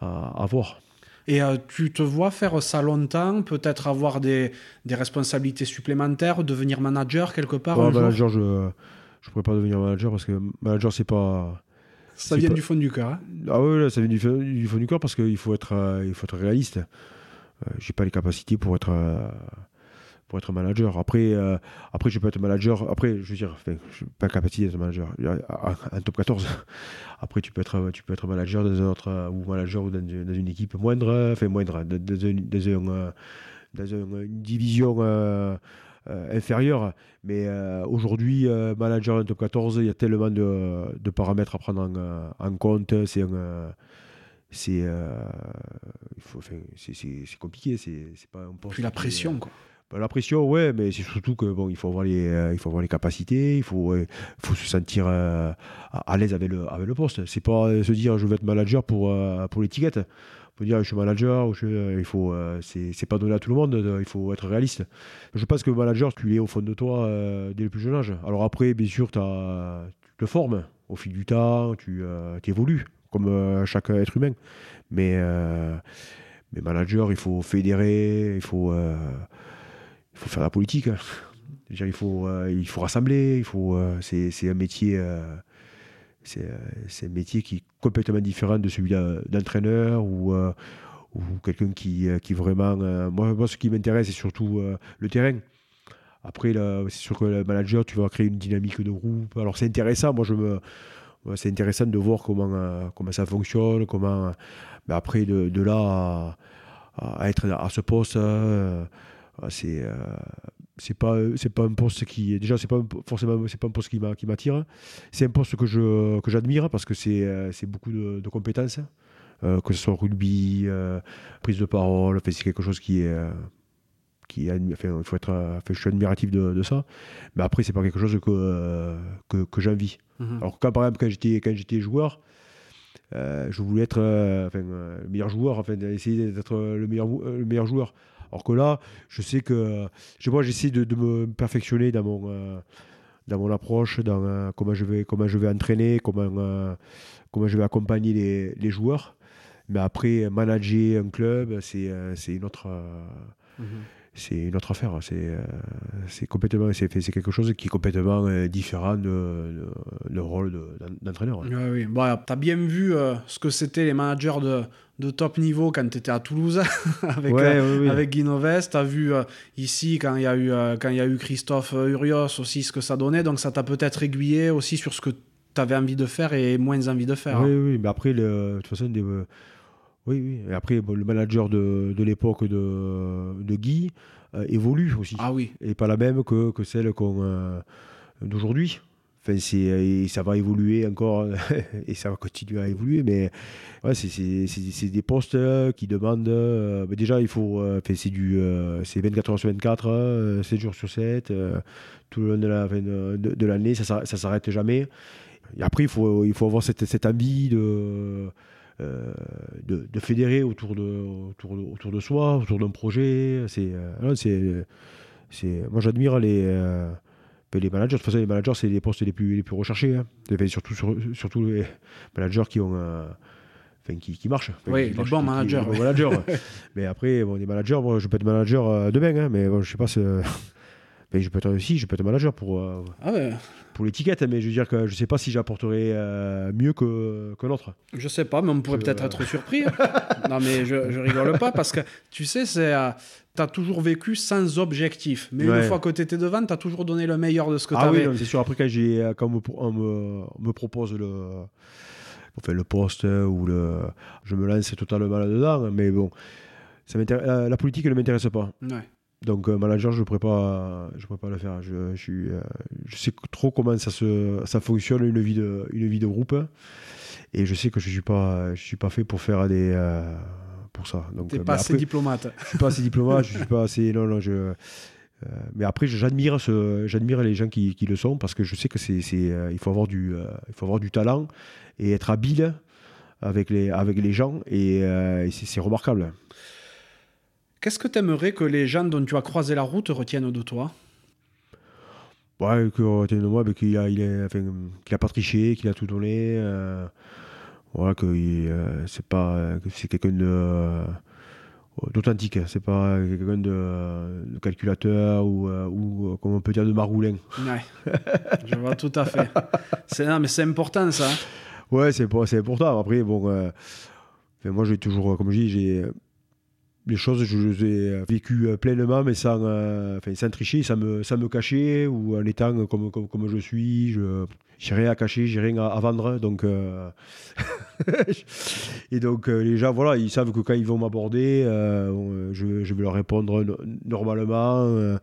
à voir. Et euh, tu te vois faire ça longtemps, peut-être avoir des, des, responsabilités supplémentaires, devenir manager quelque part Manager, je ne pourrais pas devenir manager parce que manager, c'est pas. Ça vient du fond du cœur. Hein. ah oui, ça vient du, du, fond du cœur parce qu'il faut être, euh, il faut être réaliste. Euh, j'ai pas les capacités pour être pour être manager. Après, euh, après, je peux être manager. Après, je veux dire, enfin, je n'ai pas capacité d'être manager. Un top 14. Après, tu peux être, tu peux être manager dans un autre, ou manager ou dans, une équipe moindre, enfin moindre, dans, dans, une division euh, euh, inférieure. Mais aujourd'hui, manager d'un top 14, il y a tellement de, paramètres à prendre en, compte. C'est c'est c'est compliqué c'est pas un puis la pression quoi bah, la pression, ouais, mais c'est surtout que bon, il faut avoir les, euh, il faut avoir les capacités, il faut, faut se sentir euh, à, l'aise avec le, avec le poste. C'est pas euh, se dire je veux être manager pour, pour l'étiquette. Il faut dire je suis manager, il faut, c'est pas donné à tout le monde, il faut être réaliste. Je pense que manager, tu l'es au fond de toi dès le plus jeune âge. Alors après, bien sûr, tu te formes au fil du temps, tu évolues comme chaque être humain. Mais, mais manager, il faut fédérer, il faut il faut faire la politique. Il, faut, euh, il faut rassembler, il faut, euh, c'est, un métier. Euh, un métier qui est complètement différent de celui d'entraîneur ou, ou quelqu'un qui, qui vraiment. moi, moi, ce qui m'intéresse, c'est surtout le terrain. Après, c'est sûr que le manager, tu vas créer une dynamique de groupe. Alors, c'est intéressant. Moi, je me, c'est intéressant de voir comment, comment ça fonctionne. Comment, mais après, de là à, être à ce poste, c'est euh, c'est pas c'est pas un poste qui déjà c'est pas forcément c'est pas un poste qui m'attire. C'est un poste que je que j'admire parce que c'est euh, c'est beaucoup de, compétences euh, que ce soit rugby prise de parole c'est quelque chose qui est qui enfin, il faut être je suis admiratif de, ça. Mais après c'est pas quelque chose que que, que j'envie. Mhm. alors quand par exemple quand j'étais quand j'étais joueur je voulais être enfin, le meilleur joueur enfin essayer d'être le meilleur le meilleur joueur alors que là, je sais que moi, j'essaie de, me perfectionner dans mon, euh, dans mon approche, dans euh, comment, je vais, comment je vais entraîner, comment, euh, comment je vais accompagner les, joueurs. Mais après, manager un club, c'est une autre. Mhm c'est une autre affaire. C'est euh, c'est complètement, c'est quelque chose qui est complètement euh, différent de, le rôle d'entraîneur. oui, oui. Bon, tu as bien vu euh, ce que c'était les managers de, de, top niveau quand tu étais à Toulouse avec, avec Guino Vest. Tu as vu ici quand il y, a eu, quand y a eu Christophe Urios aussi ce que ça donnait. Donc ça t'a peut-être aiguillé aussi sur ce que tu avais envie de faire et moins envie de faire. Oui, hein. oui, mais après, le, de toute façon, des, oui, oui. Et après, le manager de, de l'époque de, de, Guy euh, évolue aussi. Ah oui. Et pas la même que, que celle qu'on, euh, d'aujourd'hui. Enfin, et ça va évoluer encore et ça va continuer à évoluer. Mais ouais, c'est, des postes qui demandent. Euh, déjà, il faut. c'est, du, c'est 24 heures sur 24, 7 jours sur 7, tout le long de, la, de, de l'année, ça ne s'arrête jamais. Et après, il faut, il faut avoir cette, cette envie de euh, de, fédérer autour de, autour, de, autour de soi, autour d'un projet. C'est, euh, c'est, c'est, moi, j'admire les, euh, les managers. De toute façon, les managers, c'est les postes les plus, les plus recherchés. Hein. surtout, surtout les managers qui ont. Enfin, qui, qui marchent. oui, les bons managers. mais après, bon, les managers, moi, je peux être manager demain, hein, mais bon, je sais pas. Mais je peux être aussi, je peux être manager pour, euh, ah pour l'étiquette, mais je veux dire que je sais pas si j'apporterai euh, mieux que, que l'autre. Je sais pas, mais on pourrait peut-être être surpris. Hein. non, mais je, je, rigole pas parce que tu sais, c'est. Euh, tu as toujours vécu sans objectif. Mais une fois que tu étais devant, tu as toujours donné le meilleur de ce que tu avais. Ah oui, c'est sûr. Après, quand, quand on, me, me, propose le, enfin, le poste ou le. Je me lance totalement là-dedans, mais bon. Ça la, la politique ne m'intéresse pas. Ouais. Donc, euh, manager, je ne pourrais, pas, je pourrais pas le faire. Je, je, suis, euh, je sais trop comment ça, se, ça fonctionne, une vie, de, une vie de groupe. Et je sais que je ne suis, pas, je suis pas fait pour faire des, euh, pour ça. Donc, T'es euh, pas mais assez après, diplomate. je suis pas assez diplomate, je suis pas assez. Non, non, je. euh, mais après, j'admire ce, j'admire les gens qui, qui le sont parce que je sais que c'est, c'est, euh, il faut avoir du, il faut avoir du talent et être habile avec les, avec les gens et, et c'est, c'est remarquable. Qu'est-ce que t'aimerais que les gens dont tu as croisé la route retiennent de toi? Ouais, que retiennent de moi, qu'il a, il est, enfin, qu'il a pas triché, qu'il a tout donné. euh, voilà, que euh, c'est pas, euh, que c'est quelqu'un de d'authentique. C'est pas quelqu'un de, de calculateur ou, ou comme on peut dire de maroulin. Ouais, je vois tout à fait. C'est, mais c'est important ça. Ouais, c'est c'est important. Après, bon, euh, moi, j'ai toujours, comme je dis, j'ai les choses, je les ai euh, vécues euh, pleinement, mais sans, euh, enfin, sans tricher, sans me, sans me cacher ou en étant comme, comme, comme je suis. Je j'ai rien à cacher, j'ai rien à, vendre. Donc, et donc, les gens, voilà, ils savent que quand ils vont m'aborder, je, vais leur répondre no- normalement.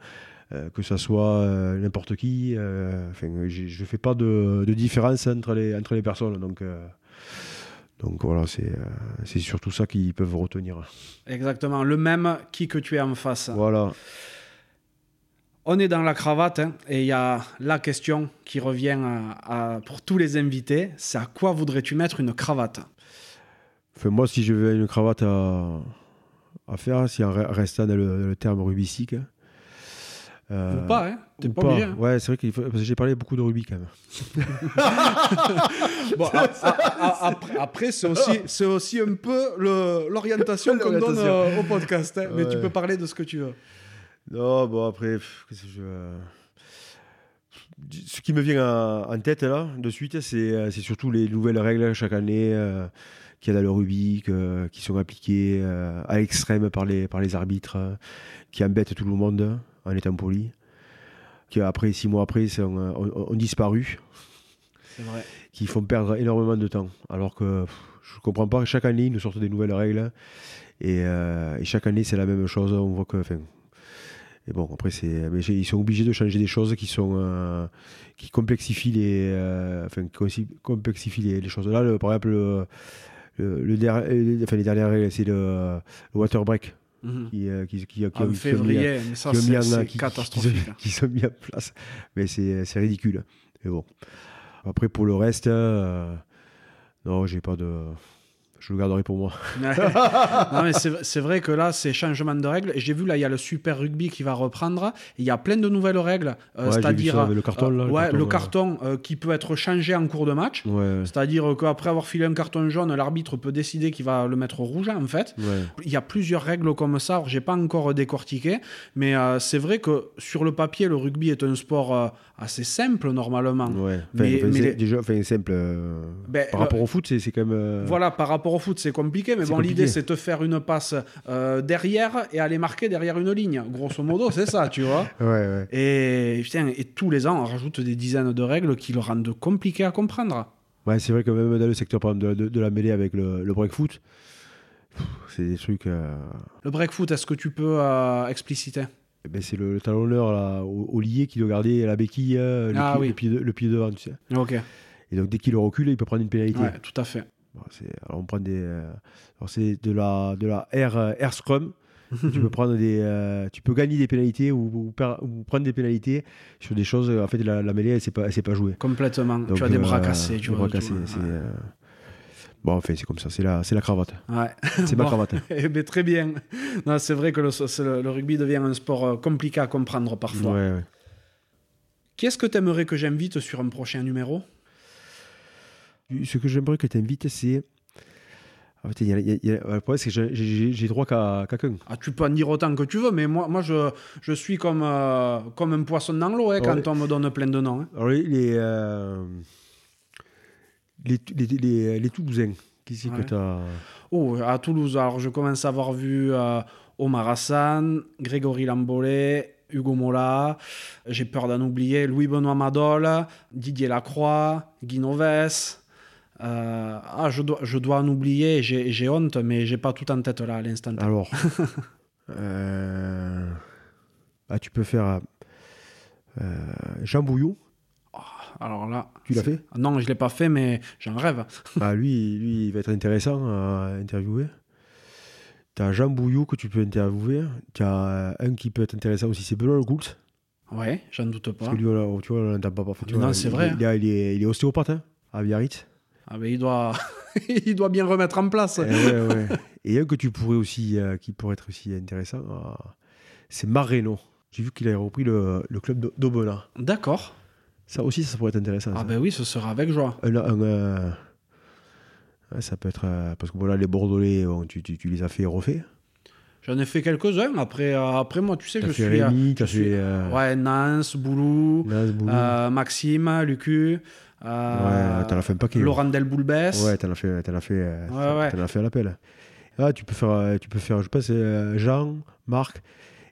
que ça soit n'importe qui. je ne fais pas de, de différence entre les, entre les personnes. Donc, donc voilà, c'est euh, c'est surtout ça qu'ils peuvent retenir. Exactement, le même qui que tu es en face. Voilà. On est dans la cravate hein, et il y a la question qui revient à- à- pour tous les invités, c'est à quoi voudrais-tu mettre une cravate? Enfin, moi, si je veux une cravate à, à faire, si en re- restant dans le, terme rubistique. Euh, Ou pas, hein T'es ou pas, obligé. hein. Ouais, c'est vrai qu'il faut- parce que j'ai parlé beaucoup de rubis quand même. Bon, a- a- a- après, après, c'est aussi, c'est aussi un peu l'orientation qu'on donne euh, au podcast, hein, mais tu peux parler de ce que tu veux. Non, bon, après, pff, qu'est-ce que je. Ce qui me vient en, en tête là, de suite, c'est euh, c'est surtout les nouvelles règles chaque année euh, qu'il y a dans le rugby, que- qui sont appliquées euh, à l'extrême par les, par les arbitres, euh, qui embêtent tout le monde en étant poli, qui après, six mois après, sont, ont, ont disparu, C'est vrai. qui font perdre énormément de temps. Alors que je comprends pas, chaque année, ils nous sortent des nouvelles règles. Et, euh, et chaque année, c'est la même chose. On voit que. enfin, Et bon, après, c'est, ils sont obligés de changer des choses qui sont. euh, qui complexifient les. euh, enfin, qui consi- complexifient les, les choses. Là, le- par exemple, le, le, le der- enfin, les dernières règles, c'est le water break Mhm. qui, euh, qui, qui, qui, En ont mis- février, mais ça, c'est en- c'est qui- catastrophique. sont mis en place. Mais c'est c'est ridicule. Mais bon. Après, pour le reste, euh, non, j'ai pas de. Je le garderai pour moi. Ouais. c'est vrai que là, c'est changement de règles. J'ai vu, là, il y a le Super Rugby qui va reprendre. Il y a plein de nouvelles règles. euh, Ouais, C'est-à-dire. le carton, là, euh, le ouais, carton, le ouais. carton euh, qui peut être changé en cours de match. C'est-à-dire qu'après avoir filé un carton jaune, l'arbitre peut décider qu'il va le mettre rouge, en fait. Il y a plusieurs règles comme ça. J'ai pas encore décortiqué, mais c'est vrai que sur le papier, le rugby est un sport assez simple normalement. Mais- mais déjà, simple. Ben, par rapport au foot, c'est quand même. Voilà, par rapport au foot, c'est compliqué, mais bon, l'idée c'est de faire une passe euh, derrière et aller marquer derrière une ligne. Grosso modo, c'est ça, tu vois. Ouais, ouais. Et, putain, et tous les ans, on rajoute des dizaines de règles qui le rendent compliqué à comprendre. Ouais, c'est vrai que même dans le secteur par exemple, de, de- de la mêlée avec le, le break foot, c'est des trucs. euh, Le break foot, est-ce que tu peux euh, expliciter? Eh ben, c'est le, le talonneur là, au, au lié qui doit garder la béquille, euh, le, Ah pied, oui. le, pied de- le pied devant, tu sais. Ok, Et donc dès qu'il le recule, il peut prendre une pénalité. ouais, tout à fait. Bon, alors on prend des. euh, c'est de la, de la air, euh, air scrum. tu peux prendre des, euh, tu peux gagner des pénalités ou, ou per- ou prendre des pénalités sur des choses. En fait, la, la mêlée, elle s'est pas, elle s'est pas jouée. Complètement. Donc, tu as des bras euh, cassés, tu des bras cassés, ouais. c'est, euh, Bon, enfin, c'est comme ça. C'est la, la cravate. Ouais. C'est ma cravate. Eh ben, très bien. C'est vrai que le, le- le rugby devient un sport compliqué à comprendre parfois. Ouais, ouais. Qui est-ce que tu aimerais que j'invite sur un prochain numéro? Ce que j'aimerais que tu invites, c'est. Ah, putain, y a- y a- le problème, c'est que j'ai- droit qu'à qu'à qu'un. Ah, tu peux en dire autant que tu veux, mais moi, moi je, je suis comme, euh, comme un poisson dans l'eau hein, quand Ouais. on me donne plein de noms. hein. Alors, les. Les, euh, les, les, les- les Toulousains. Qui c'est Ouais. que tu as. Oh, à Toulouse, alors je commence à avoir vu euh, Omar Hassan, Grégory Lambollet, Hugo Mola, j'ai peur d'en oublier, Louis-Benoît Madol, Didier Lacroix, Guy Noves. Euh, ah, je dois, je dois en oublier, j'ai honte, mais j'ai pas tout en tête là à l'instant. Alors. euh, ah, tu peux faire. euh, Jean Bouillou. Alors là. Tu l'as fait? Non, je l'ai pas fait, mais j'en rêve. Ah, lui, lui, il va être intéressant à interviewer. Tu as Jean Bouillou que tu peux interviewer. Tu as un qui peut être intéressant aussi, c'est Benoît Le Goult. Ouais, j'en doute pas. Parce que lui, tu vois, on l'entend pas parfois. Non, c'est il- vrai. Il, il est, il est ostéopathe hein, à Biarritz. Ah ben il doit, il doit bien remettre en place. Eh ouais, ouais. Et un que tu pourrais aussi, euh, qui pourrait être aussi intéressant, euh, c'est Marreno. J'ai vu qu'il a repris le, le club d'Aubenas. D'accord. Ça aussi, ça pourrait être intéressant. Ah ça. ben oui, ce sera avec joie. Un- un, euh, ça peut être. parce que voilà, les Bordelais, bon, tu, tu- tu les as fait et refait. J'en ai fait quelques-uns. Après, euh, après moi, tu sais, je suis. Rémi, je suis- fait. euh, Ouais, Nance, Boulou, euh, Maxime, Lucu. Euh, Ouais, t'en as fait un paquet. Laurent Delboulbès. Ouais, t'en as fait, t'en as fait, euh, Ouais, t'en as fait à l'appel. Ah, tu peux faire, euh, tu peux faire, je pense, Jean, Marc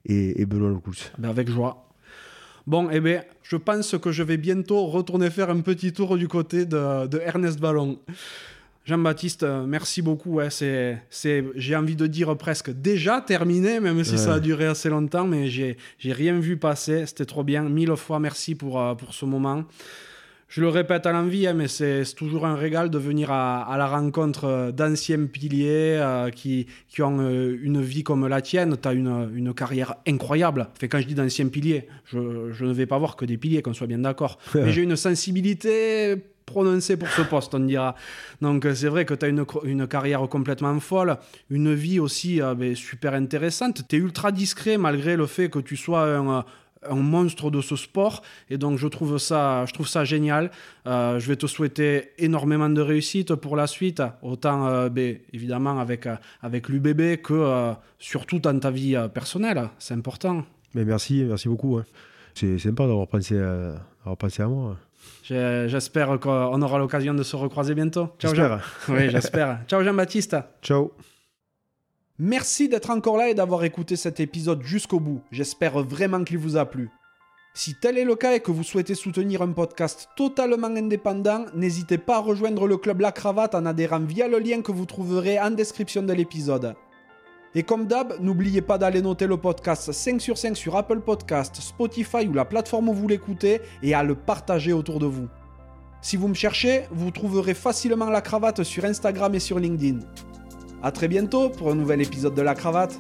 et, et Benoît Lecoultz. Ben, avec joie. Bon, eh bien, je pense que je vais bientôt retourner faire un petit tour du côté de, de Ernest Ballon. Jean-Baptiste, merci beaucoup. ouais, c'est, c'est, j'ai envie de dire presque déjà terminé, même si Ouais. ça a duré assez longtemps, mais j'ai, j'ai rien vu passer. C'était trop bien. Mille fois merci pour, pour ce moment. Je le répète à l'envie, hein, mais c'est, toujours un régal de venir à, à la rencontre euh, d'anciens piliers euh, qui, qui ont euh, une vie comme la tienne. Tu as une, une carrière incroyable. Fait, quand je dis d'anciens piliers, je, je ne vais pas voir que des piliers, qu'on soit bien d'accord. mais j'ai une sensibilité prononcée pour ce poste, on dira. Donc c'est vrai que tu as une, une carrière complètement folle, une vie aussi euh, ben, super intéressante. Tu es ultra discret malgré le fait que tu sois un... un monstre de ce sport et donc je trouve ça, je trouve ça génial. Euh, je vais te souhaiter énormément de réussite pour la suite, autant euh, ben, évidemment avec, euh, avec l'UBB que euh, surtout dans ta vie personnelle. C'est important. Mais merci, merci beaucoup. hein. C'est sympa d'avoir pensé, à- pensé à moi. J'ai- J'espère qu'on aura l'occasion de se recroiser bientôt. Ciao Jean. Oui, j'espère. Ciao Jean-Baptiste. Ciao. Merci d'être encore là et d'avoir écouté cet épisode jusqu'au bout. J'espère vraiment qu'il vous a plu. Si tel est le cas et que vous souhaitez soutenir un podcast totalement indépendant, n'hésitez pas à rejoindre le club La Cravate en adhérant via le lien que vous trouverez en description de l'épisode. Et comme d'hab, n'oubliez pas d'aller noter le podcast 5 sur 5 sur Apple Podcast, Spotify ou la plateforme où vous l'écoutez et à le partager autour de vous. Si vous me cherchez, vous trouverez facilement La Cravate sur Instagram et sur LinkedIn. A très bientôt pour un nouvel épisode de La Cravate.